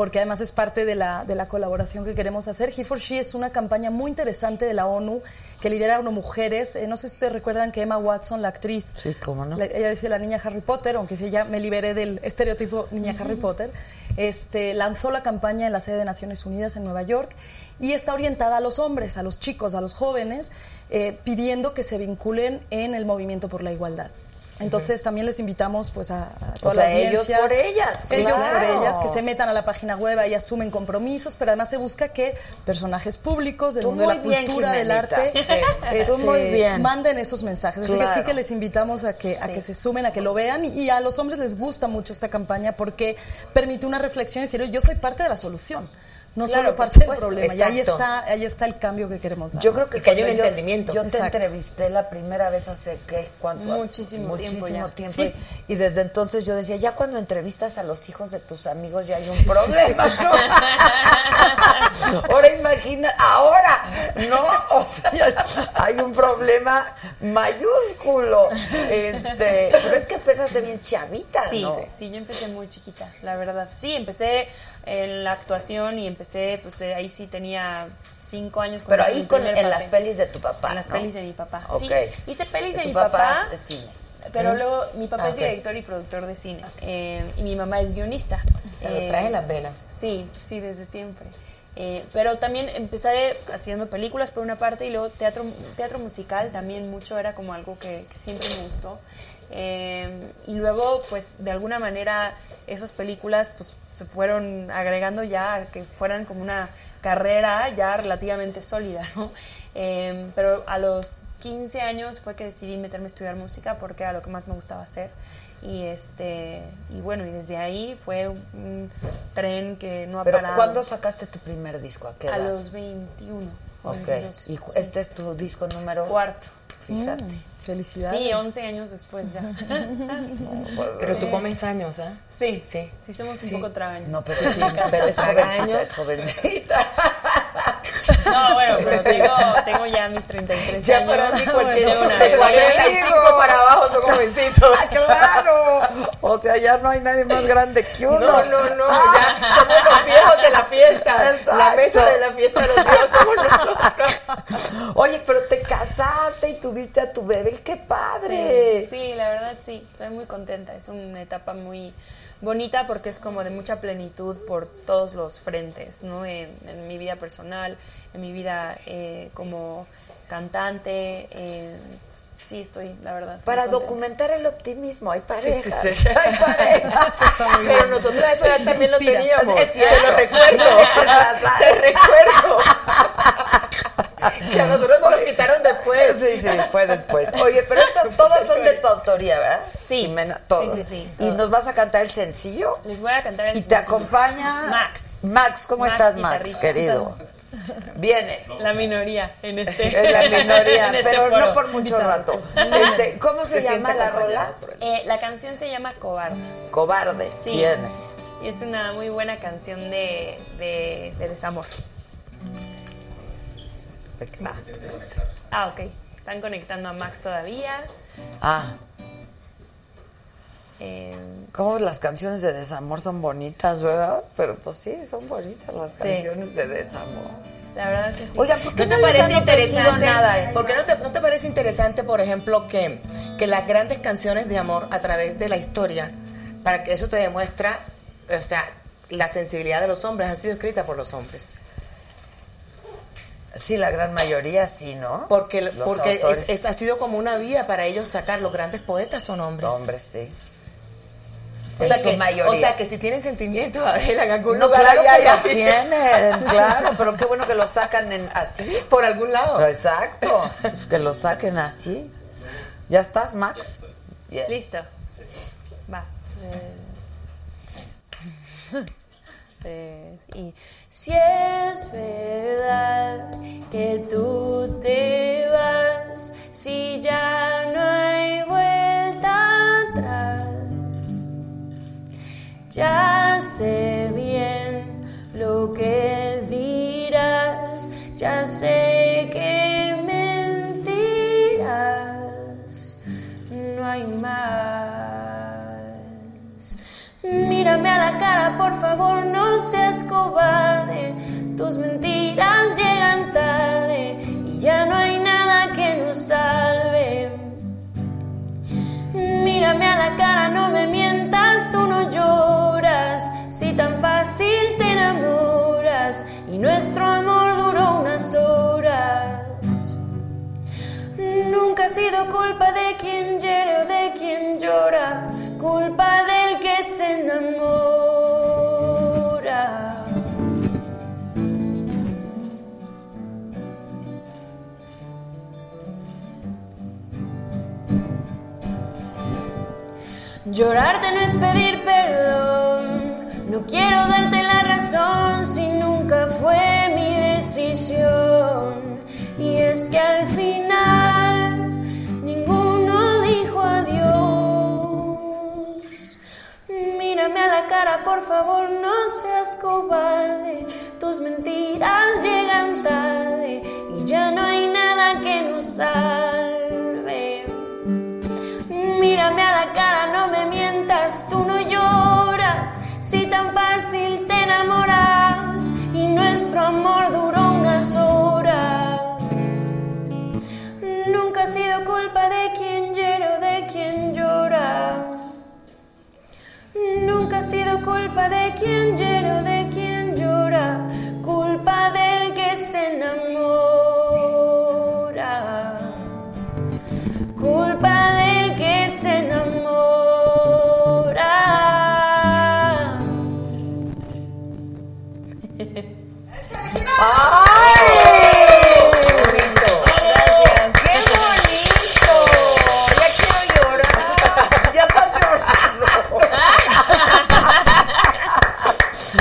porque además es parte de la, de la colaboración que queremos hacer. He for She es una campaña muy interesante de la ONU que lidera uno mujeres. Eh, no sé si ustedes recuerdan que Emma Watson, la actriz, Sí, cómo no. la- ella dice la niña Harry Potter, aunque dice ya me liberé del estereotipo niña Harry Potter, este, lanzó la campaña en la sede de Naciones Unidas en Nueva York y está orientada a los hombres, a los chicos, a los jóvenes, eh, pidiendo que se vinculen en el movimiento por la igualdad. Entonces también les invitamos pues a, a toda O sea, la audiencia. ellos por ellas, Ellos claro. por ellas, que se metan a la página web y asumen compromisos, pero además se busca que personajes públicos del Tú mundo de la bien, cultura, del arte, Sí. *laughs* este, Tú muy bien. manden esos mensajes. Así que sí que les invitamos a que, a que se sumen, a que lo vean. Y, y a los hombres les gusta mucho esta campaña porque permite una reflexión y decir, "Oye, yo soy parte de la solución. No Claro, solo parte del problema. Y ahí Exacto. está, ahí está el cambio que queremos dar. Yo creo que, Y que haya un yo- entendimiento. Yo, te Exacto. entrevisté la primera vez hace qué, cuánto, Muchísimo tiempo muchísimo ya. tiempo. Sí. Y, y desde entonces yo decía, ya cuando entrevistas a los hijos de tus amigos ya hay un problema, ¿no? *laughs* ahora imagina, ahora, no, o sea, hay un problema mayúsculo. Este, pero es que empezaste bien chavita, Sí, ¿no? sí, yo empecé muy chiquita, la verdad. Sí, empecé en la actuación y empecé, pues eh, ahí sí tenía cinco años. Pero ahí con, en las pelis de tu papá. En las ¿no? pelis de mi papá. Sí, Ok. hice pelis de mi papá papá. es cine. Pero luego mi papá Ah, es ok. director y productor de cine eh, y mi mamá es guionista. Se lo Eh, trae en las venas. Sí, sí, desde siempre. Eh, pero también empecé haciendo películas por una parte y luego teatro, teatro musical también mucho era como algo que, que siempre me gustó. Eh, y luego, pues, de alguna manera esas películas pues se fueron agregando ya a que fueran como una carrera ya relativamente sólida, ¿no? Eh, pero a los 15 años fue que decidí meterme a estudiar música porque era lo que más me gustaba hacer. Y este y bueno, y desde ahí fue un, un tren que no ha Pero parado. ¿cuándo sacaste tu primer disco? ¿A qué A edad? los 21. Ok. 22, ¿Y sí. este es tu disco número? cuarto. Fíjate. Felicidades. Sí, 11 años después ya. *laughs* Pero tú comes años, ¿ah? Sí, Sí. Sí, somos Sí. un poco tragaños. No, pero sí, pero es *laughs* jovencita, años. es jovencita. No, bueno, pero tengo, tengo ya mis 33 Ya años. para mí *laughs* cualquier Tengo una de bebé. 45 para abajo son jovencitos. ¡Ah, claro! O sea, ya no hay nadie más grande que uno. No, no, no, ya somos los viejos de la fiesta. Exacto. La mesa de la fiesta de los viejos somos nosotros. Oye, pero te casaste y tuviste a tu bebé. ¡Qué padre! Sí, sí, la verdad sí, estoy muy contenta. Es una etapa muy bonita porque es como de mucha plenitud por todos los frentes, ¿no? En, en mi vida personal, en mi vida eh, como cantante. eh, sí, estoy, la verdad. Para documentar el optimismo, hay parejas. sí, sí. *laughs* Hay *laughs* parejas. Pero nosotros a esa edad también lo teníamos. Es Te lo recuerdo. *laughs* Te recuerdo. Que a nosotros nos lo quitaron después. Sí, sí, fue después. Oye, pero estas todas son de tu autoría, ¿verdad? Sí. Jimena, todos. sí, sí, ¿Y nos vas a cantar el sencillo? Les voy a cantar el Y te sencillo. acompaña Max. Max, ¿cómo Max, estás, Max, querido? Viene. La minoría en este. Es la minoría, *laughs* en este pero foro. no por mucho rato. Este, ¿Cómo se, Se llama la rola? Eh, la canción se llama Cobarde. Cobarde. Sí. Viene. Y es una muy buena canción de, de, de desamor. Ah, ok. Están conectando a Max todavía. Ah, Eh, cómo las canciones de desamor son bonitas, ¿verdad? Pero pues sí, son bonitas las Sí. canciones de desamor. la verdad es que sí. Oigan, ¿por qué ¿No te parece interesante? nada? eh? ¿Por qué no te, no te parece interesante, por ejemplo, que, que las grandes canciones de amor a través de la historia, para que eso te demuestra, o sea, la sensibilidad de los hombres, han sido escritas por los hombres? Sí, la gran mayoría sí, ¿no? Porque, Los porque es- es- ha sido como una vía para ellos sacar. Los grandes poetas son hombres. Hombres, sí. O sea, En que, su mayoría. o sea que si tienen sentimientos, *laughs* Adela, en algún No, lugar claro que los tienen, *laughs* claro, pero qué bueno que los sacan en así. Por algún lado. Exacto, es que lo saquen así. ¿Ya estás, Max? Bien. Listo. Va. Tres, y si es verdad que tú te vas, si ya no hay vuelta atrás, ya sé bien lo que dirás, ya sé que mentirás, no hay más. Mírame a la cara, por favor, no seas cobarde, tus mentiras llegan tarde y ya no hay nada que nos salve. Mírame a la cara, no me mientas tú no lloras. Si tan fácil te enamoras y nuestro amor duró unas horas. Nunca ha sido culpa de quien hiere o de quien llora, culpa del que se enamora. Llorarte no es pedir perdón, no quiero darte la razón si nunca fue mi decisión. Y es que al final ninguno dijo adiós. Mírame a la cara, por favor, no seas cobarde. Tus mentiras llegan tarde y ya no hay nada que nos salve. Tú no lloras. Si tan fácil te enamoras y nuestro amor duró unas horas. Nunca ha sido culpa de quien hiere o de quien llora. Nunca ha sido culpa de quien hiere o de quien llora. Culpa del que se enamora. Culpa del que se enamora. ¡Ay! ¡Qué bonito! Ya quiero llorar. Ya estás llorando.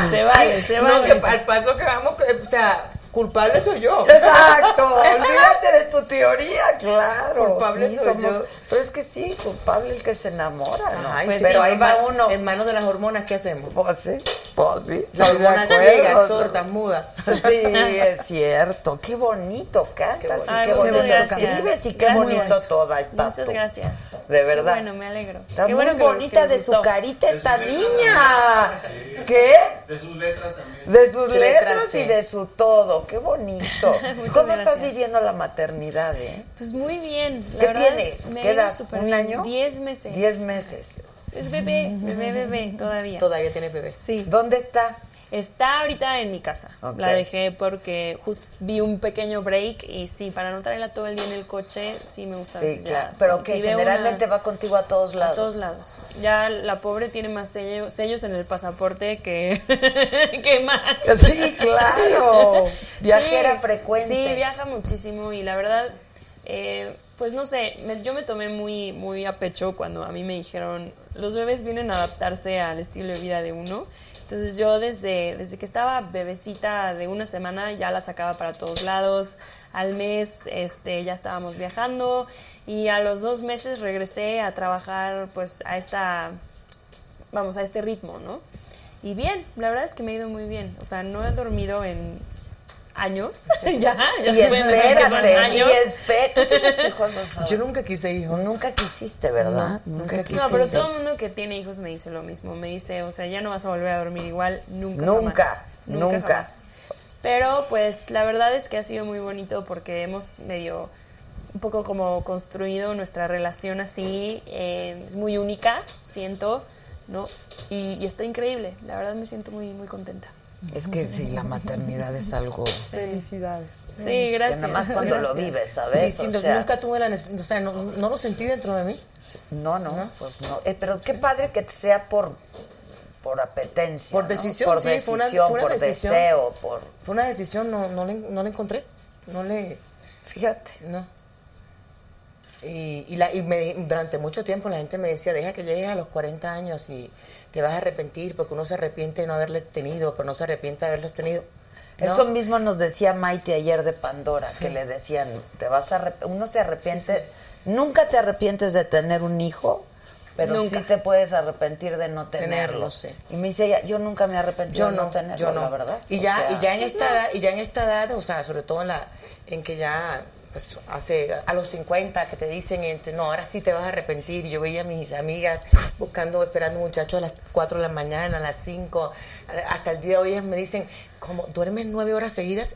Se vale, se No, vale. que al paso que vamos, o sea, culpable soy yo. Exacto, *laughs* olvídate de tu teoría, claro. Culpable sí, soy somos, yo. Pero es que sí, culpable el que se enamora, ¿no? Ay, Pues, sí, pero ahí va uno. Hermano de las hormonas, ¿qué hacemos? Pues sí, pues sí. Las hormonas ciegas, sordas, mudas. Sí, es cierto. Qué bonito cantas y Ay, qué muchas bonito gracias. escribes y qué Gracias. bonito toda estás Muchas tú. gracias. De verdad. Qué bueno, me alegro. Está Qué muy bueno que- bonita de su carita esta niña. ¿Qué? De sus letras también. De sus letras, letras, y de su todo. Qué bonito. *laughs* ¿Cómo estás viviendo la maternidad, eh? Pues muy bien. la ¿Qué verdad, tiene? Súper ¿Un bien. año? Diez meses. Diez meses. Es bebé, bebé, bebé, todavía. Todavía tiene bebé. Sí. ¿Dónde está? Está ahorita en mi casa. La dejé porque justo vi un pequeño break y sí, para no traerla todo el día en el coche, sí me gusta. Sí, claro. Pero que si generalmente una- va contigo a todos lados. A todos lados. Ya la pobre tiene más sello- sellos en el pasaporte que, *laughs* que más. Sí, claro. *laughs* Viajera Sí, frecuente. Sí, viaja muchísimo y la verdad, eh, pues no sé, me- yo me tomé muy, muy a pecho cuando a mí me dijeron, los bebés vienen a adaptarse al estilo de vida de uno. Entonces yo desde, desde que estaba bebecita de una semana ya la sacaba para todos lados. Al mes este, ya estábamos viajando y a los dos meses regresé a trabajar pues a esta, vamos, a este ritmo, ¿no? Y bien, la verdad es que me ha ido muy bien. O sea, no he dormido en años. *laughs* ya, ya Y espérate, y años. espérate. ¿Tú tienes hijos, Rosa? Yo nunca quise hijos. Nunca quisiste, ¿verdad? No, nunca nunca quisiste. No, pero todo el mundo que tiene hijos me dice lo mismo. Me dice, o sea, ya no vas a volver a dormir igual nunca. Nunca, jamás. nunca. jamás. Pero pues la verdad es que ha sido muy bonito porque hemos medio un poco como construido nuestra relación así. eh, es muy única, siento, ¿no? Y, y está increíble. La verdad me siento muy, muy contenta. Es que sí, la maternidad es algo Felicidades. Sí, que gracias. nada más cuando lo vives, Sí, ¿sabes? sí, O no- sea, nunca tuve la necesidad, o sea, no, no lo sentí dentro de mí. No, no, pues no. Eh, pero qué padre que sea por por apetencia. Por ¿no? decisión, por sí, decisión, fue una- fue una por decisión. deseo, por. Fue una decisión, no, no, le, no le encontré. No le. Fíjate. No. Y, y, la, y me- durante mucho tiempo la gente me decía, deja que llegues a los 40 años y te vas a arrepentir, porque uno se arrepiente de no haberle tenido, pero no se arrepiente de haberlos tenido. ¿No? Eso mismo nos decía Maite ayer de Pandora, que le decían, te vas a uno se arrepiente, nunca te arrepientes de tener un hijo, pero Nunca. sí te puedes arrepentir de no tenerlo. Tenerlo, sí. Y me dice ella, yo nunca me arrepentí yo de no, no, tenerlo, yo no. la verdad. Y O ya, sea, y ya en esta edad, y ya en esta edad, o sea, sobre todo en la, en que ya hace a los 50 que te dicen, este, no, ahora sí te vas a arrepentir. Yo veía a mis amigas buscando, esperando un muchacho a las 4 de la mañana, a las 5, hasta el día de hoy me dicen, ¿cómo duermes nueve horas seguidas?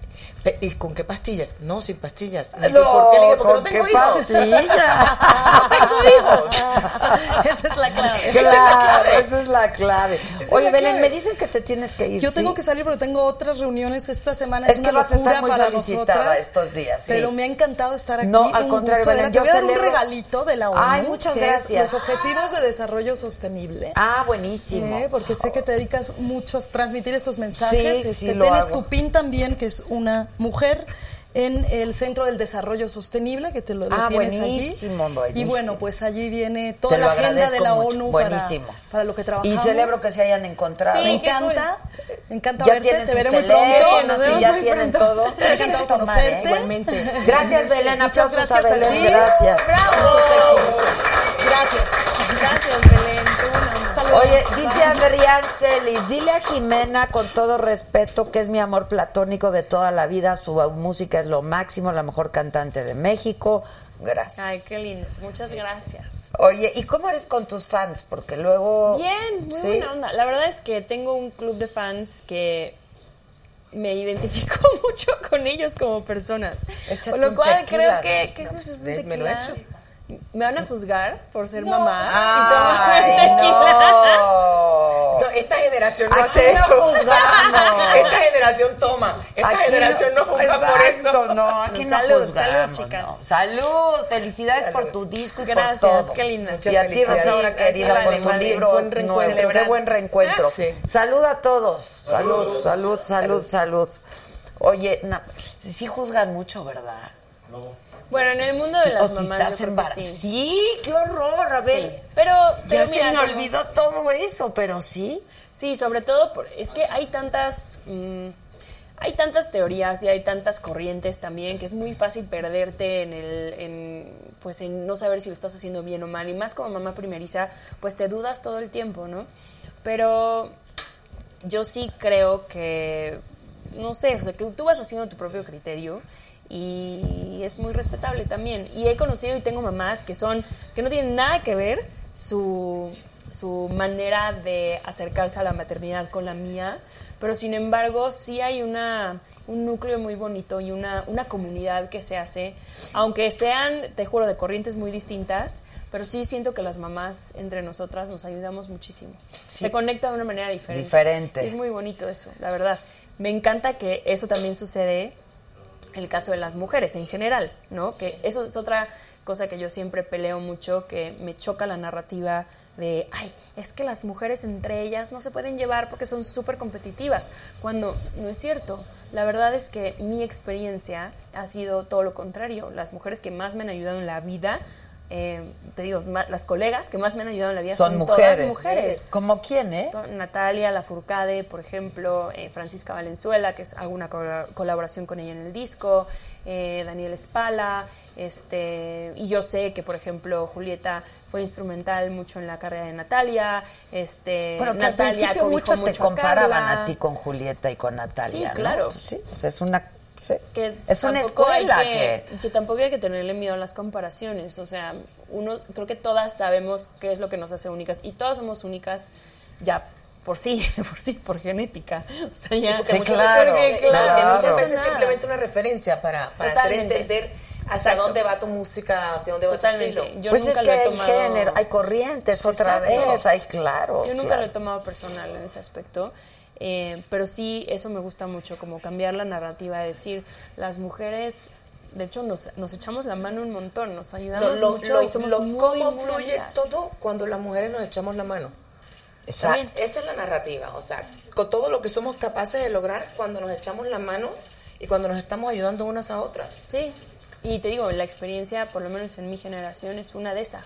¿Y con qué pastillas? No, sin pastillas. Me dicen, No, ¿por qué? Le dije, porque no ¿con tengo qué hijos. pastillas? *laughs* no tengo hijos. *laughs* Esa es la clave. Claro, esa es la clave. es Oye, la Belén, clave. me dicen que te tienes que ir. Yo tengo ¿sí? que salir porque tengo otras reuniones esta semana. Es Es, que una vas a estar muy para solicitada nosotras, estos días, sí. Pero me ha encantado estar aquí. No, al Un contrario, Belén, yo Te voy a dar un regalito de la ONU. Ay, muchas gracias. Los Objetivos de Desarrollo Sostenible. Ah, buenísimo. Eh, porque sé que te dedicas mucho a transmitir estos mensajes. Sí, Este, sí, lo tienes hago. tu pin también, que es una mujer en el Centro del Desarrollo Sostenible, que te lo, lo Ah, tienes buenísimo, allí. buenísimo. Y bueno, pues allí viene toda la agenda de la mucho. ONU para, Buenísimo. para lo que Y trabajamos. celebro que se hayan encontrado. Sí, Me cool. encanta, me encanta Ya verte, te veré muy pronto. sí, Nos vemos ya muy tienen pronto. todo. Me ¿eh? conocerte. Igualmente. Gracias, Belén. Muchas gracias a a Belén. ti. Gracias. Muchos éxitos. Gracias. Gracias, Belén. Oye, dice Adrián Celis, dile a Jimena con todo respeto que es mi amor platónico de toda la vida, su música es lo máximo, la mejor cantante de México. Gracias. Ay, qué lindo. Muchas gracias. Oye, ¿y cómo eres con tus fans? Porque luego... Bien, muy ¿Sí? buena onda. La verdad es que tengo un club de fans que me identifico *laughs* mucho con ellos como personas. Échate lo cual tequila, creo que, que No, eso es pues, me lo he hecho. Me van a juzgar por ser mamá Ay, no. *laughs* No, esta generación no Aquí hace no eso. juzgamos. *laughs* Esta generación toma. Esta Aquí generación no, juzga por Exacto, eso. No, aquí no Salud, juzgamos, salud, chicas. no. Salud, felicidades por Salud. tu disco y Gracias, por todo. qué linda. Y a ti. Rosaura, querida, vale, por tu vale. libro Buen reencuentro. Qué buen reencuentro. Sí. Salud a todos. Salud, salud, salud, salud. Oye, na- sí juzgan mucho, ¿verdad? Bueno, en el mundo Sí, de las o si mamás estás embarazada. sí. Sí, qué horror, a ver. Sí. Pero, pero ya mira, se me como- olvidó todo eso, pero sí. Sí, sobre todo por, es que hay tantas mm, hay tantas teorías y hay tantas corrientes también que es muy fácil perderte en el en, pues en no saber si lo estás haciendo bien o mal y más como mamá primeriza pues te dudas todo el tiempo, ¿no? Pero yo sí creo que no sé, o sea, que tú vas haciendo tu propio criterio y es muy respetable también. Y he conocido y tengo mamás que son que no tienen nada que ver su su manera de acercarse a la maternidad con la mía, pero sin embargo sí hay una, un núcleo muy bonito y una, una comunidad que se hace, aunque sean, te juro, de corrientes muy distintas, pero sí siento que las mamás entre nosotras nos ayudamos muchísimo. Se conecta de una manera diferente. Diferente. Es muy bonito eso, la verdad. Me encanta que eso también sucede el caso de las mujeres en general, ¿no? Que eso es otra cosa que yo siempre peleo mucho, que me choca la narrativa de, ay, es que las mujeres entre ellas no se pueden llevar porque son súper competitivas, cuando no es cierto. La verdad es que mi experiencia ha sido todo lo contrario. Las mujeres que más me han ayudado en la vida, eh, te digo, las colegas que más me han ayudado en la vida Son son, mujeres. todas mujeres. ¿Como quién, eh? Natalia Lafourcade, por ejemplo, eh, Francisca Valenzuela, que es, hago una col- colaboración con ella en el disco, eh, Daniel Espala, este, y yo sé que, por ejemplo, Julieta fue instrumental mucho en la carrera de Natalia, este, Pero que al Natalia principio cobijó mucho te a comparaban a ti con Julieta y con Natalia, Sí, ¿no? claro. Sí, pues es una... sí. que es una hay escuela que, que... que tampoco hay que tenerle miedo a las comparaciones o sea uno creo que todas sabemos qué es lo que nos hace únicas y todas somos únicas ya por sí *laughs* por sí por genética o sea ya Porque Sí, muchas claro, veces, que claro. muchas veces Nada. simplemente una referencia para, para hacer entender hacia Exacto. dónde va tu música, hacia dónde va tu estilo. yo pues nunca es lo que he hay tomado género, hay corrientes otra vez, hay claro. Yo nunca claro. lo he tomado personal en ese aspecto, eh, pero sí, eso me gusta mucho, como cambiar la narrativa, de decir, las mujeres, de hecho, nos, nos echamos la mano un montón, nos ayudamos lo, mucho lo- y somos lo- muy, cómo muy fluye amigas. todo cuando las mujeres nos echamos la mano. Exacto. También. Esa es la narrativa, o sea, con todo lo que somos capaces de lograr cuando nos echamos la mano y cuando nos estamos ayudando unas a otras. Sí, y te digo, la experiencia, por lo menos en mi generación, es una de esas.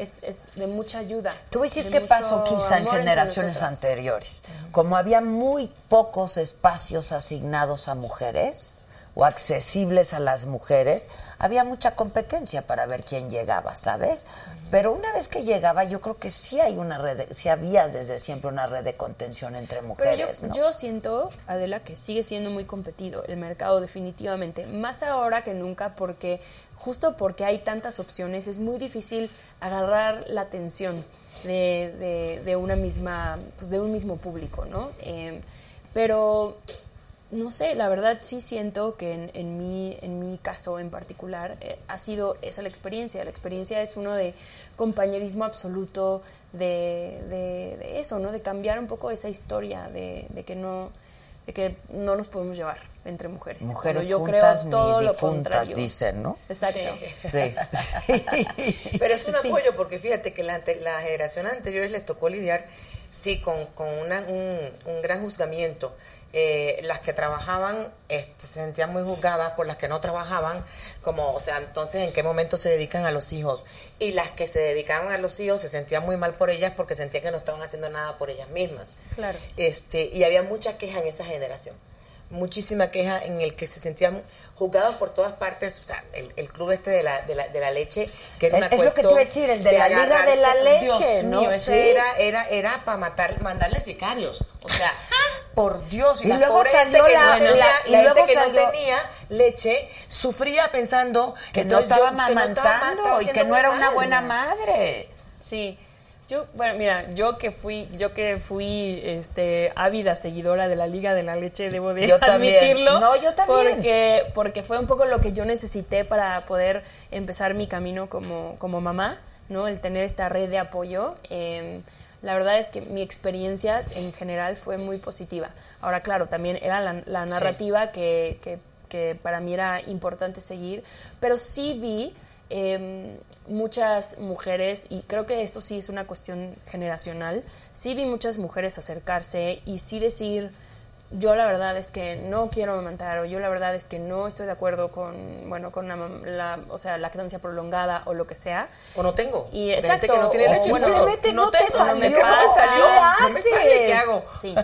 Es, es de mucha ayuda. Te voy a decir de qué pasó quizá en generaciones anteriores. Como había muy pocos espacios asignados a mujeres, o accesibles a las mujeres, había mucha competencia para ver quién llegaba, ¿sabes? Pero una vez que llegaba, yo creo que sí hay una red, de- sí había desde siempre una red de contención entre Pero mujeres, yo, ¿no? yo siento, Adela, que sigue siendo muy competido el mercado definitivamente, más ahora que nunca porque justo porque hay tantas opciones es muy difícil agarrar la atención de, de- de una misma, pues de un mismo público, ¿no? Eh, pero no sé, la verdad sí siento que en, en mi, en mi caso en particular eh, ha sido esa la experiencia. La experiencia es uno de compañerismo absoluto, de, de- de eso, ¿no? De cambiar un poco esa historia, de que no de que no nos podemos llevar entre mujeres. Mujeres Cuando yo juntas creo todo ni lo difuntas, contrario. dicen, ¿no? Exacto. *laughs* Sí. Pero es un Sí. apoyo porque fíjate que la, la generación anteriores les tocó lidiar, sí, con, con una- un, un gran juzgamiento. Eh, las que trabajaban este, se sentían muy juzgadas por las que no trabajaban, como, o sea, entonces, ¿en qué momento se dedican a los hijos? Y las que se dedicaban a los hijos se sentían muy mal por ellas porque sentían que no estaban haciendo nada por ellas mismas. Claro. Este, y había mucha queja en esa generación. Muchísima queja en el que se sentían juzgados por todas partes. O sea, el, el club este de la, de, la, de la leche, que era una Es lo que te cuestión iba a decir, el de la Liga de la Leche, Dios ¿no? mío, Sí. era, era, era para matar, mandarle sicarios. O sea, *laughs* por Dios. Y, Y la luego pobre gente salió que la- no tenía, la- y la luego gente que salió- no tenía leche sufría pensando que que no estaba amamantando y que no era una mal. buena madre. Sí. Yo, bueno, mira, yo que fui, yo que fui este ávida seguidora de la Liga de la Leche, debo de Yo también. admitirlo. No, yo también. Porque, porque fue un poco lo que yo necesité para poder empezar mi camino como, como mamá, ¿no? El tener esta red de apoyo. Eh, la verdad es que mi experiencia en general fue muy positiva. Ahora, claro, también era la, la Sí. narrativa que, que- que para mí era importante seguir, pero sí vi eh, muchas mujeres, y creo que esto sí es una cuestión generacional, sí vi muchas mujeres acercarse y sí decir, yo la verdad es que no quiero amamantar o yo la verdad es que no estoy de acuerdo con, bueno, con la, la- o sea, lactancia prolongada o lo que sea. O no tengo. Y exacto, que no tiene o leche. bueno, Simplemente no te tengo, salió. No me, ¿Qué no pasa? salió. ¿Qué No me sale. ¿Qué hago? Sí,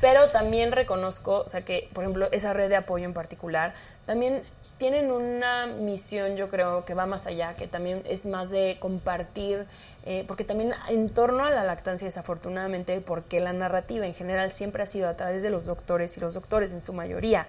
pero también reconozco, o sea, que, por ejemplo, esa red de apoyo en particular, también tienen una misión, yo creo, que va más allá, que también es más de compartir, eh, porque también en torno a la lactancia, desafortunadamente, porque la narrativa en general siempre ha sido a través de los doctores, y los doctores en su mayoría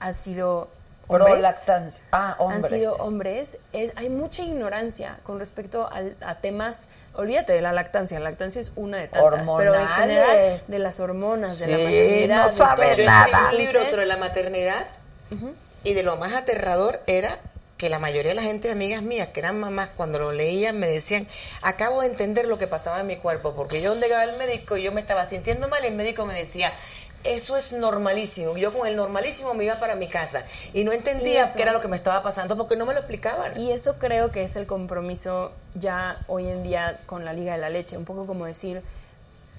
han sido Pro hombres, lactancia. Ah, hombres. han sido hombres, es, hay mucha ignorancia con respecto al- a temas, olvídate de la lactancia, la lactancia es una de tantas, pero en Hormonales. general de las hormonas, de la Sí, maternidad. no sabe nada. un libro sobre la maternidad y de lo más aterrador era que la mayoría de la gente, amigas mías, que eran mamás, cuando lo leían me decían, acabo de entender lo que pasaba en mi cuerpo, porque yo donde llegaba el médico y yo me estaba sintiendo mal y el médico me decía, eso es normalísimo. Yo con el normalísimo me iba para mi casa y no entendía qué era lo que me estaba pasando porque no me lo explicaban. Y eso creo que es el compromiso ya hoy en día con la Liga de la Leche, un poco como decir,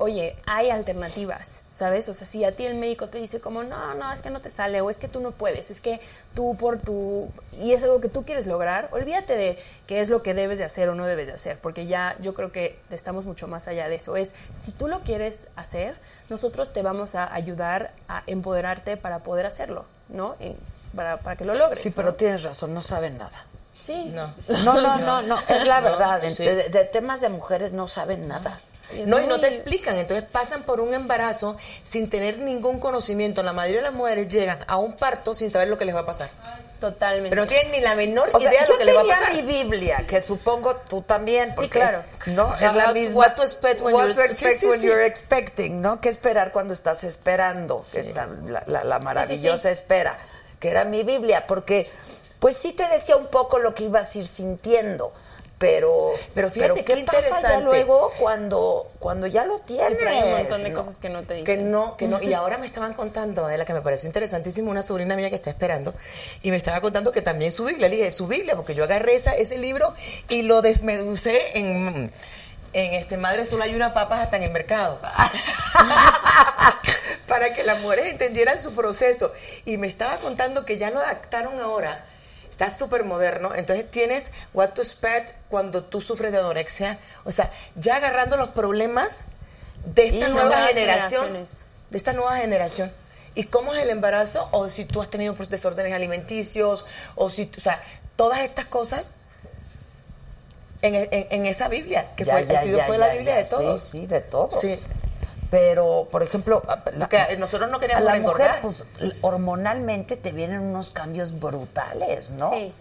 oye, hay alternativas, ¿sabes? O sea, si a ti el médico te dice como, no, no, es que no te sale, o es que tú no puedes, es que tú por tu... y es algo que tú quieres lograr, olvídate de qué es lo que debes de hacer o no debes de hacer, porque ya yo creo que estamos mucho más allá de eso. Es, si tú lo quieres hacer, nosotros te vamos a ayudar a empoderarte para poder hacerlo, ¿no? En- para, para que lo logres. Sí, ¿no? pero tienes razón, no saben nada. Sí. No. No, no, *laughs* no, no, es la No, verdad. Sí. de, de temas de mujeres no saben nada. No, y no te explican, entonces pasan por un embarazo sin tener ningún conocimiento. La mayoría de las mujeres llegan a un parto sin saber lo que les va a pasar. Totalmente. Pero no tienen ni la menor O sea, idea de yo lo que les va a tenía pasar. mi Biblia, que supongo tú también. Sí, claro. ¿no? Es la What- misma. what to expect when What you're- to expect sí, sí, when sí. you're expecting, ¿no? ¿Qué esperar cuando estás esperando? La, la- la maravillosa espera, que era mi Biblia, porque pues sí te decía un poco lo que ibas a ir sintiendo. Pero, Pero fíjate ¿qué qué pasa ya luego cuando, cuando ya lo tienes? Sí, pero hay un montón de ¿no? cosas que no te Que dicen. no, que no. Y *laughs* ahora me estaban contando, de la que me pareció interesantísimo, una sobrina mía que está esperando, y me estaba contando que también su Biblia, le dije, su Biblia, porque yo agarré esa, ese libro y lo desmeducé en, en este Madre Sola hay una papas hasta en el mercado. *laughs* Para que las mujeres entendieran su proceso. Y me estaba contando que ya lo adaptaron ahora. Está súper moderno. Entonces tienes what to expect cuando tú sufres de anorexia. O sea, ya agarrando los problemas de esta Y nueva generación. De esta nueva generación. ¿Y cómo es el embarazo? O si tú has tenido pues, desórdenes alimenticios, o si, o sea, todas estas cosas en, en- en esa Biblia, que Ya, fue, ya, ha sido, ya, fue la Biblia de todos. Sí, sí, de todos. Sí. Pero, por ejemplo, la- Porque nosotros no a queríamos la engordar. mujer, pues, hormonalmente te vienen unos cambios brutales, ¿no? Sí.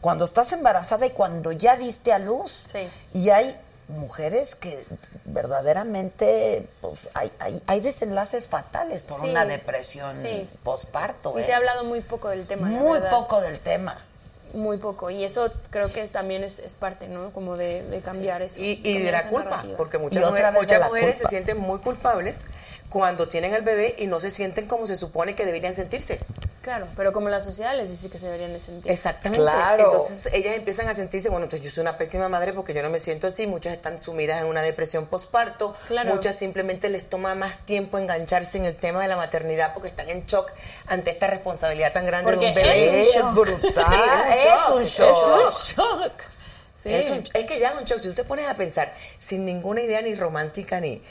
Cuando estás embarazada y cuando ya diste a luz. Sí. Y hay mujeres que verdaderamente, pues, hay, hay, hay desenlaces fatales por Sí. una depresión Sí. posparto. Y ¿eh? se ha hablado muy poco del tema. la Muy poco del tema. Muy poco. Y eso creo que también es, es parte, ¿no? Como de, de cambiar eso. Y, y cambiar de la culpa, narrativa. porque muchas, muchas mujeres culpa. se sienten muy culpables cuando tienen el bebé y no se sienten como se supone que deberían sentirse. Claro, pero como la sociedad les dice que se deberían de sentir. Exactamente. Claro. Entonces ellas empiezan a sentirse, bueno, entonces yo soy una pésima madre porque yo no me siento así. Muchas están sumidas en una depresión postparto. Claro. Muchas simplemente les toma más tiempo engancharse en el tema de la maternidad porque están en shock ante esta responsabilidad tan grande Porque de un bebé. es un Es brutal. Sí, es un shock. Es un shock. Sí. Es, un- es que ya es un shock. Si tú te pones a pensar sin ninguna idea ni romántica ni.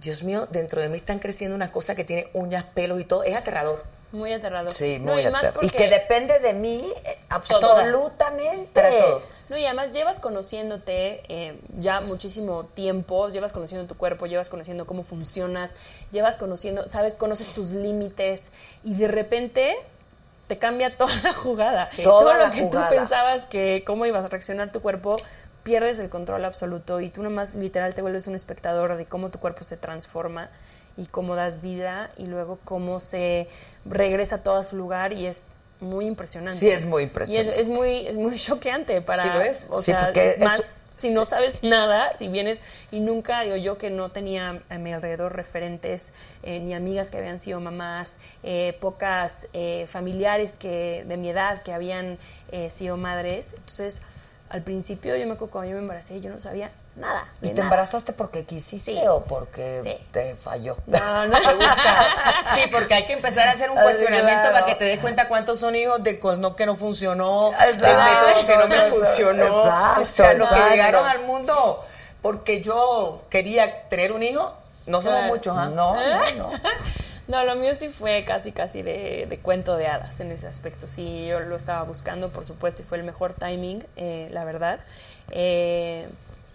Dios mío, dentro de mí están creciendo unas cosas que tiene uñas, pelos y todo. Es aterrador. Muy aterrador. Sí, No, muy y más aterrador. Y porque- que depende de mí eh, absolutamente. Para todo. No, y además llevas conociéndote eh, ya muchísimo tiempo, llevas conociendo tu cuerpo, llevas conociendo cómo funcionas, llevas conociendo, sabes, conoces tus límites y de repente te cambia *laughs* toda la jugada. Toda Todo la lo que jugada. tú pensabas que cómo ibas a reaccionar tu cuerpo, pierdes el control absoluto y tú nomás literal te vuelves un espectador de cómo tu cuerpo se transforma y cómo das vida y luego cómo se regresa todo a su lugar y es muy impresionante. Sí, es muy Y impresionante. es, es muy, es muy choqueante para... Sí lo es. O Sí, sea, porque es es- más, si no sabes nada, si vienes y nunca, digo yo que no tenía a mi alrededor referentes, eh, ni amigas que habían sido mamás, eh, pocas eh, familiares que de mi edad que habían eh, sido madres. Entonces, al principio yo me acuerdo cuando yo me embaracé, yo no sabía nada. ¿Y te nada. embarazaste porque quisiste Sí. o porque Sí. te falló? No, no. *laughs* Sí, porque hay que empezar a hacer un cuestionamiento claro. para que te des cuenta cuántos son hijos de no que no funcionó, Exacto. del método que no me Exacto. funcionó. Exacto, o sea, los que llegaron al mundo porque yo quería tener un hijo, no somos Claro. muchos, ¿ah? No, no, no. No, lo mío sí fue casi, casi de, de cuento de hadas en ese aspecto. Sí, yo lo estaba buscando, por supuesto, y fue el mejor timing, eh, la verdad. Eh,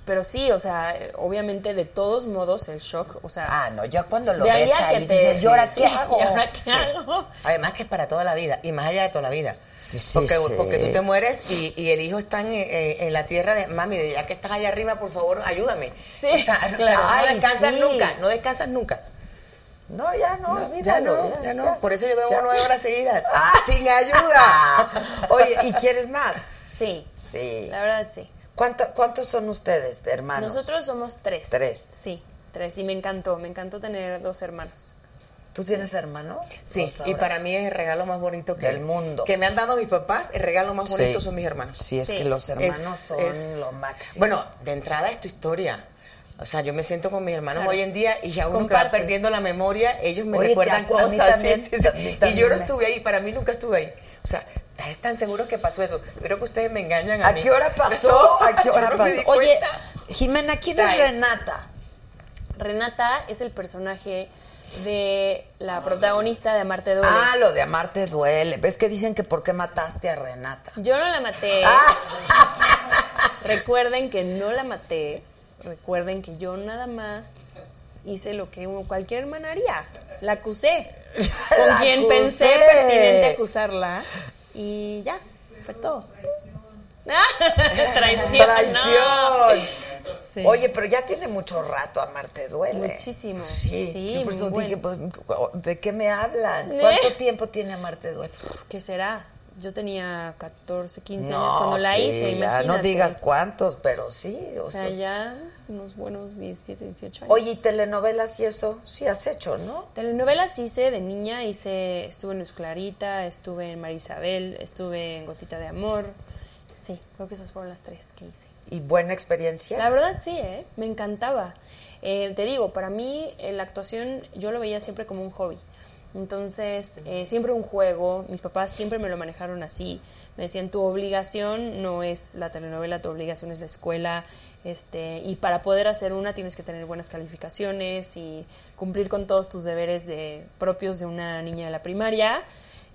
pero sí, o sea, obviamente de todos modos el shock, o sea... Ah, no, ya cuando lo de ahí ves que ahí te- dices, ¿y ahora sí, qué hago? ¿y ahora qué Sí. hago? Además que es para toda la vida y más allá de toda la vida. Sí, sí, porque, sí. porque tú te mueres y, y el hijo está en, eh, en la tierra de mami, de ya que estás allá arriba, por favor, ayúdame. Sí, o sea, o sea, claro. no descansas sí. nunca, no descansas nunca. No, ya no, No, ya no, ya no. Por eso yo debo ya. nueve horas seguidas. Ah. Sin ayuda. *laughs* Oye, ¿y quieres más? Sí, Sí. la verdad sí. ¿Cuánto- ¿Cuántos son ustedes, de hermanos? Nosotros somos tres. Tres. Sí, tres. Y me encantó, me encantó tener dos hermanos. ¿Tú tienes hermano? Sí, y para mí es el regalo más bonito que Del mundo. Que me han dado mis papás, el regalo más bonito Sí. son mis hermanos. Sí, es Sí. que los hermanos Es- son es- lo máximo. Bueno, de entrada es tu historia. O sea, yo me siento con mis hermanos Claro. hoy en día y ya uno que va Compartes. perdiendo la memoria, ellos me Oye, recuerdan a cosas. también, sí, sí, a Y yo no estuve ahí, para mí nunca estuve ahí. O sea, ¿estás tan seguro que pasó eso? Creo que ustedes me engañan a, ¿A mí. qué hora pasó? *laughs* ¿A qué hora no pasó? Oye. Jimena, ¿quién es. Renata? Renata es el personaje de la protagonista de Amarte Duele. Ah, lo de amarte duele. ¿Ves que dicen que por qué mataste a Renata? Yo no la maté. Ah. Recuerden que no la maté. Recuerden que yo nada más hice lo que cualquier hermana haría. La acusé. Con La quien acusé. pensé pertinente acusarla. Y ya, fue todo. Traición. *laughs* Traición. Sí. Oye, pero ya tiene mucho rato amarte duele. Muchísimo. Sí, Sí, yo por eso dije, pues, ¿de qué me hablan? ¿Eh? ¿Cuánto tiempo tiene amarte duele? ¿Qué será? Yo tenía 14, 15 años cuando la sí, hice, ya, no digas cuántos, pero sí. O, O sea, sea, ya unos buenos 17, 18 años. Oye, ¿y telenovelas y eso? Sí has hecho, ¿no? Telenovelas hice de niña, hice, estuve en Luz Clarita, estuve en María Isabel, estuve en Gotita de Amor. Sí, creo que esas fueron las tres que hice. ¿Y buena experiencia? La verdad sí, ¿eh? me encantaba. Eh, te digo, para mí eh, la actuación yo lo veía siempre como un hobby. Entonces, eh, siempre un juego, mis papás siempre me lo manejaron así. Me decían, tu obligación no es la telenovela, tu obligación es la escuela. Este, y para poder hacer una tienes que tener buenas calificaciones y cumplir con todos tus deberes de, propios de una niña de la primaria.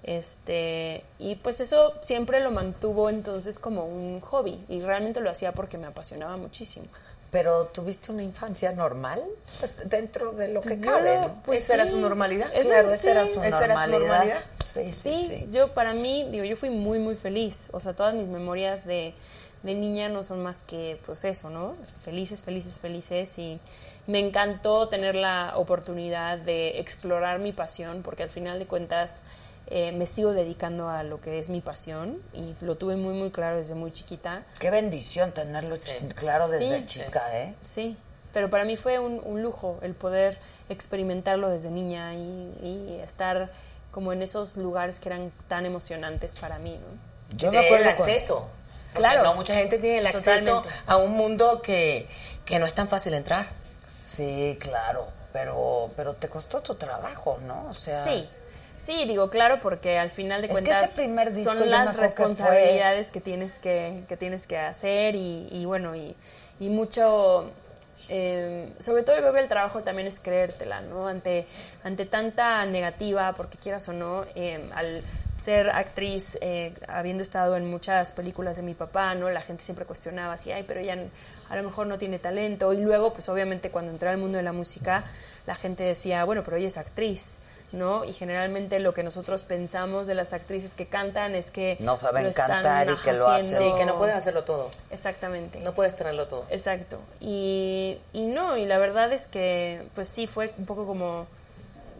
Este, y pues eso siempre lo mantuvo entonces como un hobby y realmente lo hacía porque me apasionaba muchísimo. Pero tuviste una infancia normal, pues dentro de lo que Pues cabe, pues ¿Esa era su normalidad? Esa- claro, esa era su ¿Esa era su normalidad. normalidad? Sí, sí, Sí, sí. yo para mí, digo, yo fui muy, muy feliz. O sea, todas mis memorias de, de niña no son más que, pues eso, ¿no? Felices, felices, felices. Y me encantó tener la oportunidad de explorar mi pasión, porque al final de cuentas eh, me sigo dedicando a lo que es mi pasión y lo tuve muy, muy claro desde muy chiquita. Qué bendición tenerlo claro desde Sí, sí. chica, ¿eh? Sí, pero para mí fue un, un lujo el poder experimentarlo desde niña y, y estar como en esos lugares que eran tan emocionantes para mí, ¿no? Yo me acuerdo el acceso. Claro. No mucha gente tiene el acceso Totalmente. a un mundo que, que no es tan fácil entrar. Sí, claro, pero, pero te costó tu trabajo, ¿no? O sea, Sí, sí, digo, claro, porque al final de Es que cuentas yo son las que responsabilidades que, tienes que, que tienes que hacer y, y bueno, y, y mucho, eh, sobre todo yo creo que el trabajo también es creértela, ¿no? Ante, ante tanta negativa, porque quieras o no, eh, al ser actriz, eh, habiendo estado en muchas películas de mi papá, ¿no? La gente siempre cuestionaba así, ay, pero ella a lo mejor no tiene talento. Y luego, pues obviamente cuando entré al mundo de la música, la gente decía, bueno, pero ella es actriz. ¿no? Y generalmente lo que nosotros pensamos de las actrices que cantan es que No saben cantar y que lo hacen. Sí, que no puedes hacerlo todo. Exactamente. No puedes tenerlo todo. Exacto. Y, y no, y la verdad es que, pues sí, fue un poco como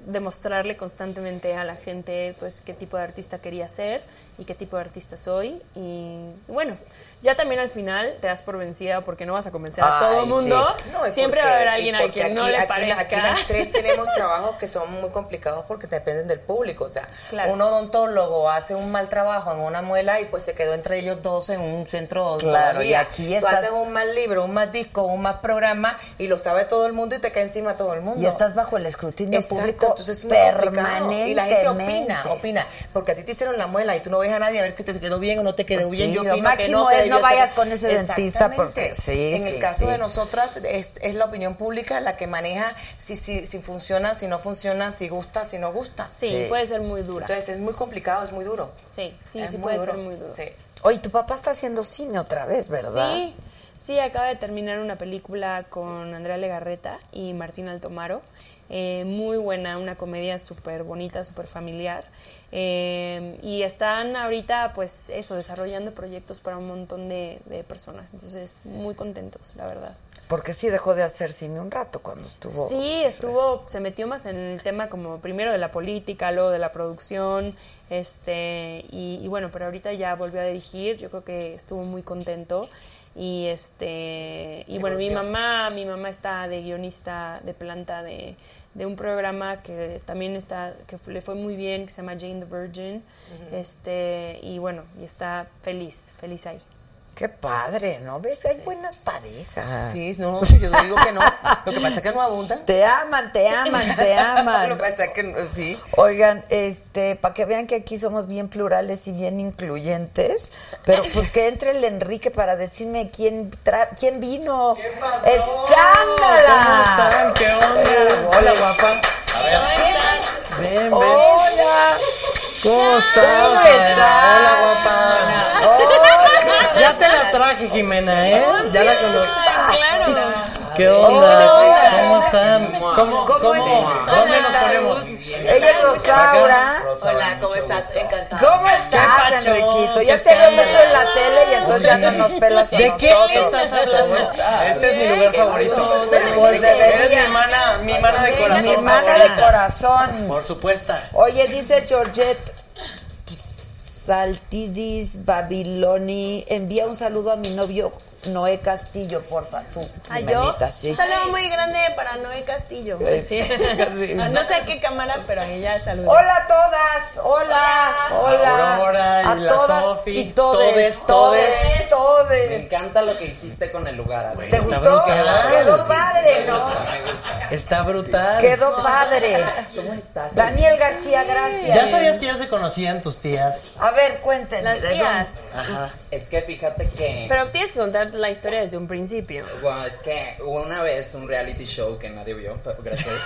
demostrarle constantemente a la gente, pues, qué tipo de artista quería ser y qué tipo de artista soy. Y bueno, ya también al final te das por vencida porque no vas a convencer a todo el mundo. sí. No, Siempre porque- va a haber alguien al porque que no le parezca. Aquí las tres *laughs* tenemos trabajos que son muy complicados porque dependen del público. O sea, Claro. un odontólogo hace un mal trabajo en una muela y pues se quedó entre ellos dos en un centro Claro, y aquí Tú estás- haces un mal libro, un mal disco, un mal programa y lo sabe todo el mundo y te cae encima todo el mundo. Y estás bajo el escrutinio Exacto, público entonces es permanentemente. Y la gente opina, opina. Porque a ti te hicieron la muela y tú no ves a nadie a ver que te quedó bien o no te quedó Pues bien. sí, Yo lo opino que máximo no, es no vayas con ese dentista porque- sí, En sí, el caso sí. de nosotras es, es la opinión pública la que maneja si, si, si funciona, si no funciona, si gusta, si no gusta. Sí, Sí. puede ser muy dura. Entonces es muy complicado, es muy duro. sí, sí, Es sí puede duro. ser muy duro. Sí. Oye, tu papá está haciendo cine otra vez, ¿verdad? Sí, sí, acaba de terminar una película con Andrea Legarreta y Martín Altomaro. Eh, muy buena, una comedia súper bonita, súper familiar. Eh, y están ahorita, pues eso, desarrollando proyectos para un montón de, de personas. Entonces, muy contentos, la verdad. Porque sí dejó de hacer cine un rato cuando estuvo. Sí, estuvo, se metió más en el tema como primero de la política, luego de la producción, este, y, y bueno, pero ahorita ya volvió a dirigir, yo creo que estuvo muy contento. Y este, y bueno, mi mamá, mi mamá está de guionista de planta de, de un programa que también está, que le fue muy bien, que se llama Jane the Virgin. Este, y bueno, y está feliz, feliz ahí. Qué padre, ¿no? ¿Ves? Hay buenas parejas. Sí, no, yo digo que no. Lo que pasa es que no abundan. Te aman, te aman, te aman. *laughs* Lo que pasa es que no- sí. Oigan, este, para que vean que aquí somos bien plurales y bien incluyentes, pero pues que entre el Enrique para decirme quién tra- quién vino. ¿Qué pasó? ¡Escándala! ¿Qué onda? Hola, guapa. Ven, ven. Hola. ¿Cómo estás? ¿Cómo estás? Hola, guapa. Hola. Ya te la traje, Jimena, ¿eh? Ya la conozco. Claro. ¿Qué onda? Hola. ¿Cómo están? ¿Cómo, ¿Cómo? ¿Dónde nos ponemos? Ella es Rosaura. Hola, ¿cómo estás? Encantada. ¿Cómo estás? Enriquito? ¿Qué Ya te veo mucho en la tele y entonces ya no nos pelas ¿De qué estás hablando? Este es mi lugar favorito. Pues. Eres mi hermana, mi hermana de corazón. Mi hermana de corazón. Por supuesto. Oye, dice Georgette Saltidis Babiloni, envía un saludo a mi novio Noé Castillo, porfa, tú, ¿A yo? Jimenita, sí. Un saludo muy grande para Noé Castillo. Eh, *laughs* Sí. No sé a qué cámara, pero ella saludo. Hola a todas, hola, hola. Aurora y A la todas Sofi, y todes, todes, todes, Me todes. encanta lo que hiciste con el lugar, Ale. ¿Te gustó? brutal. Quedó padre, ¿no? Me gusta. Está brutal. Quedó padre. *laughs* ¿Cómo estás? Daniel García, gracias. ¿Ya sabías que ya se conocían tus tías? A ver, cuéntenme. Las tías. Ajá. Es que fíjate que... Pero tienes que contar la historia desde un principio. Bueno, es que hubo una vez un reality show que nadie vio, pero gracias. *laughs*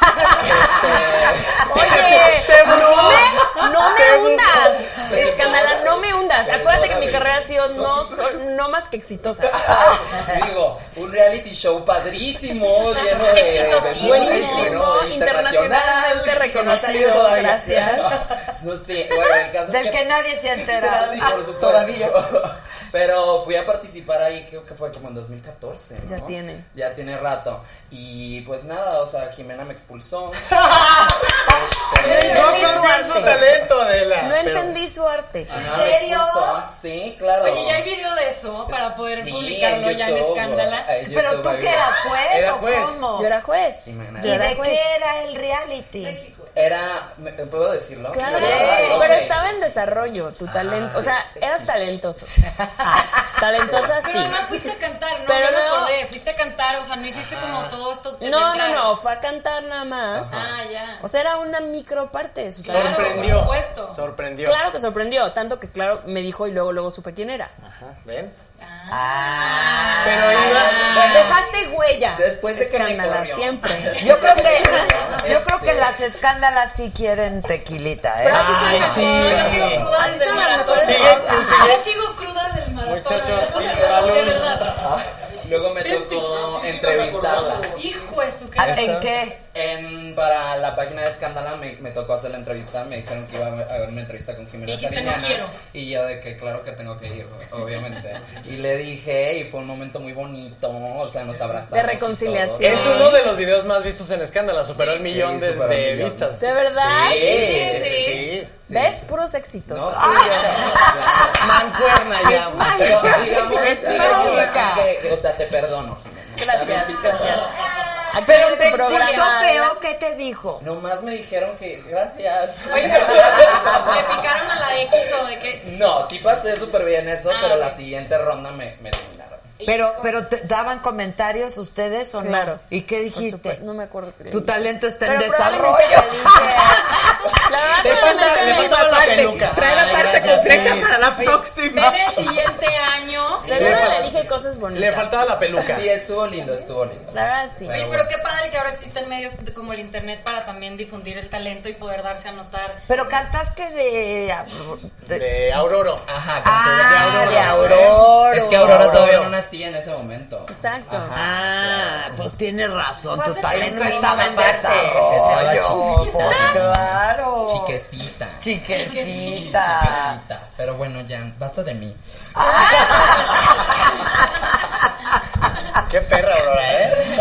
Este, Oye, no me, no me hundas. Escandala, no me hundas. Acuérdate que mi carrera ha sido no, so- no más que exitosa. *laughs* Digo, un reality show padrísimo, lleno de, de bueno, internacionalmente reconocido, gracias. *laughs* No sé, bueno, el caso Del es que nadie se ha enterado. Sí, por supuesto. Todavía. Pero fui a participar ahí, creo que fue como en 2014, ¿no? Ya tiene. Ya tiene rato. Y pues nada, o sea, Jimena me expulsó. *laughs* No Este, No entendí su talento, Adela. No pero- entendí su arte. Me expulsó. Sí, claro. Oye, ¿ya hay video de eso para poder Sí, publicarlo ya en Escándala? en Pero tú que eras juez Era o juez. cómo? Yo era juez. Jimena. ¿Y de qué era el reality? Era, ¿me- ¿puedo decirlo? Claro, Sí. pero estaba en desarrollo tu talento, o sea, eras talentoso. Talentosa Pero sí. además fuiste a cantar, ¿no? Pero no. acordé, fuiste a cantar, o sea, no hiciste como todo esto. No, no, no, fue a cantar nada más. Ah, ya. O sea, era una micro parte de su talento. Sorprendió. por supuesto. Sorprendió. Claro que sorprendió, tanto que claro me dijo y luego luego supe quién era. Ajá, ¿ven? Ah. Pero iba. Dejaste huella. Después de que me siempre. *laughs* Yo creo que yo creo Este- que las escándalas sí quieren tequilita, ¿eh? Pero así Ay, son- sí. No, yo sigo cruda desde el maratón. Yo sigo del maratón. Muchachos, sí, *laughs* De verdad. Luego me tocó entrevistarla. Hijo de su ¿Ah, que ¿En qué? En, para la página de Escándala me, me tocó hacer la entrevista, me dijeron que iba a haber una entrevista con Jimena Sariñana. "No quiero". Y yo de que claro que tengo que ir, obviamente. *laughs* y le dije, y fue un momento muy bonito, o sea, nos abrazamos. De reconciliación. Es uno de los videos más vistos en Escándala, superó el millón de, superó el de millón. vistas. ¿De verdad? Sí, Sí, sí, sí, sí. ¿Ves? Puros éxitos. No, Mancuerna ya. Pero muchachos. digamos, Es digamos mágica. aquí que, o sea, te perdono, Jimena. Gracias, gracias. Pero en te tu programa, expulsó Adela. feo, ¿qué te dijo? Nomás me dijeron que gracias. Oye, pero *laughs* le picaron a la X o de qué. No, sí pasé súper bien eso, Ah, pero la siguiente ronda me, me eliminaron. Pero pero te daban comentarios ustedes o no? Claro. ¿Y qué dijiste? No me acuerdo qué le Tu talento está en Pero desarrollo. probablemente *laughs* le dije- La verdad, Le falta, le faltaba la peluca. Trae la parte gracias, completa sí. para la próxima. Ven el siguiente año. Seguro Le dije cosas bonitas. Le faltaba la peluca. Sí, estuvo lindo, estuvo lindo. La verdad, sí. Oye, pero qué padre que ahora existen medios de- como el internet para también difundir el talento y poder darse a notar. Pero cantaste de, de- De Auroro. Ajá, Ah, de Aurora. Aurora. Es que Aurora todavía no nacía en ese momento. Exacto. Ah, pues tienes razón, tu talento estaba en Estaba desarrollo. chiquita. pues, *laughs* claro. Chiquecita. Chiquecita. Chiquecita. Pero bueno, ya, basta de mí. *laughs* Qué perra, Aurora, *laughs* ¿eh?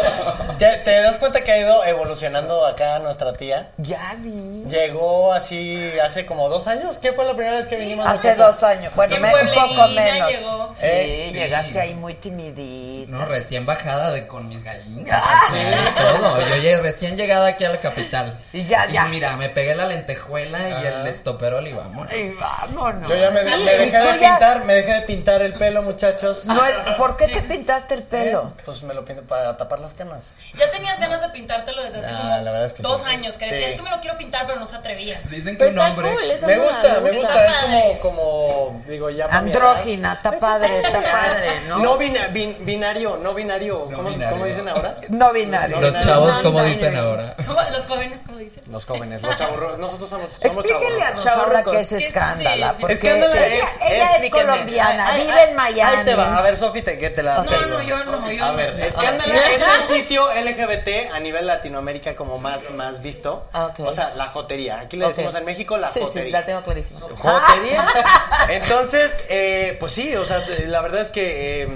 ¿Te, te das cuenta que ha ido evolucionando acá nuestra tía? Ya vi. Llegó así hace como dos años. ¿Qué fue la primera vez que vinimos? Hace nosotros? dos años. Bueno, Sí, me- un poco menos. llegó. Sí, Eh, sí. llegaste ahí muy timidita. No, recién bajada de con mis gallinas. así, todo. Yo llegué recién llegada aquí a la capital. Y ya, ya. mira, me pegué la lentejuela y el estoperol y vamos. Y vámonos. Yo ya me, Sí. me ¿Y dejé de ya- pintar, me dejé de pintar el pelo, muchachos. No es- ¿Por qué te *laughs* pintaste el pelo? Pues me lo pinto para tapar las canas. Ya tenías ganas de pintártelo desde hace como la verdad es que dos sí. años, que Sí. decías, es que me lo quiero pintar, pero no se atrevía. Dicen que Pero un está hombre. cool, eso Me gusta, me gusta, es como, como, digo, ya. Andrógina, está *laughs* padre, está *laughs* padre, ¿no? No bina- bin- binario, no binario. ¿Cómo, binario. cómo dicen ahora? No binario. Los chavos, como Non-binary. dicen ahora. ¿Cómo? Los jóvenes, como dicen. Los jóvenes, los chavos. Nosotros somos, somos Explíquele a chavos. Rosaura qué es Sí, sí, escándala. sí. Porque Escándala ella, es- ella es colombiana, vive en Miami. Ahí te va. A ver, Sofi, te, que te la No, no, yo no, yo A no. ver, Escándala es el *laughs* sitio LGBT a nivel Latinoamérica como más, más visto. Ah, ok. O sea, la jotería. Aquí le decimos en México la Sí, sí, jotería. la tengo clarísima. Jotería. *laughs* Entonces, eh, pues sí, o sea, la verdad es que eh,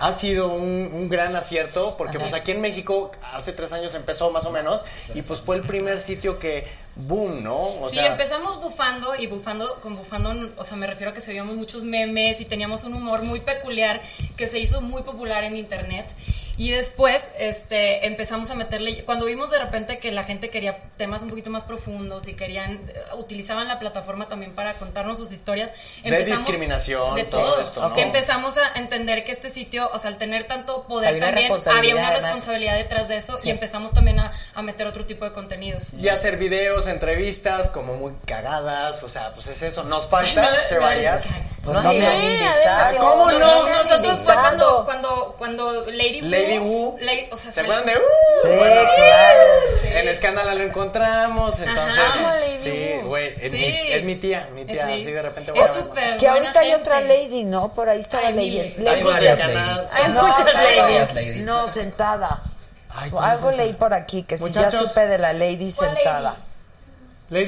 ha sido un, un gran acierto porque pues aquí en México hace tres años empezó más o menos y pues fue el primer sitio que boom, ¿no? O sí, sea, empezamos bufando y bufando, con bufando, o sea, me refiero a que se veíamos muchos memes y teníamos un humor muy peculiar que se hizo muy popular en internet. Y después este, empezamos a meterle, cuando vimos de repente que la gente quería temas un poquito más profundos y querían, eh, utilizaban la plataforma también para contarnos sus historias. De discriminación, de todo todo. esto, ¿no? Que empezamos a entender que este sitio, o sea, al tener tanto poder Había una también, había responsabilidad, una además. responsabilidad detrás de eso Sí. y empezamos también a, a meter otro tipo de contenidos. Y hacer videos, entrevistas, como muy cagadas, o sea, pues es eso. Nos falta que vayas. Pues no me han Sí, invitado. Ah, ¿cómo no? Nosotros fue cuando, cuando, cuando Lady Wu. Lady Wu. Lady- o sea, ¿Se acuerdan de? Uh, Sí, bueno, claro. En Escándala lo encontramos, entonces. Amo Lady sí, Wu. güey, es, Sí. mi, es mi tía, mi tía, Sí. así de repente. Es bueno, súper Que ahorita hay gente. otra lady, ¿no? Por ahí estaba Hay leyendo. miles. Hay Lady varias ladies. Hay No, muchas ladies. ladies. No, sentada. Ay, ¿cuál es Algo leí por aquí que si ya supe de la lady ¿Cuál sentada. ¿Lady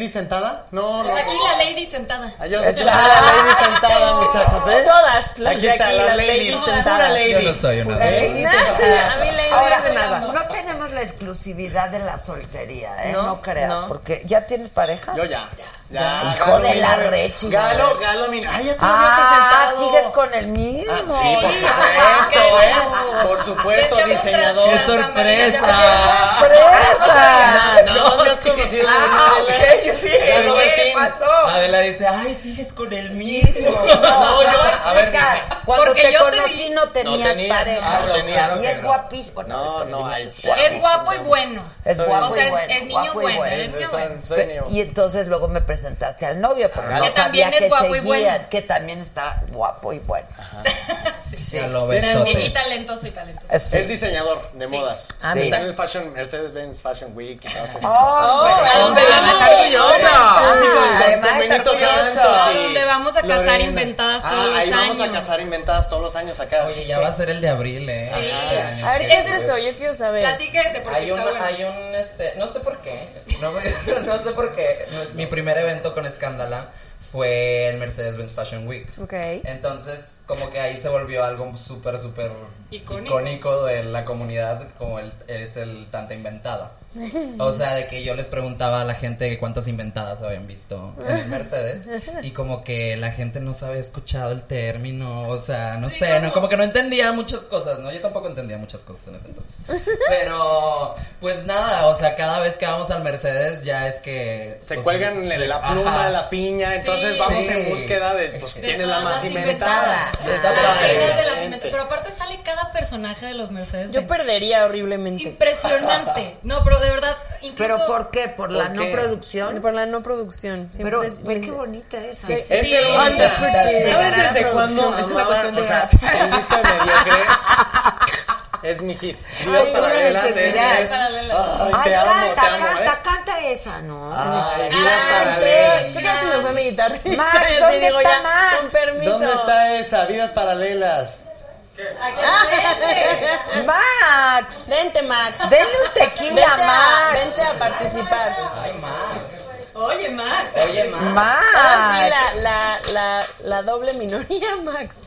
sentada? No, no. Pues aquí la Lady sentada. Ah, que Exacto. soy la lady sentada, muchachos, ¿eh? Todas las Aquí de está la lady. Pura lady. Yo no soy una lady. lady sentada. a mí lady Ahora, no hace nada. no la exclusividad de la soltería, ¿eh? No, No, creas, no. porque ¿ya tienes pareja? Yo ya. Ya. Hijo Galo, de la rechi, Galo. Galo, mira. Ay, ya te lo había Ah, presentado. sigues con el mismo. Ah, sí, por supuesto, Qué ¿eh? Por supuesto, diseñador. ¡Qué sorpresa! ¡Sorpresa! Nada más me has conocido de Ah, Adela. ok, yo dije, Galo ¿qué Martín. pasó? Adela dice, ay, sigues con el mismo. No, yo, a ver. Cuando te conocí no tenías tenía, pareja. no, no tenía. y es guapísimo. No, no, es Es guapo y bueno. Es Soy- guapo O sea, y es- bueno. es niño guapo y bueno, bueno. eres niño bueno. soy niño. Y entonces luego me presentaste al novio, porque Ajá. no Que sabía también es que guapo y seguían, bueno. que también está guapo y bueno. Ya lo Y, y besotes. talentoso y talentoso. Sí. Es diseñador de modas. Ah. Está en el Fashion, Mercedes-Benz Fashion Week y todas esas Oh, cosas. bueno. ¿dónde van a Donde vamos a cazar inventadas Ah, todos los ahí vamos a años. cazar inventadas todos los años acá. Oye, ya va a ser el de abril, ¿eh? A ver, sí. ¿qué es eso? Yo quiero saber. Platíquese porque Hay un, hay un, este, no sé por qué, *laughs* no sé por qué, mi primer evento con Escándala fue el Mercedes-Benz Fashion Week. Ok. Entonces, como que ahí se volvió algo súper, súper Icónico. icónico de la comunidad, como el, es el tanta inventada. O sea, de que yo les preguntaba a la gente que cuántas inventadas habían visto en el Mercedes y como que la gente no se había escuchado el término, o sea, no Sí, sé, ¿cómo? no, como que no entendía muchas cosas, ¿no? Yo tampoco entendía muchas cosas en ese entonces. Pero, pues nada, o sea, cada vez que vamos al Mercedes ya es que... Se pues, cuelgan se- la pluma, ajá. la piña, entonces Sí. vamos Sí. en búsqueda de pues, De quién es la más inventada. de las inventadas. Pero aparte sale cada personaje de los Mercedes. Yo perdería horriblemente. Impresionante. *laughs* No, pero de verdad, incluso. ¿Pero por qué? ¿Por, la ¿Por no qué? producción? Por la no producción. Siempre Pero es- ve qué bonita esa. Sí. Es Sí. hermosa. Anda, porque- ¿Sabes desde cuándo es una cuestión de o sea, edad. *laughs* el disco de mediocre es mi hit. Vidas Ay, paralelas es, es-. Ay, Ay, te amo, canta, te amo, canta, ¿eh? canta esa, ¿no? Ay, vidas Ay, paralelas. ¿Qué tal si me fue mi guitarra? Max, *laughs* ¿dónde está ya, Max? Con permiso. ¿Dónde está esa? Vidas paralelas. Max, Vente, Max. denle un tequila Vente a a, Max. vente a participar. Ay, Max. Oye, Max. Oye, Max. Ahora Max. sí, la, la, la, la doble minoría, Max.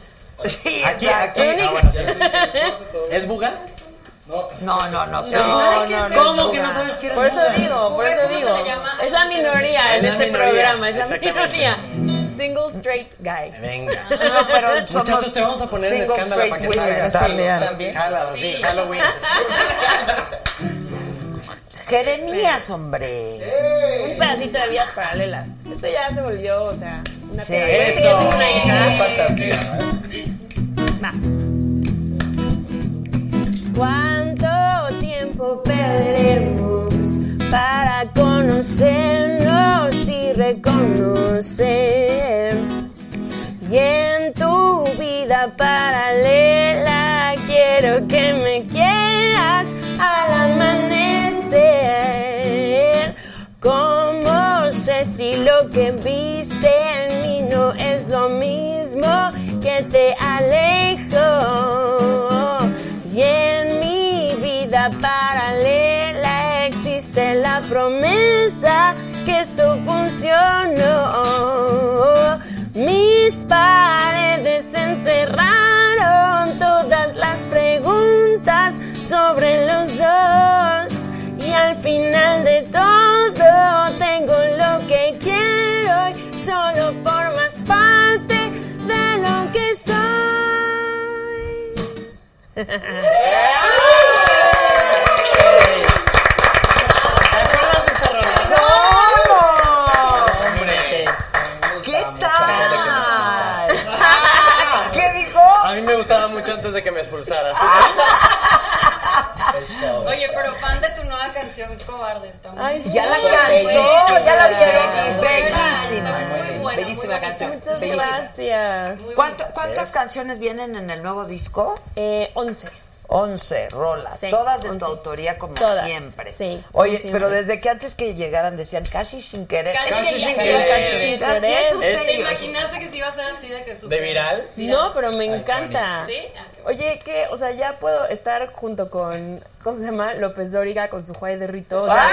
Sí, Aquí, exacto. aquí. Ah, bueno, sí. ¿Es buga? No, no, no. No, ¿qué no, es no. ¿Cómo que no sabes qué era Por eso buga? digo, por eso ¿Cómo se digo. Es la minoría en este minoría, programa, es la minoría. Single straight guy. Venga. *laughs* No, pero somos Muchachos, te vamos a poner en single escándalo para que salgas. también. también. Jala, sí, Halloween. *laughs* Jeremías, hombre. Un pedacito de vidas paralelas. Esto ya se volvió, o sea, una Sí. Eso. Una hija. Fantasía, Va. ¿Cuánto tiempo perderemos para conocernos y reconocer? Y en tu vida paralela quiero que me quieras al amanecer. ¿Cómo sé si lo que viste en mí no es lo mismo que te alejo? Promesa que esto funcionó. Mis paredes encerraron todas las preguntas sobre los dos. Y al final de todo tengo lo que quiero solo formas parte de lo que soy. *laughs* *laughs* de que me expulsaras. *laughs* Oye, pero fan de tu nueva canción Cobarde está muy Ay, ya la cantó, ya la vieron. Bellísima. Bellísima. Muy buena, Bellísima muy canción. Muchas Bellísima. gracias. ¿Cuánto- ¿Cuántas canciones vienen en el nuevo disco? Eh, 11. 11 rolas, Sí, todas de 11. tu autoría como Todas, siempre. sí, Oye, como siempre. pero desde que antes que llegaran decían casi sin querer. Casi sin sin querer. Casi sin querer. ¿Te serio. imaginaste que se iba a hacer así de que ¿De súper viral? No, pero me encanta. ¿Sí? Ah, qué bueno. Oye, que, o sea, ya puedo estar junto con, ¿cómo se llama? López Dóriga con su Juay de Rito. O sea,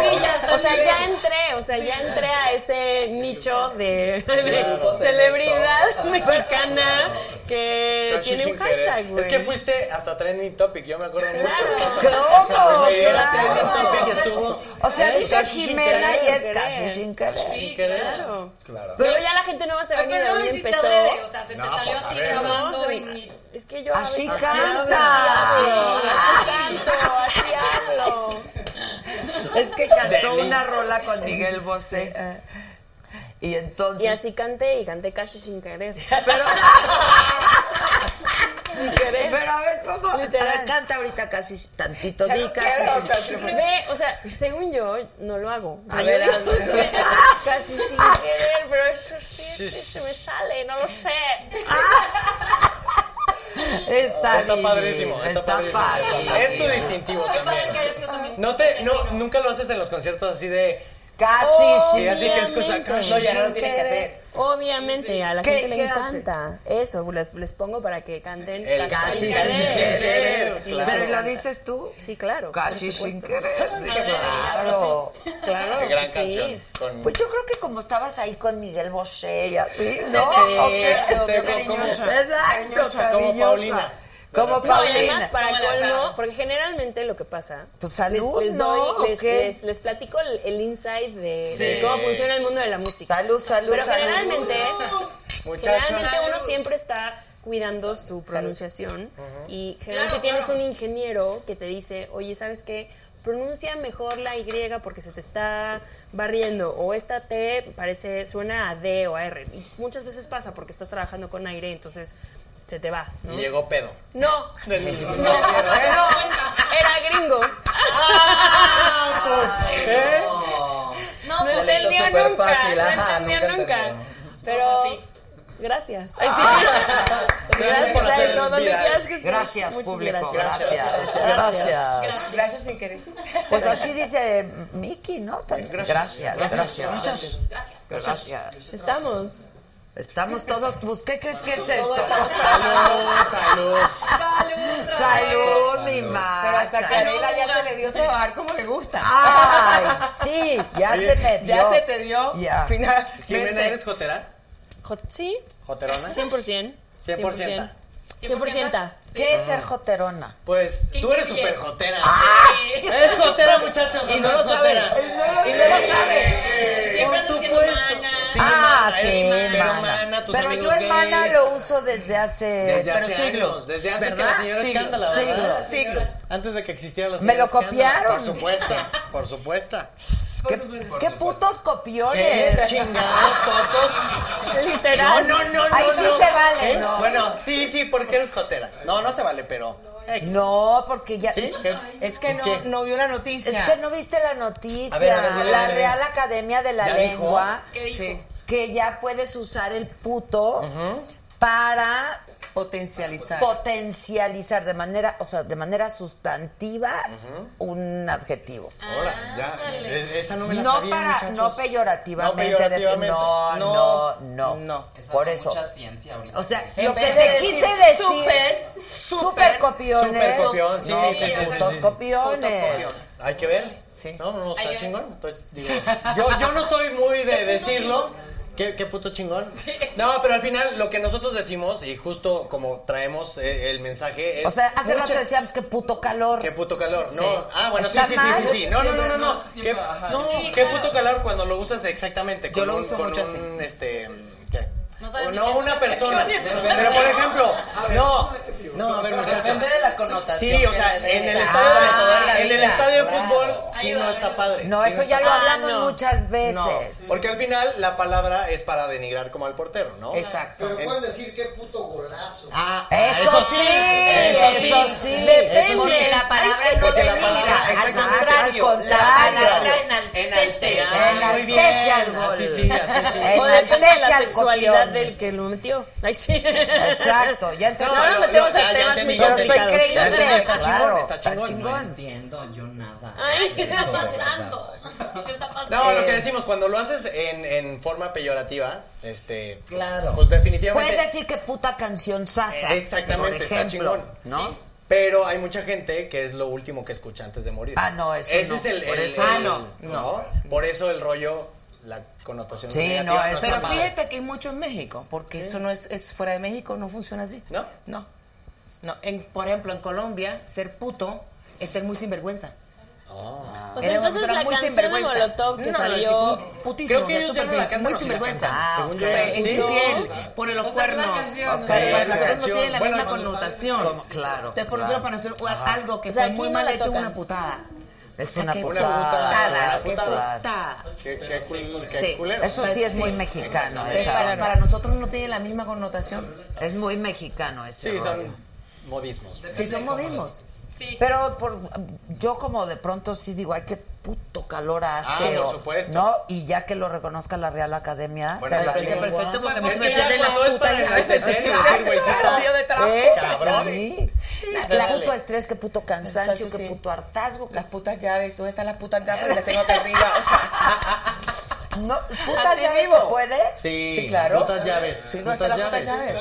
Sí, ya o sea, ya entré, o sea, ya entré a ese nicho de, de Claro. celebridad mexicana que Casi tiene un hashtag, güey. Es que fuiste hasta trending topic, yo me acuerdo mucho. *laughs* ¿Cómo? Oye, era Claro. trending topic estuvo. O sea, ¿Eh? dice Casi sin Jimena y es casi sin querer. Claro. Claro. Pero ya la gente se va a no lo venir, hiciste empezó. o sea, se te No, salió pues, así grabando No, y... me- Es que yo Así canta. Sí, así canto, así hablo. Es que cantó una rola con Miguel Bosé. Y entonces. Y así canté y canté casi sin querer. Pero, *laughs* querer. pero a ver, ¿cómo? A Literal. ver, canta ahorita casi tantito. Ya Di casi. Ve, o sea, según yo, no lo hago. O sea, A ver, digo, hazlo. casi sin querer, pero eso sí, sí, se me sale, no lo sé. Está, Está divino, padrísimo, está, padrísimo. padrísimo. Es tu distintivo también. No te, no, nunca lo haces en los conciertos así de. Casi Sí, así que es cosa. Obviamente. No, ya no lo tienes que hacer. Obviamente, a la ¿Qué- gente le qué hace? encanta. Eso, les, les pongo para que canten El casi Casi sin sin querer. claro. Pero ¿y lo dices tú? Sí, claro. por Casi sin supuesto. querer. Sí, claro. Claro. Qué gran sí. canción. Con, Pues yo creo que como estabas ahí con Miguel Bosé y así, ¿no? Sí, ¿O qué? sí, ¿O qué? como- como- Exacto, como cariñosa. Paulina. Como No, No, y Paulina. además, para colmo, porque generalmente lo que pasa. Pues salud, les, doy, ¿O les, les, les platico el, el insight de, Sí. de cómo funciona el mundo de la música. Salud, salud, Pero salud. generalmente, Muchachos. generalmente uno siempre está cuidando su pronunciación y generalmente Claro, tienes claro. un ingeniero que te dice, oye, ¿sabes qué? Pronuncia mejor la Y porque se te está barriendo o esta T parece suena a D o a R. Y muchas veces pasa porque estás trabajando con aire, entonces se te va. ¿no? Y llegó pedo. No, *laughs* Del- no, no, era gringo. *laughs* ¿Eh? No, No se Se le hizo entendió súper nunca, fácil, no ajá, entendió nunca nunca. entendió. Pero Sí. gracias. *laughs* Gracias Gracias por a hacer eso, donde quieras que estés. Gracias, Muchas público. gracias. Gracias. Gracias. Gracias. Gracias sin querer. Pues así dice Miki, ¿no? Tan- Gracias. Gracias. Gracias. Gracias. Estamos. Estamos todos, pues, ¿qué crees que es esto? Salud, salud. Salud, mi Pero Max. hasta que Adela ya se le dio trabajar como le gusta. Ay, sí, ya Oye, se me dio. Ya se te dio. Ya. Finalmente. Jimena, ¿eres jotera? Jo- Sí, ¿Joterona? 100%. 100%. 100%. ¿Qué es ser joterona? Pues ¿Qué tú eres súper jotera. Sí. Eres jotera, muchachos. Y no lo sabes. Y no lo sabes. Amigos yo el mana gays. lo uso desde hace... Desde pero siglos. años, desde antes que ¿verdad? la señora Siglos, Escándala, siglos. ¿verdad? Siglos. Antes de que existiera la Me señora lo Escándala. copiaron. Por supuesto, por supuesto. ¿Qué, qué putos copiones? ¿Qué chingados, fotos? Literal. No, no, no, Ahí no, sí no. se vale, ¿Eh? ¿no? Bueno, sí, sí, porque eres jotera. No, no se vale, pero... No, porque ya... ¿Sí? Es que no, ¿Qué? no vio la noticia. Es que no viste la noticia. A ver, a ver, dile, la. Real Academia de la ¿Ya dijo? Lengua. ¿Qué dijo? Sí. Que ya puedes usar el puto para Potencializar. potencializar de manera, o sea, de manera sustantiva un adjetivo. Ahora, ya. Esa no me la No sabía, para, muchachos. no peyorativamente, No decir peyorativamente. no, no, no, No. Esa Por eso. mucha ciencia ahorita. O sea, lo que te decir quise decir, súper, súper copiones, súper copión, sí, no, sí, sí, sí, putos sí, sí. copiones. Hay que ver. Sí. No, no, no, está que- chingón. Estoy- digo, yo, yo no soy muy de decirlo. ¿Qué, qué puto chingón? No, pero al final lo que nosotros decimos, y justo como traemos eh, el mensaje, es. O sea, hace mucha- rato decíamos que puto calor. Qué puto calor. No, ah, bueno, sí, ¿Está sí, sí, sí, sí. No, no, no, no, no. ¿Qué, no, qué claro. puto calor cuando lo usas exactamente. Yo con lo un- uso con mucho un, este, ¿qué? No sabes O no es una una persona. persona. Pero por ejemplo, no, No, a ver, muchachos. Depende de la connotación. Sí, o sea, en el Ah, estadio de toda la de, en el estadio de claro. fútbol sí no está padre. No, sí eso ya lo hablamos no. muchas veces. No, porque al final la palabra es para denigrar como al portero, ¿no? Exacto. Pero pueden decir qué puto golazo. Ah, Eso, sí, eso sí. Depende. Porque la palabra no la denigra, al contrario, al contrario. la palabra enaltece. Ah, Enaltece al gol. sí, sí. Eh, de Enaltece al sexualidad. Del que lo metió. Ay, sí. Exacto, ya entendí. No, nos metemos en temas muy ya entendí. complicados. Está claro, chingón, está está chingón. chingón. No entiendo yo nada. Ay, ¿Qué está pasando? ¿Qué está pasando? No, lo que decimos, cuando lo haces en, en forma peyorativa, este, pues, Claro. pues definitivamente. Puedes decir que puta canción sasa. Exactamente, por está ejemplo, chingón. ¿no? Pero hay mucha gente que es lo último que escucha antes de morir. Ah, no, eso Ese no. es el, Por el- eso- el- Ah, no, ¿no? Por eso el rollo, la connotación Sí, negativa no, está Pero fíjate que hay mucho en México, porque eso no es, es fuera de México, no funciona así. ¿No? No. No, en, por ejemplo, en Colombia, ser puto es ser muy sinvergüenza. Pues Era entonces la muy canción de. Molotov que No, salió... putísimo, Creo que ellos ya no la cantan, muy sí sinvergüenza. Ah, Según ok. yo, Es sí. infiel, pone los O sea, cuernos. canción, Ok, ¿no? para nosotros no tiene la Bueno, misma connotación. Como- claro, Entonces, por claro. nosotros, para nosotros, algo que O sea, fue muy no mal hecho es tocan. una putada. Es una putada. una qué putada. Qué, qué, cul- qué Sí. culero. Eso sí es Sí. muy mexicano. Esa para, nosotros no tiene la misma connotación. Es muy mexicano ese Sí, rollo. son modismos. Sí, son modismos. Sí. Pero por, yo como de pronto sí digo, ay, qué puto calor hace. Ah, por supuesto. ¿No? Y ya que lo reconozca la Real Academia. Bueno, está perfecto porque me Es se que me ya pierde la cuando es puta y decir, güey, sí está- Salió de trabajo, ¿Eh? puto estrés, qué puto cansancio, qué puto hartazgo. Las putas llaves, ¿dónde están las putas gafas? Las tengo acá arriba. O sea, *laughs* No, ¿Putas Así llaves vivo. se puede? Sí, Sí, claro. Putas llaves. Sí, ¿dónde putas las putas llaves.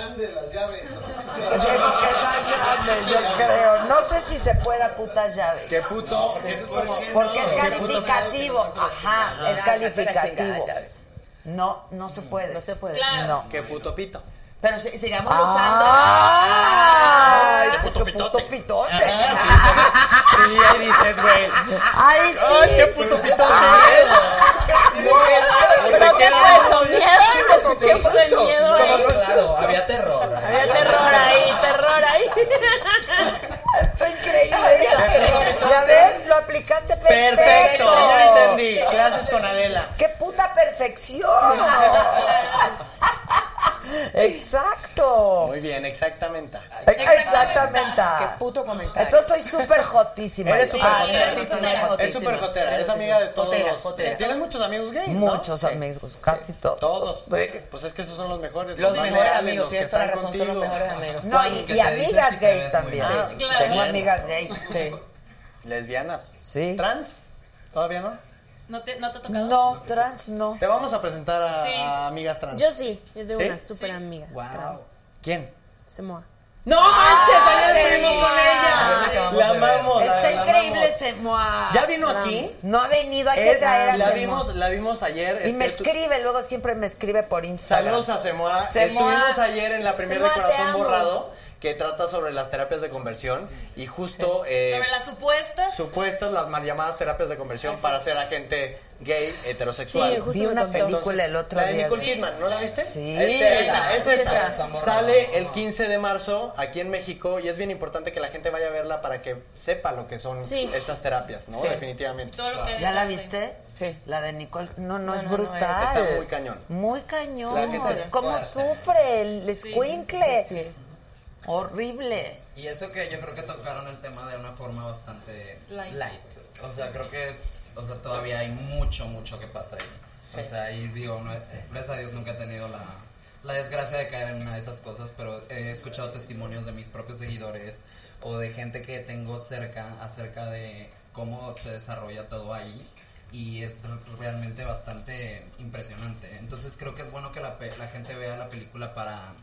Llaves? Yo creo. No sé si se pueda putas llaves. Qué puto. Porque es Qué calificativo. Ajá, es Ah, calificativo. No, no se puede. No se puede. Claro. No. Qué puto pito. Pero si- sigamos usando. ¡Ay! Qué puto qué pitote. puto pitote! Sí, ahí dices, güey. ¡Ay, sí! ¡Ay, qué puto pitote! ¿Pero qué fue eso? ¿Miedo? Me escuché un poco de miedo ahí. Claro, había terror. Había terror ahí, terror ahí. *laughs* Está increíble. ¿Ya ves? Lo aplicaste perfecto. Perfecto, ya entendí. Clases con Adela. ¡Qué puta perfección! *laughs* Exacto. Muy bien, exactamente. Exactamente. Qué puto comentario. Entonces soy súper jotísima. Eres súper Ah, jotera. Es súper jotera, es amiga de todos Jotera, los... jotera. Tienes muchos amigos gays, ¿no? Muchos amigos, casi todos. Todos. Sí. Pues es que esos son los mejores. Los más mejores amigos, los que tienes toda la están razón, son los contigo. mejores amigos. No, y, y amigas si gays también. bien. Claro. Tengo amigas gays. Sí. Lesbianas. Sí. ¿Trans? ¿Todavía no? ¿No te, ¿No te ha tocado? No, trans no. Te vamos a presentar a, Sí. a amigas trans. Yo sí, yo tengo ¿Sí? una súper amiga Wow. trans. ¿Quién? Semoa. ¡No manches! ¡Ayer estuvimos con ella! acabamos La de ver. amamos. la- Está la increíble amamos. ese moa. ¿Ya vino aquí? No ha venido, hay que Es- traer a la Semoa. vimos, la vimos ayer. Y me escribe, luego siempre me escribe por Instagram. Saludos a Semoa. Semoa. Estuvimos ayer en la premier de Semoa, te Corazón amo. Borrado, que trata sobre las terapias de conversión. Y justo eh, Sobre las supuestas. supuestas, las mal llamadas terapias de conversión para ser agente gay heterosexual. Sí, justo Vi una contó. película el otro la de día. Nicole Kidman, ¿no la viste? Sí. Es Esa, esa, es es esa. esa, morra. Sale el 15 de marzo aquí en México y es bien importante que la gente vaya a verla para que sepa lo que son Sí. estas terapias, ¿no? Sí. Definitivamente. Todo lo que ¿Ya la viste? Sí. La de Nicole. No, no, No, es no, no, brutal. Está muy cañón. Muy cañón. La gente es ¿Cómo sufre el escuincle? Sí. Horrible. Y eso que yo creo que tocaron el tema de una forma bastante Light. light. O sea, creo que es, o sea, todavía hay mucho, mucho que pasa ahí. O sea, y digo, no, gracias a Dios nunca he tenido la, la desgracia de caer en una de esas cosas, pero he escuchado testimonios de mis propios seguidores o de gente que tengo cerca acerca de cómo se desarrolla todo ahí y es realmente bastante impresionante. Entonces creo que es bueno que la, la gente vea la película para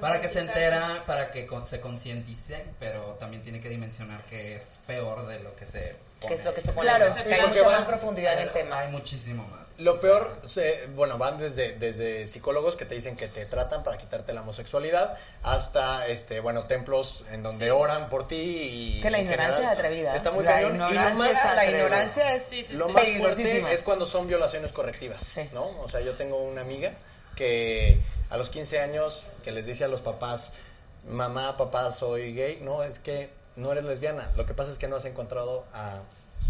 para que se entera, para que con- se concientice, pero también tiene que dimensionar que es peor de lo que se pone. ¿Qué es lo que se pone? Claro, que hay mucha más profundidad en Hay- el tema. Hay muchísimo más. Lo O sea, peor, se- bueno, van desde, desde psicólogos que te dicen que te tratan para quitarte la homosexualidad hasta, este, bueno, templos en donde oran por ti y... Que la ignorancia general es atrevida. Está muy La cañón. Y lo más, la ignorancia es Sí, sí, lo más fuerte es cuando son violaciones correctivas, Sí. ¿no? O sea, yo tengo una amiga que a los 15 años que les dice a los papás, mamá, papá, soy gay. No, es que no eres lesbiana. Lo que pasa es que no has encontrado a,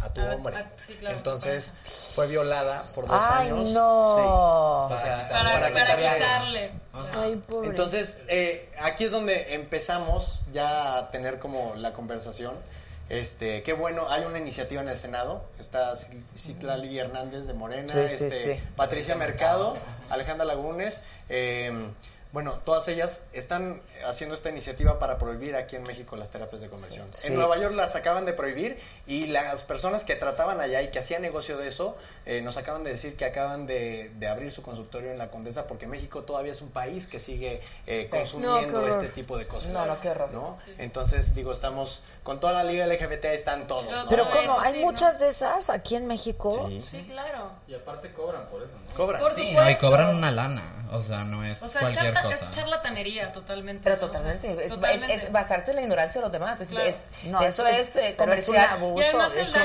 a tu A- hombre. a- sí, claro, Entonces fue violada por dos Ay, años. no. Sí. O sea, Para, para quitarle- quitarle. Ay, pobre. entonces, eh, aquí es donde empezamos ya a tener como la conversación. Este, qué bueno, hay una iniciativa en el Senado, está Citlali Hernández de Morena, Sí, sí, este, sí. Patricia Mercado, Alejandra Lagunes, eh, bueno, todas ellas están haciendo esta iniciativa para prohibir aquí en México las terapias de conversión. Sí. En Nueva York las acaban de prohibir y las personas que trataban allá y que hacían negocio de eso, eh, nos acaban de decir que acaban de, de abrir su consultorio en la Condesa porque México todavía es un país que sigue eh, Sí. consumiendo No, este tipo de cosas. No, no, qué horror. ¿no? Entonces, digo, estamos con toda la liga LGBT, están todos. ¿no? Pero ¿cómo? ¿Hay sí, ¿no? muchas de esas aquí en México? Sí. Sí, claro. Y aparte cobran por eso, ¿no? Cobran. Por Sí, no, y cobran una lana. O sea, no es O sea, cualquier charla- cosa. es charlatanería totalmente. Pero. O sea, totalmente, es, es- totalmente. es basarse en la ignorancia de los demás. Es, Claro. es- No, eso es- es, eh, es comercial. abuso, es un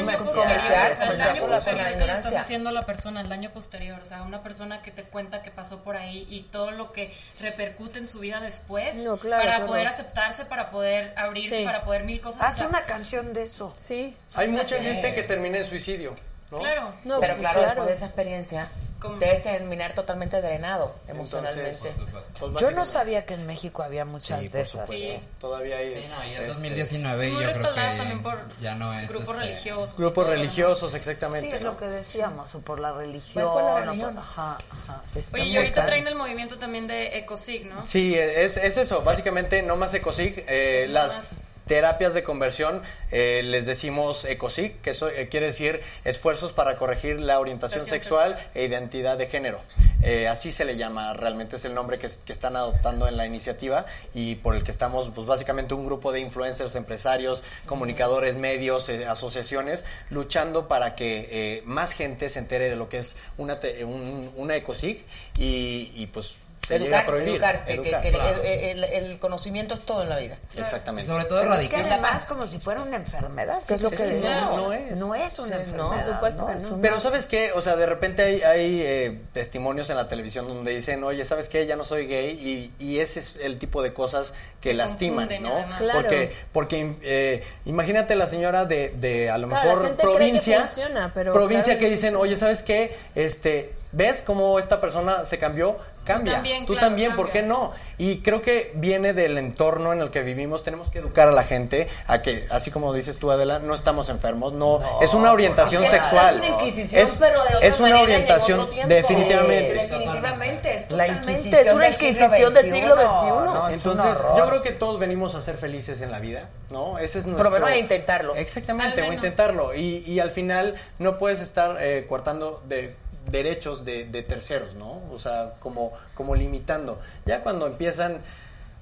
daño comercial, o el comercial daño posterior que le estás haciendo a la persona, el daño posterior, o sea, una persona que te cuenta que pasó por ahí y todo lo que repercute en su vida después, No, claro, para qué poder aceptarse, para poder abrirse, Sí. para poder mil cosas. o Haz sea, una canción de eso. Sí. Hay mucha gente que termina en suicidio, ¿no? Claro. No, Pero claro, claro. después de esa experiencia, ¿Cómo? debes terminar totalmente drenado Entonces, emocionalmente. pues, Yo no sabía que en México había muchas Sí, de esas. Sí. Todavía hay. Sí, no, y es este, 2019 y Muy yo creo respaldadas que también por ya no es grupos este, religiosos. Grupos religiosos, Sí, exactamente. es ¿no? lo que decíamos, o por la religión. Por la religión. Ajá, ajá. Oye, y ahorita traen el movimiento también de Ecosig, ¿no? Sí, es, es eso, básicamente no más Ecosig, eh, No las más. Terapias de conversión eh, les decimos Ecosig, que eso eh, quiere decir esfuerzos para corregir la orientación sexual e identidad de género. Eh, así se le llama, realmente es el nombre que, es- que están adoptando en la iniciativa y por el que estamos, pues básicamente un grupo de influencers, empresarios, comunicadores, medios, eh, asociaciones, luchando para que eh, más gente se entere de lo que es una, te- un- una Ecosig y, y, pues se Educar, prohibir. educar, que- que- que claro. el, el- el conocimiento es todo en la vida. Exactamente. Sobre todo Pero es que erradicar. además como si fuera una enfermedad. ¿qué es lo Es que que decía? no, no es. No es una Sí, no, enfermedad. por supuesto que Es no. una- Pero ¿sabes qué? O sea, de repente hay, hay eh, testimonios en la televisión donde dicen, oye, ¿sabes qué? Ya no soy gay y, y ese es el tipo de cosas que Que lastiman, confunden, ¿no? Claro. Porque, porque eh, imagínate la señora de, de a lo Claro, la mejor que provincia, funciona, pero provincia claro que que dicen, oye, ¿sabes qué? Este, ¿ves cómo esta persona se cambió? Cambia. también, Tú claro, también, ¿por qué no? Y creo que viene del entorno en el que vivimos. Tenemos que educar a la gente a que, así como dices tú, Adela, no estamos enfermos. No, es una orientación Es- sexual. Es una inquisición, Es- pero de otra es una en orientación, otro definitivamente. Definitivamente. Es La Inquisición es una inquisición del siglo XXI. No, un Entonces, yo creo que todos venimos a ser felices en la vida, ¿no? Ese es nuestro... Menos a intentarlo. Exactamente, o intentarlo. Y, y al final no puedes estar eh, coartando de derechos de, de terceros, ¿no? O sea, como, como limitando. Ya cuando empiezan,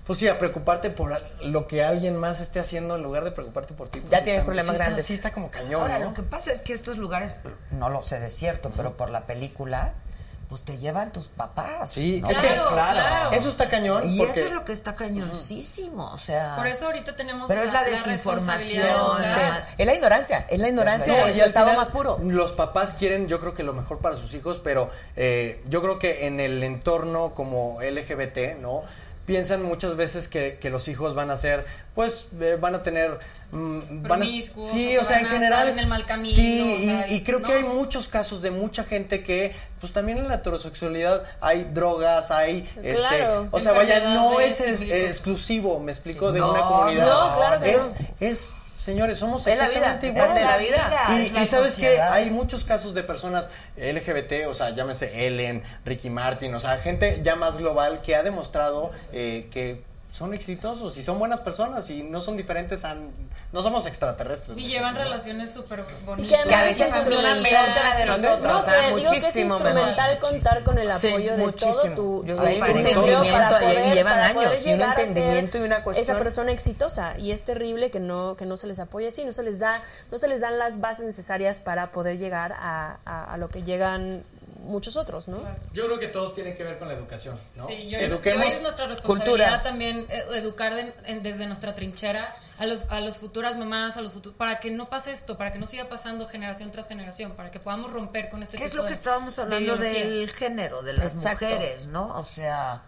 pues sí, a preocuparte por lo que alguien más esté haciendo en lugar de preocuparte por ti. pues Ya sí tienes está- problemas sí está- grandes. Sí está como cañón, Ahora, ¿no? lo que pasa es que estos lugares, no lo sé de cierto, pero por la película, pues te llevan tus papás. Sí, ¿no? es que Claro, claro. eso está cañón Y porque... eso es lo que está cañoncísimo, o sea... Por eso ahorita tenemos Pero es la desinformación, la-. Es la ignorancia, es la ignorancia No, y al estado más puro. Los papás quieren, yo creo que lo mejor para sus hijos, pero eh, yo creo que en el entorno como LGBT, ¿no? Piensan muchas veces que, que los hijos van a ser, pues, eh, van a tener... mm, van a- sí, o sea, van en a general. en el mal camino, sí, o sea, y, y creo que hay muchos casos de mucha gente que, pues también en la heterosexualidad hay drogas, hay, Claro. este, o sea, vaya, no es exclusivo, me explico, de No, una comunidad. no, claro que es, es, señores, somos Es la vida, exactamente es iguales. de la vida. Y, la y sabes que hay muchos casos de personas LGBT, o sea, llámese Ellen, Ricky Martin, o sea, gente ya más global que ha demostrado eh, que son exitosos y son buenas personas y no son diferentes a... No somos extraterrestres. Y llevan ¿no? relaciones súper bonitas. que a veces que la de Sí. nosotros. No, o sea, digo que es instrumental mejor. contar con el Sí, apoyo de muchísimo. todo tu Yo- hay un entendimiento, poder- llevan años, y un entendimiento y una cuestión. Esa persona exitosa y es terrible que no que no se les apoye así, no se les da no se les dan las bases necesarias para poder llegar a, a- a lo que llegan muchos otros, ¿no? Yo creo que todo tiene que ver con la educación, ¿no? Sí, yo, Eduquemos yo es nuestra responsabilidad culturas. también eh, educar de- en- desde nuestra trinchera a los a los futuras mamás, a los futu- para que no pase esto, para que no siga pasando generación tras generación, para que podamos romper con este ¿Qué es lo que estábamos hablando del género, de las Exacto. mujeres, ¿no? O sea,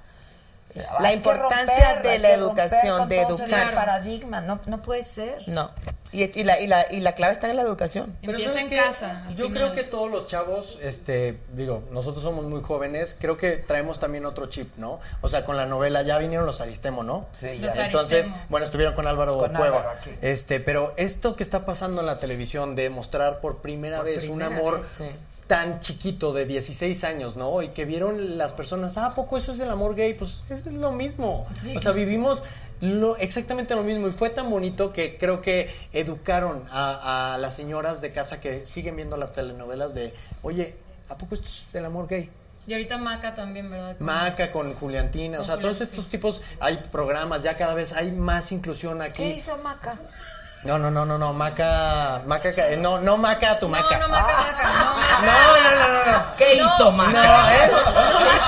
La importancia romper, de la educación, de educar. paradigmas, no, no puede ser. No. Y, y la, y, la, y la clave está en la educación. Pero Empieza ¿sabes en qué? casa. Yo final. creo que todos los chavos, este, digo, nosotros somos muy jóvenes, creo que traemos también otro chip, ¿no? O sea, con la novela ya vinieron los Aristemo, ¿no? Sí, Los ya. Entonces, Aristemo. bueno, estuvieron con Álvaro Con Cueva. Álvaro. Este, pero esto que está pasando en la televisión de mostrar por primera Por vez primera un amor vez, sí. Tan chiquito de 16 años, ¿no? Y que vieron las personas, ah, ¿a poco eso es el amor gay? Pues eso es lo mismo. o sea, vivimos lo, exactamente lo mismo y fue tan bonito que creo que educaron a, a las señoras de casa que siguen viendo las telenovelas de, oye, ¿a poco esto es el amor gay? Y ahorita Maca también, ¿verdad? Maca con Juliantina, o sea, Con todos estos tipos, hay programas, ya cada vez hay más inclusión aquí. ¿Qué hizo Maca? No, no, no, no, no, Maca, Maca, ca- no, no Maca, tu Maca. No, no, Maca, Maca. No, Maca. No, no, no, no, no. ¿Qué hizo, No, ¿eh?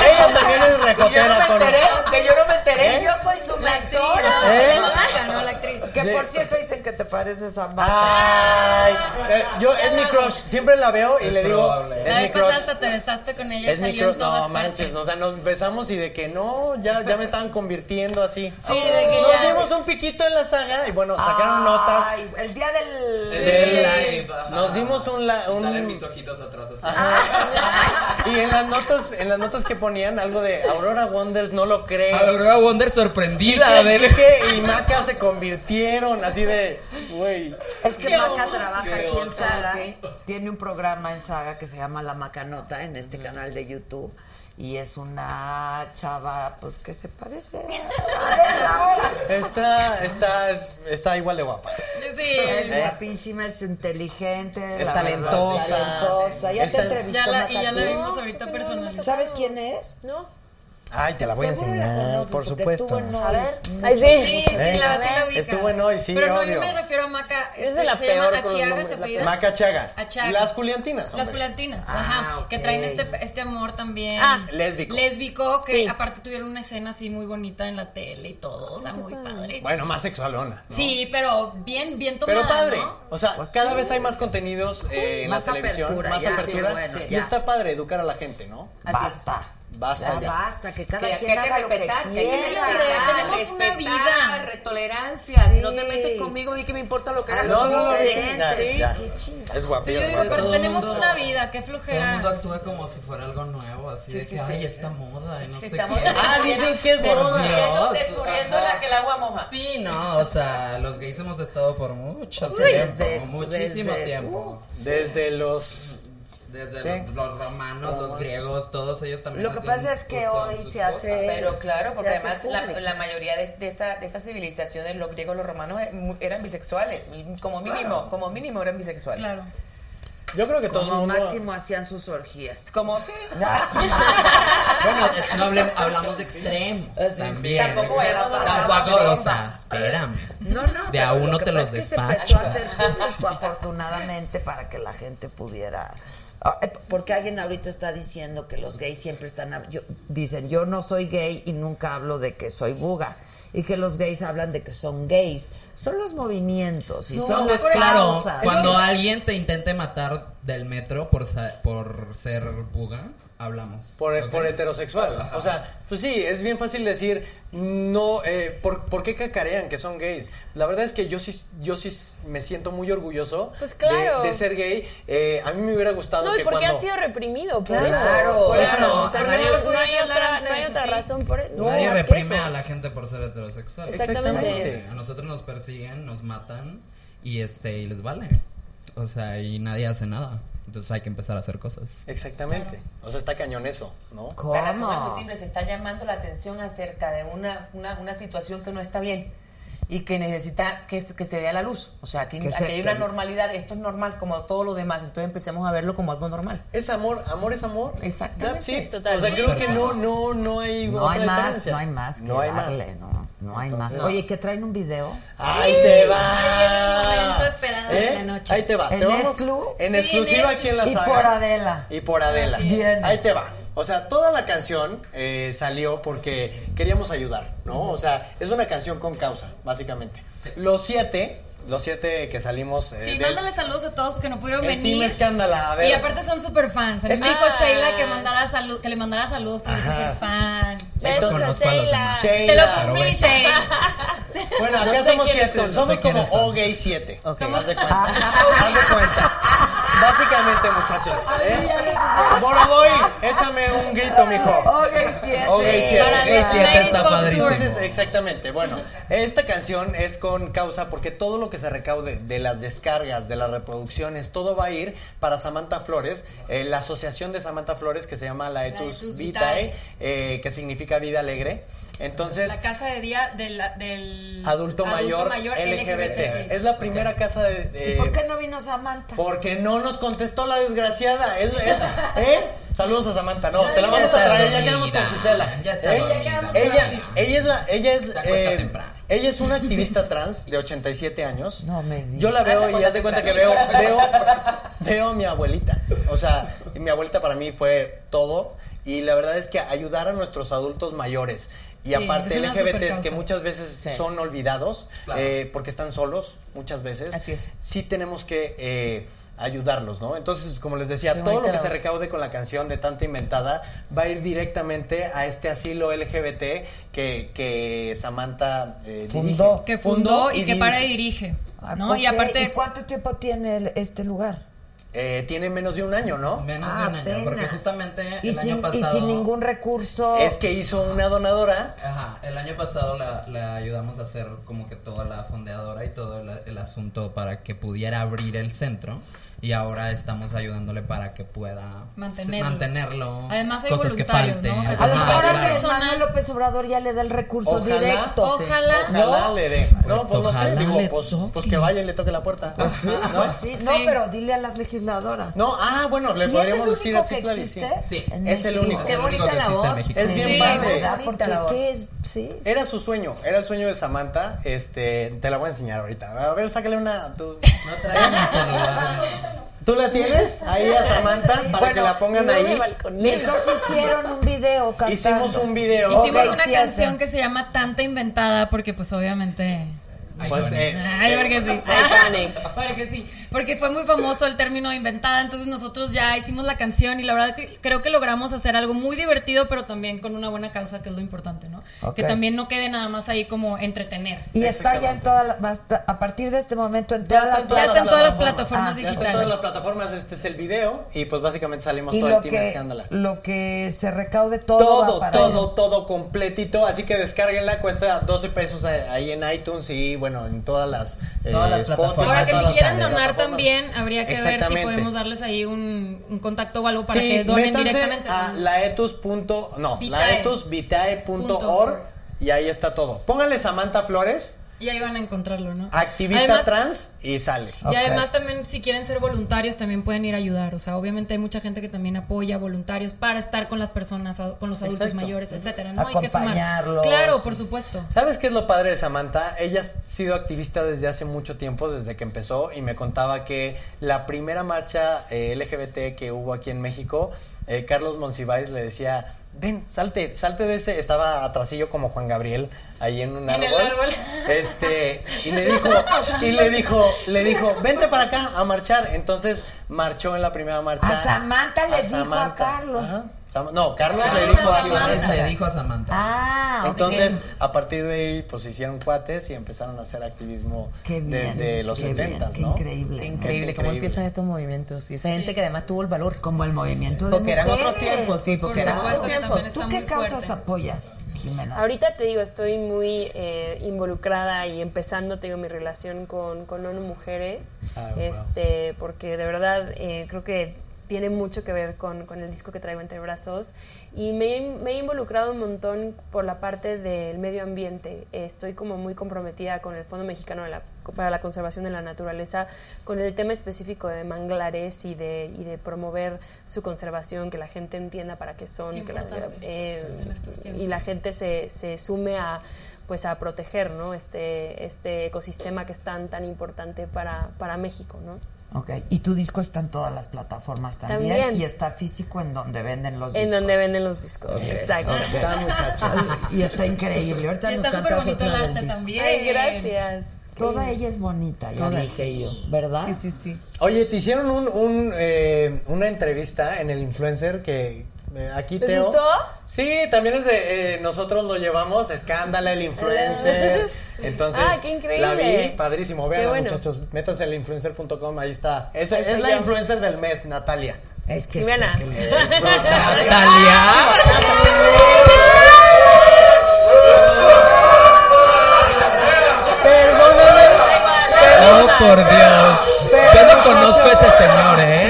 Ella también es recotera con... que yo no me enteré. ¿Eh? Yo soy su mentora. ¿Eh? La Maca, no la actriz. Que por cierto dicen que te pareces a Maca. Ay, eh, yo es mi crush, siempre la veo y Es le digo, probable. es mi crush. hasta te besaste con ella y Es mi salió crush, en todas no partes. manches, o sea, nos besamos y de que no, ya, ya me estaban convirtiendo así. Sí, de que Nos ya- dimos un piquito en la saga y bueno, sacaron notas. Ay, el día del... del- live, ajá. nos dimos un, la- un- Salen mis ojitos atrás así. y en las notas, en las notas que ponían algo de Aurora Wonders no lo cree. Aurora Wonder Quique, sorprendida, a ver. Quique y Maca se convirtieron así de, güey. Es que Maca trabaja Qué aquí en. Saga. Tiene un programa en Saga que se llama La Macanota en este canal de YouTube. Y es una chava, pues, que se parece a. Está, está, está igual de guapa. Es Sí. guapísima, es inteligente. Es la talentosa. verdad, talentosa. Ya Está- te entrevistó Ya la, Maca y ya la vimos ahorita personalizada. ¿Sabes quién es? ¿No? Ay, te la voy a enseñar, por supuesto. estuvo en A ver. Ay, sí. Sí, sí, ¿Eh? la, sí la ubicas. Estuvo en Hoy, sí, Pero no, obvio. yo me refiero a Maca. Es se- la se peor Achiaga, se la apellida. Maca Chaga. Achaga. Las Juliantinas, Las. Juliantinas, Ah, ajá. Que traen este, este amor también. Ah. Lésbico. Lésbico, que Sí. aparte tuvieron una escena así muy bonita en la tele y todo. O sea, muy padre. Bueno, más sexualona. ¿no? Sí, pero bien, bien tomada. Pero padre, ¿no? o sea, Pues cada sí. vez hay más contenidos eh, en Más la televisión, apertura, más apertura, y está padre educar a la gente, ¿no? Así es. Basta. Basta Ya basta, que cada Que, que quien hay que haga lo que respetar, que hay que quiera. respetar, tenemos una vida. tolerancia. Si no te Sí. metes conmigo, y que me importa lo que hagas. No, no, no, ya, sí. Es Sí, digo, guapo. pero tenemos mundo- una vida, qué Todo el flojera. mundo actúa como si fuera algo nuevo, así Sí, de sí, que, sí. ay, esta moda y no Sí, sé qué. Ah, dicen que es moda. Descubriendo la que el agua moja. Sí, no, o sea, los gays hemos estado por mucho tiempo, desde- muchísimo tiempo. Desde los Desde los, los romanos, los griegos, todos ellos también. Lo que pasa es que hoy se hace-. Pero claro, porque además la, mayoría de, de esa, de esas civilizaciones, los griegos, los romanos, eh, eran bisexuales. Como mínimo, como mínimo eran bisexuales. Claro. Yo creo que todo el Como mundo máximo hacían sus orgías. Como sí. *laughs* Bueno, no hablem- hablamos de extremos también. Tampoco vayamos a- Tampoco, o sea, espérame. No, no. De a lo uno que te los es que se despacho. empezó a hacer público, afortunadamente, para que la gente pudiera. Ah, eh, Porque alguien ahorita está diciendo que los gays siempre están. yo- dicen, yo no soy gay y nunca hablo de que soy buga. Y que los gays hablan de que son gays. Son los movimientos y No, son las claro, causas. cuando alguien te intente matar del metro por, sa- por ser buga, hablamos. por, ¿ok? por heterosexual. Ajá. O sea, pues sí, es bien fácil decir, no, eh, ¿por, por qué cacarean que son gays? La verdad es que yo sí, yo sí me siento muy orgulloso Pues claro. de, de ser gay. Eh, a mí me hubiera gustado No, y que porque cuando... ha sido reprimido. Por Claro, eso, por claro. eso. O sea, no, Nadie hay- no otra, antes, no hay otra sí. razón por eso. Nadie reprime a la gente por ser heterosexual. Exactamente. A nosotros nos persiguen, nos matan y este y les vale. O sea, y nadie hace nada. Entonces hay que empezar a hacer cosas. Exactamente. O sea, está cañón eso, ¿no? Para ¿Cómo? muy simple, se está llamando la atención acerca de una, una, una situación que no está bien y que necesita que, se- que se vea la luz. O sea, que, Que aquí se- hay una normalidad, esto es normal como todo lo demás, entonces empecemos a verlo como algo normal. Es amor, amor es amor. Exactamente. It. Totalmente. O sea, creo que no, no, no hay No otra hay más, diferencia. no hay más que No hay más. darle, no, no hay más. Oye, que traen un video. ¡Ahí te va! esperado de la noche. Ahí te va. ¿En te vamos exclu? en Sí, exclusiva en aquí en la Y saga. por Adela. Y por Adela. Bien. Ahí te va. O sea, toda la canción eh, salió porque queríamos ayudar, ¿no? O sea, es una canción con causa, básicamente. Los siete, los siete que salimos eh, Sí, del- mándale saludos a todos porque no pudieron el venir. Team Escándala, a ver. Y aparte son super fans. Es me que- dijo Sheila que, mandara salud, que le mandara saludos porque es fan. Demás. Sheila. Te lo cumplí. Shane. *laughs* Bueno, acá No sé somos siete. son, no somos sé como. O Gay 7. Ok. Haz de cuenta. *laughs* Haz de cuenta. Básicamente, muchachos. ¿eh? Boroboy, échame un grito, mijo. O Gay 7. Para Ok, siete Ladies está Go padrísimo. Entonces, exactamente. Bueno, esta canción es con causa porque todo lo que se recaude de las descargas, de las reproducciones, todo va a ir para Samantha Flores, eh, la asociación de Samantha Flores que se llama la Etus Laetus Vitae, Vitae. eh, que significa vida alegre. Entonces, La casa de día del, del adulto, mayor, LGBT. Es la primera casa de... de- ¿Y por qué no vino Samantha? Porque no nos contestó la desgraciada. Es, es- *laughs* ¿eh? Saludos a Samantha. No, te la Ya vamos a está traer. Ya quedamos con Gisela. Ya está ¿eh? dormida. Ella, ella es la, ella es, Se acuesta eh, temprano. Ella es una activista trans de 87 años. No me digas. Yo la veo y haz de cuenta que veo, veo, veo a mi abuelita. O sea, mi abuelita para mí fue todo. Y la verdad es que ayudar a nuestros adultos mayores. Y Sí, aparte LGBTs que muchas veces Sí. son olvidados Claro. eh, porque están solos muchas veces. Así es. Sí tenemos que eh, ayudarlos, ¿no? Entonces, como les decía, Qué todo lo que se recaude con la canción de Tanta Inventada va a ir directamente a este asilo LGBT que, que Samantha eh, Fundó. dirige. Que fundó y que dirige. para y dirige. ¿no? ¿por Y aparte, ¿Y cuánto tiempo tiene el- este lugar? Eh, tiene menos de un año, ¿no? Menos Ah, de un año, porque justamente el sin, año pasado... y sin ningún recurso. Es que hizo una donadora. Ajá, el año pasado la, la ayudamos a hacer como que toda la fondeadora y todo el, el asunto para que pudiera abrir el centro y ahora estamos ayudándole para que pueda Mantenerlo. mantenerlo. Además hay cosas que voluntarios, falten. ¿no? O sea, a lo mejor Manuel López Obrador ya le da el recurso Ojalá. directo. Ojalá. Ojalá ¿No? le dé. no, Pues pues no sé. Digo, pues, pues que vaya y le toque la puerta. Pues sí, ¿No? pues sí. No, Sí. pero dile a las legisladoras. No, ah, bueno, le ¿Y es podríamos el decir único así, existe? sí. Es el único. Qué bonita que existe en labor. Es bien padre. Porque. Sí. Era su sueño, era el sueño de Samantha. Este, te la voy a enseñar ahorita. A ver, sácale una. No mi celular. ¿Tú la tienes ahí a Samantha para que la pongan no ahí. entonces hicieron un video cantando. Hicimos un video. hicimos una sí, canción sí. que se llama Tanta Inventada porque pues obviamente... Pues, eh, Ay, porque sí. Iconic. *laughs* Porque sí. Porque fue muy famoso el término inventada. Entonces nosotros ya hicimos la canción y la verdad que creo que logramos hacer algo muy divertido, pero también con una buena causa, que es lo importante, ¿no? Que también no quede nada más ahí como entretener. Y está ya en todas las. a partir de este momento en todas las todas en todas las plataformas. Ah, Ya está en todas digitales. las plataformas. Este es el video. Y pues básicamente salimos Y todo lo el team que, escándala. lo que se recaude todo. Todo, va para todo, todo completito. Así que descárguenla, cuesta 12 pesos ahí en iTunes y bueno, en todas las. eh, Todas las plataformas. Ahora que si quieren donar también, habría que ver si podemos darles ahí un, un contacto o algo para sí, que donen directamente. a laetus. punto- No, Vitae. laetusvitae.org y ahí está todo. Pónganle Samantha Flores, Y ahí van a encontrarlo, ¿no? activista Además- trans y sale. Y además también si quieren ser voluntarios también pueden ir a ayudar, o sea, obviamente hay mucha gente que también apoya voluntarios para estar con las personas, con los adultos Exacto. mayores, etcétera, ¿no? Hay que sumar. Claro, por supuesto. ¿Sabes qué es lo padre de Samantha? Ella ha sido activista desde hace mucho tiempo, desde que empezó, y me contaba que la primera marcha eh, LGBT que hubo aquí en México, eh, Carlos Monsiváis le decía, ven, salte, salte de ese, estaba atrasillo como Juan Gabriel, ahí en un En árbol. el árbol. Este, y le *laughs* dijo, y le dijo, le dijo, vente para acá a marchar. Entonces marchó en la primera marcha. A Samantha le dijo a. Carlos. Ajá. Sam- no, Carlos Carlos le dijo a Samantha. Le dijo a Samantha. Ah, ok. Entonces, a partir de ahí, pues hicieron cuates y empezaron a hacer activismo bien, desde los qué 70, bien, qué ¿no? increíble. Increíble Es cómo increíble. empiezan estos movimientos. Y esa gente que además tuvo el valor. Como el movimiento de Porque eran otros tiempos, sí, porque Por eran otros tiempos. ¿Tú qué causas fuerte. apoyas, Jimena? Ahorita te digo, estoy muy eh, involucrada y empezando, te digo, mi relación con, con ONU Mujeres, Ah, wow. este, porque de verdad eh, creo que tiene mucho que ver con, con el disco que traigo entre brazos y me, he- me he involucrado un montón por la parte del medio ambiente. Estoy como muy comprometida con el Fondo Mexicano de la- para la Conservación de la Naturaleza, con el tema específico de manglares y de, y de promover su conservación, que la gente entienda para qué son, que la- eh, Sí, y la gente se, se sume a pues a proteger ¿no? este, este ecosistema que es tan, tan importante para, para México, ¿no? Ok, y tu disco está en todas las plataformas también, También. y está físico en donde venden los En discos. donde venden los discos. Ok, Exacto. ok. Está, muchachos. Y está increíble. Ahorita Y nos está súper bonito el arte también. Ay, gracias. Toda ella es bonita, ya Toda dije ella. yo, ¿verdad? Sí, sí, sí. Oye, te hicieron un, un, eh, una entrevista en el influencer que aquí ¿Les Teo. gustó? Sí, también es de, eh, nosotros lo llevamos, Escándala, el influencer. *laughs* Entonces, Ah, qué increíble. la vi, padrísimo. Vean, bueno. muchachos, métanse al influencer.com, ahí está. Es, Ahí es la yo. influencer del mes, Natalia. Es que Jimena. *laughs* Oh, por Dios. Yo no conozco a ese señor, ¿eh?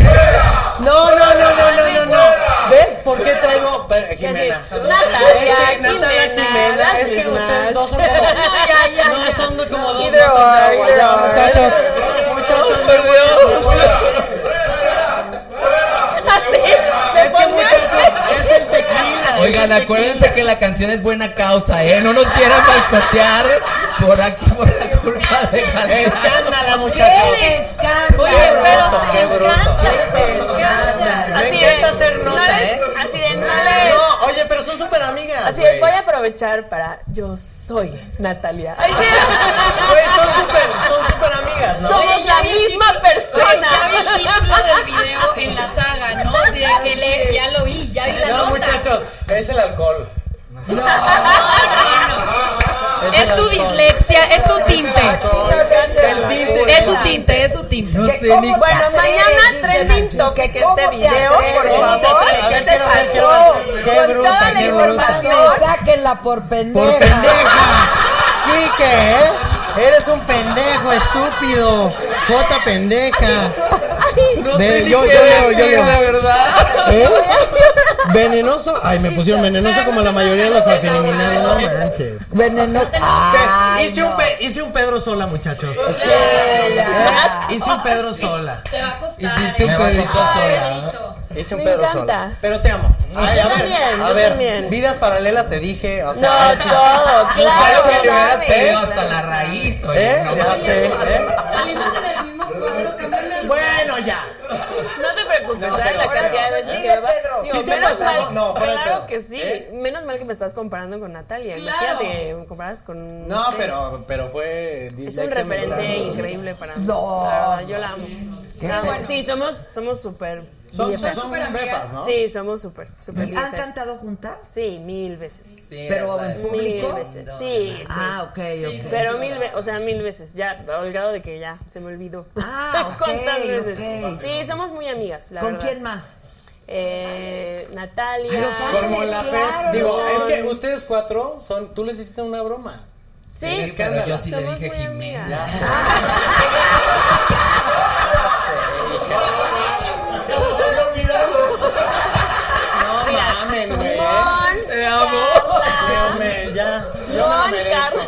No, no, no, no, no, no, no. ¿Ves por qué traigo Pe- Jimena? Natalia, Es que Natalia Jimena, es que mismas. ustedes dos son como *laughs* Ya, ya, No, son como dos Ya, muchachos. Muchachos, me voy *laughs* Es que muchachos, es el tequila. Oigan, acuérdense que la canción es buena causa, ¿eh? No nos quieran boicotear por aquí, por la culpa de. Escándala, muchachos. escándalo! Oye, Qué pero voy a aprovechar para... Yo soy Natalia. Ay, sí. Güey, son súper, son súper amigas, ¿no? Somos Oye, la misma persona. Oye, ya vi el título del video en la saga, ¿no? De que le, ya lo vi, ya vi la No, nota. muchachos, es el alcohol. Es tu dislexia, es tu tinte. Es su tinte, es su tinte. No ¿Que sé ni Bueno, mañana trending topic que este video, por ¿Cómo te favor. ¿Qué ver, te quiero ver, quiero pasó? Qué bruta, qué bruta. Sáquenla por pendeja. Por pendeja. Quique, ¿eh? Eres un pendejo, estúpido. Jota pendeja. No Ve, sé ni yo- qué yo yo leo. de verdad. ¿Eh? Venenoso. Ay, me pusieron venenoso como la mayoría de los afiliminados. No manches. Venenoso. Ay, hice, un no. pe- hice un Pedro sola, muchachos. Sí, ya. Hice un Pedro sola. Te va a costar. Un va a pedito costar. sola. Hice un Pedro sola. Pero te amo. Ay, Yo a ver, también, a yo ver, también. vidas paralelas te dije, o sea, No, *laughs* todo, Claro claro. que le hubieras sabes, pedido hasta la raíz, oye. ¿Eh? no Ya sé, ¿eh? Salimos en el mismo cuadro, cámbiame el Bueno, ya. No te preocupes, No, ¿sabes pero- la cantidad de veces Dime, que me va? Pedro. Digo, ¿Sí te menos mal, No, claro que sí. ¿Eh? Menos mal que me estás comparando con Natalia. Claro. Imagínate que me comparas con. No, sé. pero, pero fue Es un referente increíble para mí. No. La verdad, yo la amo. Qué Ah. Sí, somos somos Son, son amigas. befas, ¿no? Sí, somos súper, súper. ¿Y ¿Han cantado juntas? Sí, mil veces. Sí, Pero en público. Mil veces. Sí, sí. Ah, ok, ok. Pero mil veces, o sea, mil veces, ya, al grado de que ya se me olvidó. Ah, *laughs* ¿Cuántas veces? Sí, somos muy amigas, la ¿Con verdad. quién más? Eh, Natalia. Los Ángeles. Como la fe. Claro, Digo, son- es que ustedes cuatro son. Tú les hiciste una broma. Sí, Sí, pero yo sí le somos dije muy Jimena. *laughs* *laughs* amigas. No mamen, güey. Mon, Te amo. Carla, Hombre, ya. Yo me lo Mon, merezco. Carla,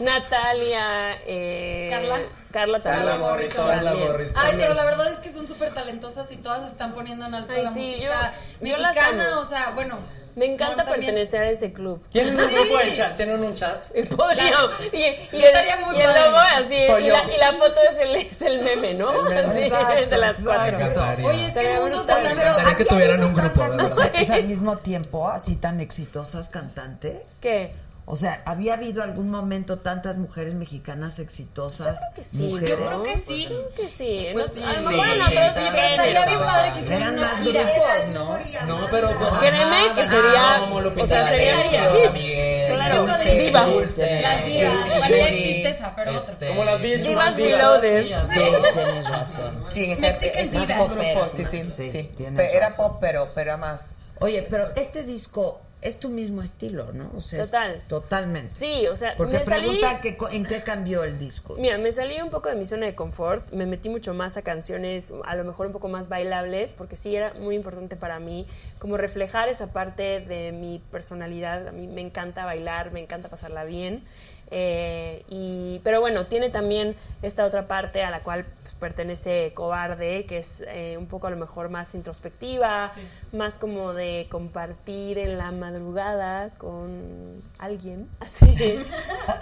Natalia, eh, ¿Carla? Carla también. Carla Morrison, También, Carla Morrison. Ay, pero la verdad es que son súper talentosas y todas se están poniendo en alto Ay, la sí, música yo- yo las mexicana, o sea, bueno. Me encanta también. pertenecer a ese club. ¿Tienen un Sí. grupo de chat? ¿Tienen un chat? *laughs* Podríamos. Y, y el, Estaría muy y el logo así. Soy Y yo. la, y la foto es el, es el meme, ¿no? *laughs* El meme. Así, Exacto, de las Me cuatro. encantaría. Oye, es que el mundo está Me tan... encantaría que ¿Había tuvieran un grupo, verdad. al mismo tiempo, así tan exitosas cantantes? ¿Qué? O sea, ¿había habido algún momento tantas mujeres mexicanas exitosas? que sí. Mujeres. Yo creo que sí. Creo que sí. Pues No- sí, a lo sí, mejor en sí, otros sí, Oye, pero estaría bien padre que hicieran más gira. grupos, ¿no? No, pero. Créeme ajá, que sería- Como Lupita o sea, sería- Miguel, Claro, Dulce, divas. Dulce, Las divas. Ya existe esa, pero otra. este, Como las VH1 Divas divas. Reloaded. Sí, tienes razón. Sí, en Diva. grupo, Pero, sí, sí, sí, Era pop, pero, pero era más. Oye, pero este disco es tu mismo estilo, ¿no? O sea, Total. Totalmente. Sí, o sea, Porque me salí... pregunta que en qué cambió el disco. Mira, me salí un poco de mi zona de confort, me metí mucho más a canciones a lo mejor un poco más bailables, porque sí era muy importante para mí como reflejar esa parte de mi personalidad. A mí me encanta bailar, me encanta pasarla bien. Eh, y, pero bueno, tiene también esta otra parte a la cual pues, pertenece Cobarde, que es eh, un poco a lo mejor más introspectiva, más como de compartir en la madrugada con alguien. *laughs* Así.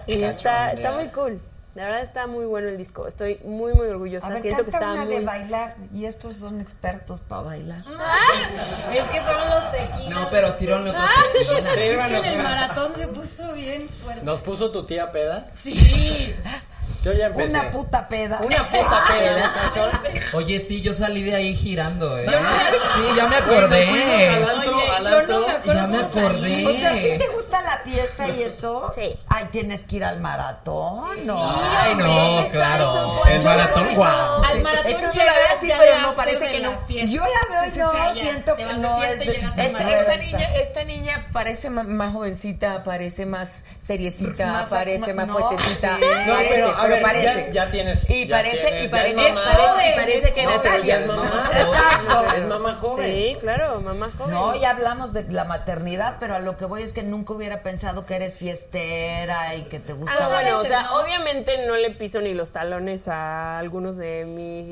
y está, está muy cool. La verdad está muy bueno el disco. Estoy muy, muy orgullosa. A ver, Siento que está una muy... de bailar y estos son expertos para bailar. *laughs* Es que son los tequilas. No, pero otro tequila. Sí, Es que en el maratón se puso bien fuerte. ¿Nos puso tu tía peda? Sí. *laughs* Yo ya empecé. Una puta peda. Una puta *laughs* peda, muchachos. Oye, sí, yo salí de ahí girando, ¿eh? Yo no- Sí, ya me acordé. al antro, Oye, al yo no antro. me acuerdo Ya me cómo salí. acordé. O sea, ¿sí te gusta la fiesta y *laughs* eso? Sí. Ay, tienes que ir al maratón, ¿no? Ay, no, Está claro. eso, El yo maratón, guau. Al maratón Es que llegas la ve así, ya pero no parece de que la no. fiesta. Yo la veo Sí, sí, y no, sí, ya. siento Te que vas de no fiesta es y de llegas al Esta, maratón. esta niña, esta niña parece ma- más jovencita, parece más seriecita, Más- parece más no, puestecita. sí. No, Parece, pero a ver, parece. ya, ya tienes. Y ya parece, tienes, y parece, es y mamá. parece, y parece que No, pero ya es Natalia. mamá. Exacto. Es mamá joven. Sí, claro, mamá joven. No, ya hablamos de la maternidad, pero a lo que voy es que nunca hubiera pensado que eres fiestera y que te gusta. Ah, no, bueno, o sea, ¿no? obviamente no le piso ni los talones a algunos de mi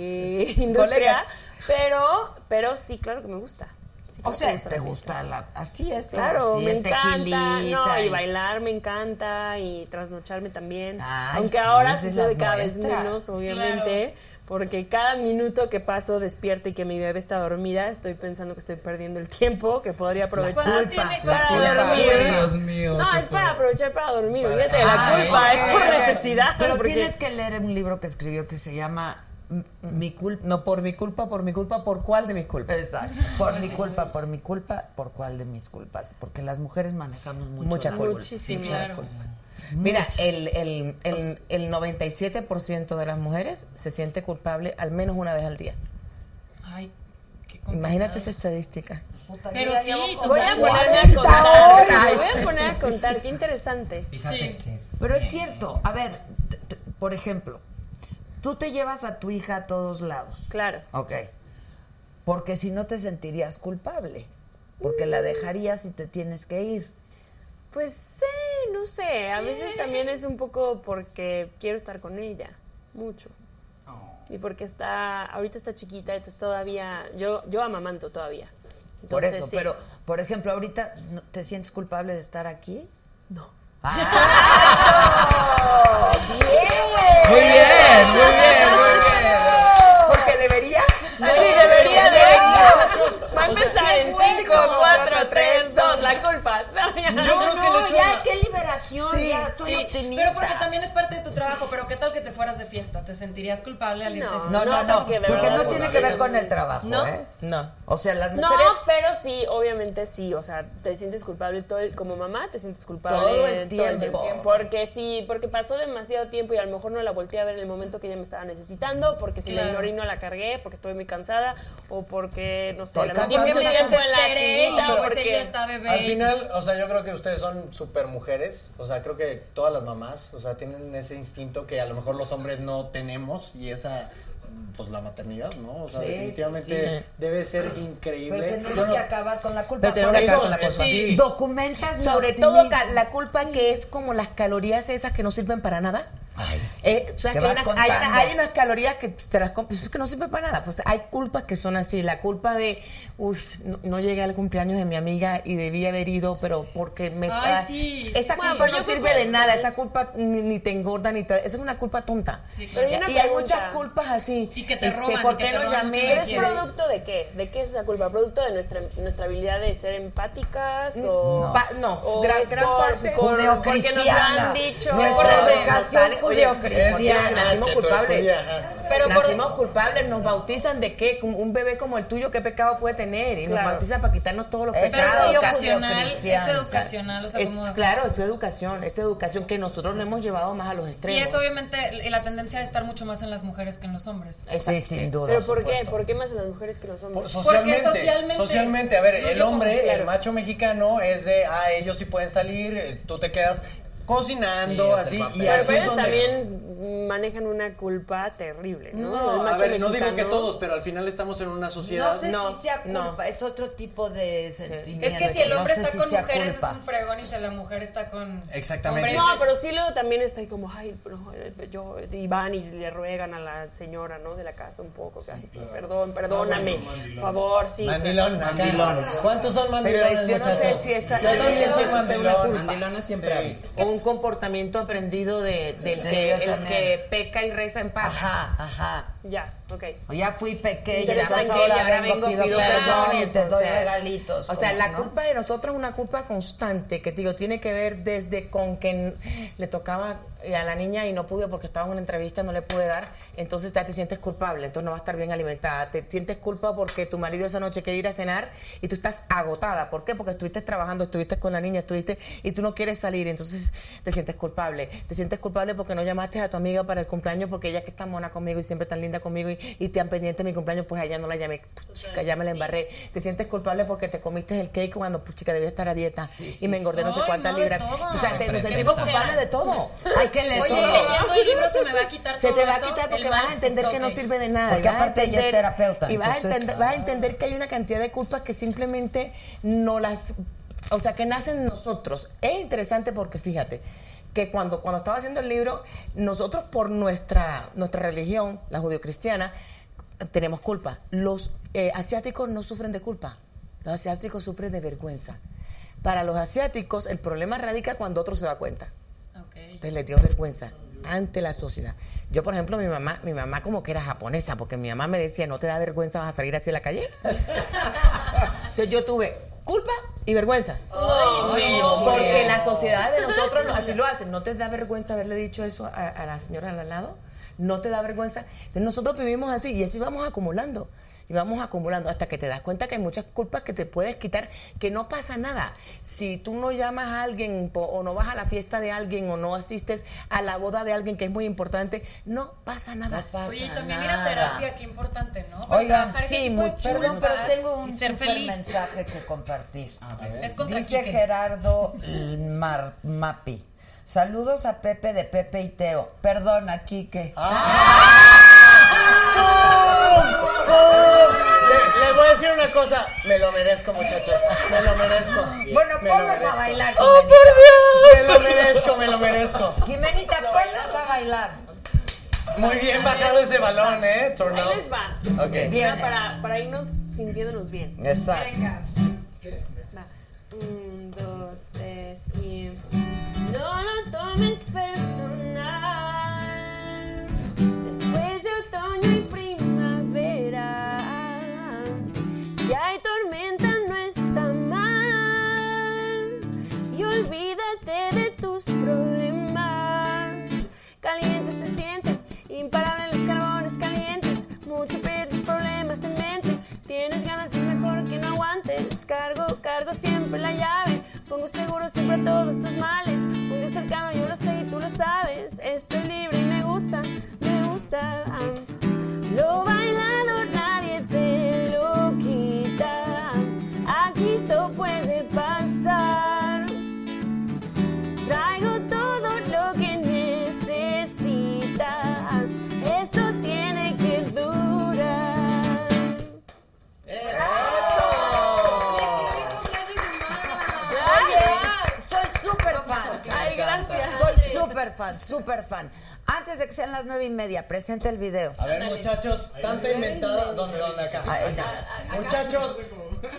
Colegas. industria, pero, pero sí, claro que me gusta. O sea, te la gusta la, así es, Claro, así me el encanta. No, y y- bailar me encanta y trasnocharme también. Ay, Aunque sí, ahora es de cada vez menos, obviamente. Porque cada minuto que paso despierta y que mi bebé está dormida, estoy pensando que estoy perdiendo el tiempo, que podría aprovechar ¿Cuánto tiene? para culpa, dormir. Dios mío. No, es para aprovechar para dormir. Para- Fíjate, la Ay, culpa es por necesidad. Pero porque- tienes que leer un libro que escribió que se llama Mi culpa. No, por mi culpa, por mi culpa, ¿por cuál de mis culpas? Exacto. Por mi culpa, por mi culpa, por cuál de mis culpas. Porque las mujeres manejamos mucho Mucha culpa. Muchísimo. Claro. culpa. Mira, el, el, el, el 97% de las mujeres se siente culpable al menos una vez al día. Ay, qué complicado. Imagínate esa estadística. Pero sí, Voy a ponerme a 40 contar. voy a poner a contar, qué interesante. Fíjate Sí. que es. Pero es cierto. A ver, por ejemplo, tú te llevas a tu hija a todos lados. Claro. Ok. Porque si no te sentirías culpable. Porque la dejarías y te tienes que ir. Pues sí, no sé. A veces también es un poco porque quiero estar con ella. Mucho. Y porque está, ahorita está chiquita, entonces todavía, yo, yo amamanto todavía. Por eso, sí. pero, por ejemplo, ahorita, ¿no- ¿te sientes culpable de estar aquí? No. ¡Ah! ¡Bien! Muy bien, muy bien, muy bien. Porque debería. Sí, debería, debería. Va a empezar en 5, 4, 3, 2, la culpa. Yo creo que el No, hecho Sí, ya estoy Sí, optimista. pero porque también es parte de tu trabajo. Pero ¿qué tal que te fueras de fiesta? ¿Te sentirías culpable al irte? No. de No, no, no, porque porque no tiene la que ver con el trabajo, ¿No? ¿eh? No. O sea, las No, mujeres... pero sí, obviamente sí, o sea, te sientes culpable todo el- como mamá, te sientes culpable Todo el tiempo. porque sí, porque pasó demasiado tiempo y a lo mejor no la volteé a ver en el momento que ella me estaba necesitando, porque si la Claro. ignoré y no la cargué, porque estuve muy cansada o porque no sé, Estoy la metí Porque en la sillita, pues porque- ella está bebé. Al final, o sea, yo creo que ustedes son súper mujeres. O sea, creo que todas las mamás, o sea, tienen ese instinto que a lo mejor los hombres no tenemos y esa, pues la maternidad, ¿no? O sea, Sí, definitivamente sí, sí. debe ser Pero increíble. tenemos Yo no- que acabar con la culpa. Pero tenemos Por que eso, acabar con la culpa. Sí. Documentas Sobre todo la culpa que es como las calorías esas que no sirven para nada. Ay, sí. Eh, o sea, Que que hay, unas, hay una- contando. hay unas calorías que te las compras, es que no sirven para nada. Pues hay culpas que son así. La culpa de, uff, no, no llegué al cumpleaños de mi amiga y debí haber ido, pero porque me. Ay, ah, sí. Esa culpa no sirve de nada. Esa culpa ni, ni te engorda ni te. Esa es una culpa tonta. Sí, Pero claro. hay una y hay muchas culpas así. Y que te Este, roban, ¿Por y qué no llamé? ¿Pero es producto de qué? ¿De qué es esa culpa? ¿Producto de nuestra, nuestra habilidad de ser empáticas o...? No. Pa- no, o gran- gran por- parte es por- porque nos lo han dicho... Nuestra educación Porque judeocristiana. nacimos culpables. por- Nacimos culpables, nos bautizan de qué, un bebé como el tuyo, qué pecado puede tener, y nos bautizan para quitarnos todos los Pero pecados. es educacional, es educacional, o sea, Es, como... claro, es educación, es educación que nosotros le hemos llevado más a los Y extremos. es obviamente la tendencia de estar mucho más en las mujeres que en los hombres. Sí, sin duda. ¿Pero por qué? ¿Por qué más en las mujeres que los Po- hombres? Socialmente, socialmente- socialmente, a ver, el hombre, el macho mexicano es de, ah, ellos sí pueden salir, eh, tú te quedas cocinando, Sí, así, y Pero aquí es donde... también manejan una culpa terrible, ¿no? No, a ver, no digo que mexicano- todos, pero al final estamos en una sociedad... No sé No, si sea culpa, no. es otro tipo de sentimiento. Es que si el hombre está con mujeres culpa. es un fregón y si la mujer está con Exactamente. hombres No, es- pero sí luego también está ahí como, ay, pero eh, yo, y van y le ruegan a la señora, ¿no? De la casa un poco, ay, perdón, perdóname, por favor, sí. Mandilón. Mandilón. ¿Cuántos son Pero mandilones, es- yo no sé si esa Yo no sé si mandilón. Mandilones siempre hay. Un comportamiento aprendido de, del Sí, que, el que peca y reza en paz. Ajá, ajá. Ya, Ok. O ya fui pequeña, Ya entonces ahora, ahora vengo, pido pido perdón perdón, y te doy entonces, regalitos. O sea, como, la ¿no? culpa de nosotros es una culpa constante, que te digo, tiene que ver desde con que le tocaba eh, a la niña y no pude porque estaba en una entrevista, no le pude dar, entonces ya te sientes culpable, entonces no va a estar bien alimentada. Te sientes culpa porque tu marido esa noche quiere ir a cenar y tú estás agotada. ¿Por qué? Porque estuviste trabajando, estuviste con la niña, estuviste y tú no quieres salir, entonces te sientes culpable. Te sientes culpable porque no llamaste a tu amiga para el cumpleaños porque ella que está mona conmigo y siempre tan linda conmigo y, y te han pendiente de mi cumpleaños, pues a ella no la llamé. Chica, ya me la embarré. Te sientes culpable porque te comiste el cake cuando, pues chica, debía estar a dieta y me engordé no sé cuántas no, libras. O sea, te, nos sentimos culpables de todo. Hay que leer Oye, todo. el libro se me va a quitar Se todo te va a quitar porque vas a entender que no sirve de nada. Porque aparte ella es terapeuta, Y vas, a entonces- entender, vas a entender que hay una cantidad de culpas que simplemente no las... O sea, que nacen en nosotros. Es interesante porque fíjate que cuando, cuando estaba haciendo el libro, nosotros por nuestra, nuestra religión, la judio-cristiana, tenemos culpa. Los eh, asiáticos no sufren de culpa. Los asiáticos sufren de vergüenza. Para los asiáticos, el problema radica cuando otro se da cuenta. Entonces les dio vergüenza ante la sociedad. Yo, por ejemplo, mi mamá, mi mamá como que era japonesa, porque mi mamá me decía, no te da vergüenza, vas a salir así a la calle. *laughs* Entonces yo tuve culpa y vergüenza. Ay, no. Porque la sociedad de nosotros no- así lo hacen. ¿No te da vergüenza haberle dicho eso a, a la señora al lado? ¿No te da vergüenza? Entonces nosotros vivimos así y así vamos acumulando. Y vamos acumulando hasta que te das cuenta que hay muchas culpas que te puedes quitar, que no pasa nada. Si tú no llamas a alguien po- o no vas a la fiesta de alguien o no asistes a la boda de alguien que es muy importante, no pasa nada. Oye, y también ir a terapia, qué importante, ¿no? Para Oigan, sí, muy, perdón, pero tengo un super feliz. mensaje que compartir. Es contra Dice Quique. Gerardo Mar Mapi. Saludos a Pepe de Pepe y Teo. Perdona, Quique. Le, les voy a decir una cosa, me lo merezco, muchachos. Me lo merezco. Bueno, Me lo ponlos a bailar, ¡Oh, Jimenita. por Dios! Me lo merezco, me lo merezco. Jimenita, ponlos a bailar. Muy bien bajado ese balón, ¿eh? Turn Ahí les va. Ok. Bien. Para, para irnos sintiéndonos bien. Exacto. Venga. Va. Un, dos, tres y. No lo tomes personal. Después de otoño y primavera. Si hay tormenta, no está mal. Y olvídate de tus problemas. Caliente se siente, imparable los carbones calientes. Mucho pierdes problemas en mente. Tienes ganas y mejor que no aguantes. Cargo, cargo siempre la llave. Pongo seguro siempre a todos tus males. Un día cercano yo lo sé y tú lo sabes. Estoy libre y me gusta, me gusta. Lo bailado nadie te lo quita. Aquí todo puede pasar. Súper fan, súper fan. Antes de que sean las nueve y media, presenta el video. A ver, muchachos, tanta inventada. ¿Dónde, dónde? Acá. Muchachos,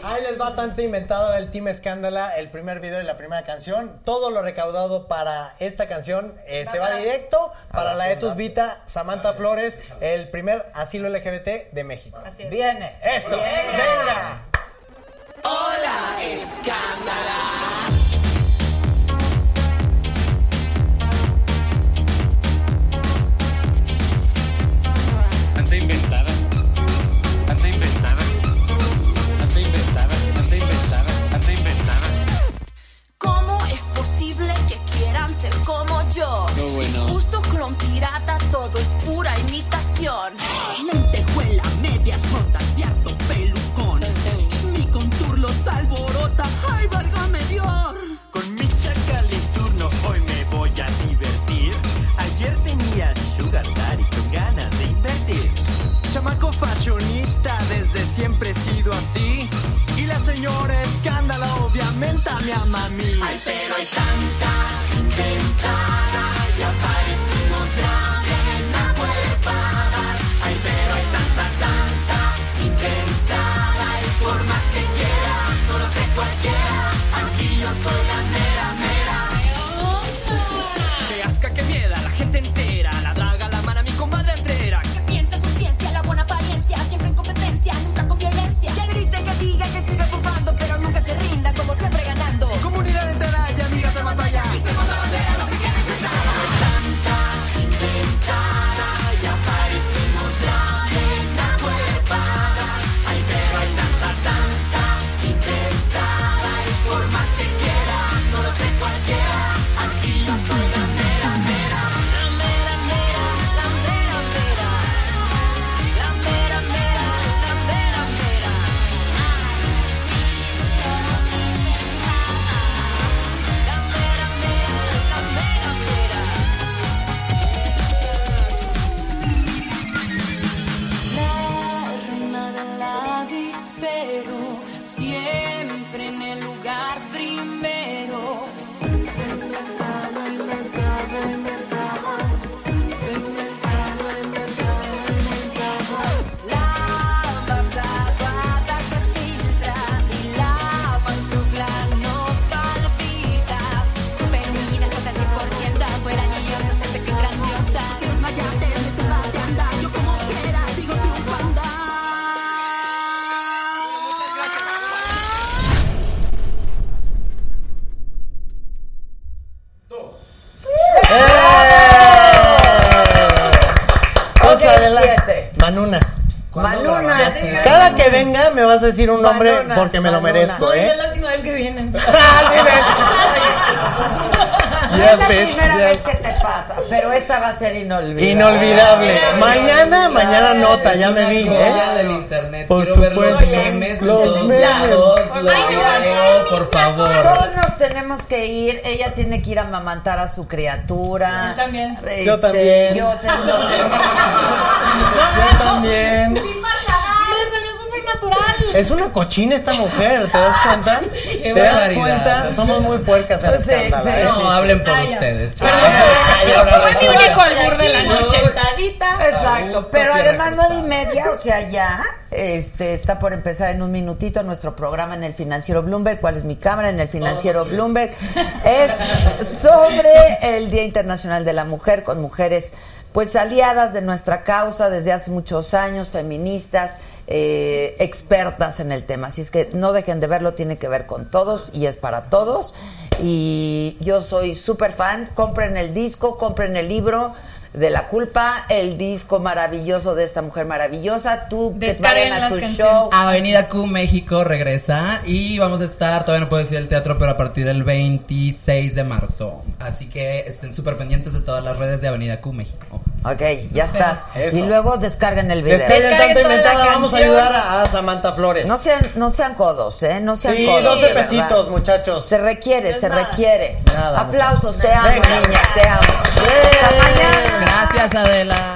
ahí les va tanta inventado el Team Escándala, el primer video y la primera canción. Todo lo recaudado para esta canción eh, se va directo para la Etus Vita Samantha Flores, el primer asilo LGBT de México. Viene. Eso, venga. Hola, escándala. Pirata, todo es pura imitación. Lentejuela, medias rotas y harto pelucón. Mi contour los alborota, ay, válgame Dios. Con mi chacaliturno hoy me voy a divertir. Ayer tenía sugar daddy con ganas de invertir. Chamaco fashionista, desde siempre he sido así. Y la señora escándala obviamente me ama a mí. Ay, pero hay tanta inventada vas a decir un nombre Madonna, porque me lo Madonna. merezco, No, ¿eh? es la última vez que vienen. *laughs* *laughs* Es la primera vez que te pasa, pero esta va a ser inolvidable. Inolvidable. Mañana, mañana nota, ya me vi, Joya ¿eh? del internet. Por Quiero ver los supuesto. Los memes. Los video, por favor. Todos nos tenemos que ir. Ella tiene que ir a amamantar a su criatura. Yo también. Este, Yo también. Yo tengo *laughs* Yo también. Me salió súper natural. Es una cochina esta mujer, ¿te das cuenta? *laughs* ¿Te das cuenta? Somos muy puercas en Sí, escándalo. sí, ¿eh? No, hablen por ustedes. Pero fue- mi único albur de la noche. Exacto, pero además nueve y media, o sea, ya este, está por empezar en un minutito nuestro programa en el Financiero Bloomberg. ¿Cuál es mi cámara? En el Financiero Bloomberg. Es sobre el Día Internacional de la Mujer con mujeres pues aliadas de nuestra causa desde hace muchos años, feministas, eh, expertas en el tema. Así es que no dejen de verlo, tiene que ver con todos y es para todos. Y yo soy súper fan. Compren el disco, compren el libro de la culpa, el disco maravilloso de esta mujer maravillosa. Tú que Descarguen vayan a las tu canciones. show. Avenida Q México regresa y vamos a estar, todavía no puedo decir el teatro, pero a partir del 26 de marzo. Así que estén súper pendientes de todas las redes de Avenida Q México. Ok, ya estás. Eso. Y luego descarguen el video. Descarguen la inventada, vamos a ayudar a, a Samantha Flores. No sean, no sean codos, ¿eh? No sean sí, codos. 12 de verdad. pesitos, muchachos. Se requiere, se nada. requiere. Nada, Aplausos, te amo, Venga. niña, te amo. Hasta mañana. Gracias, Adela.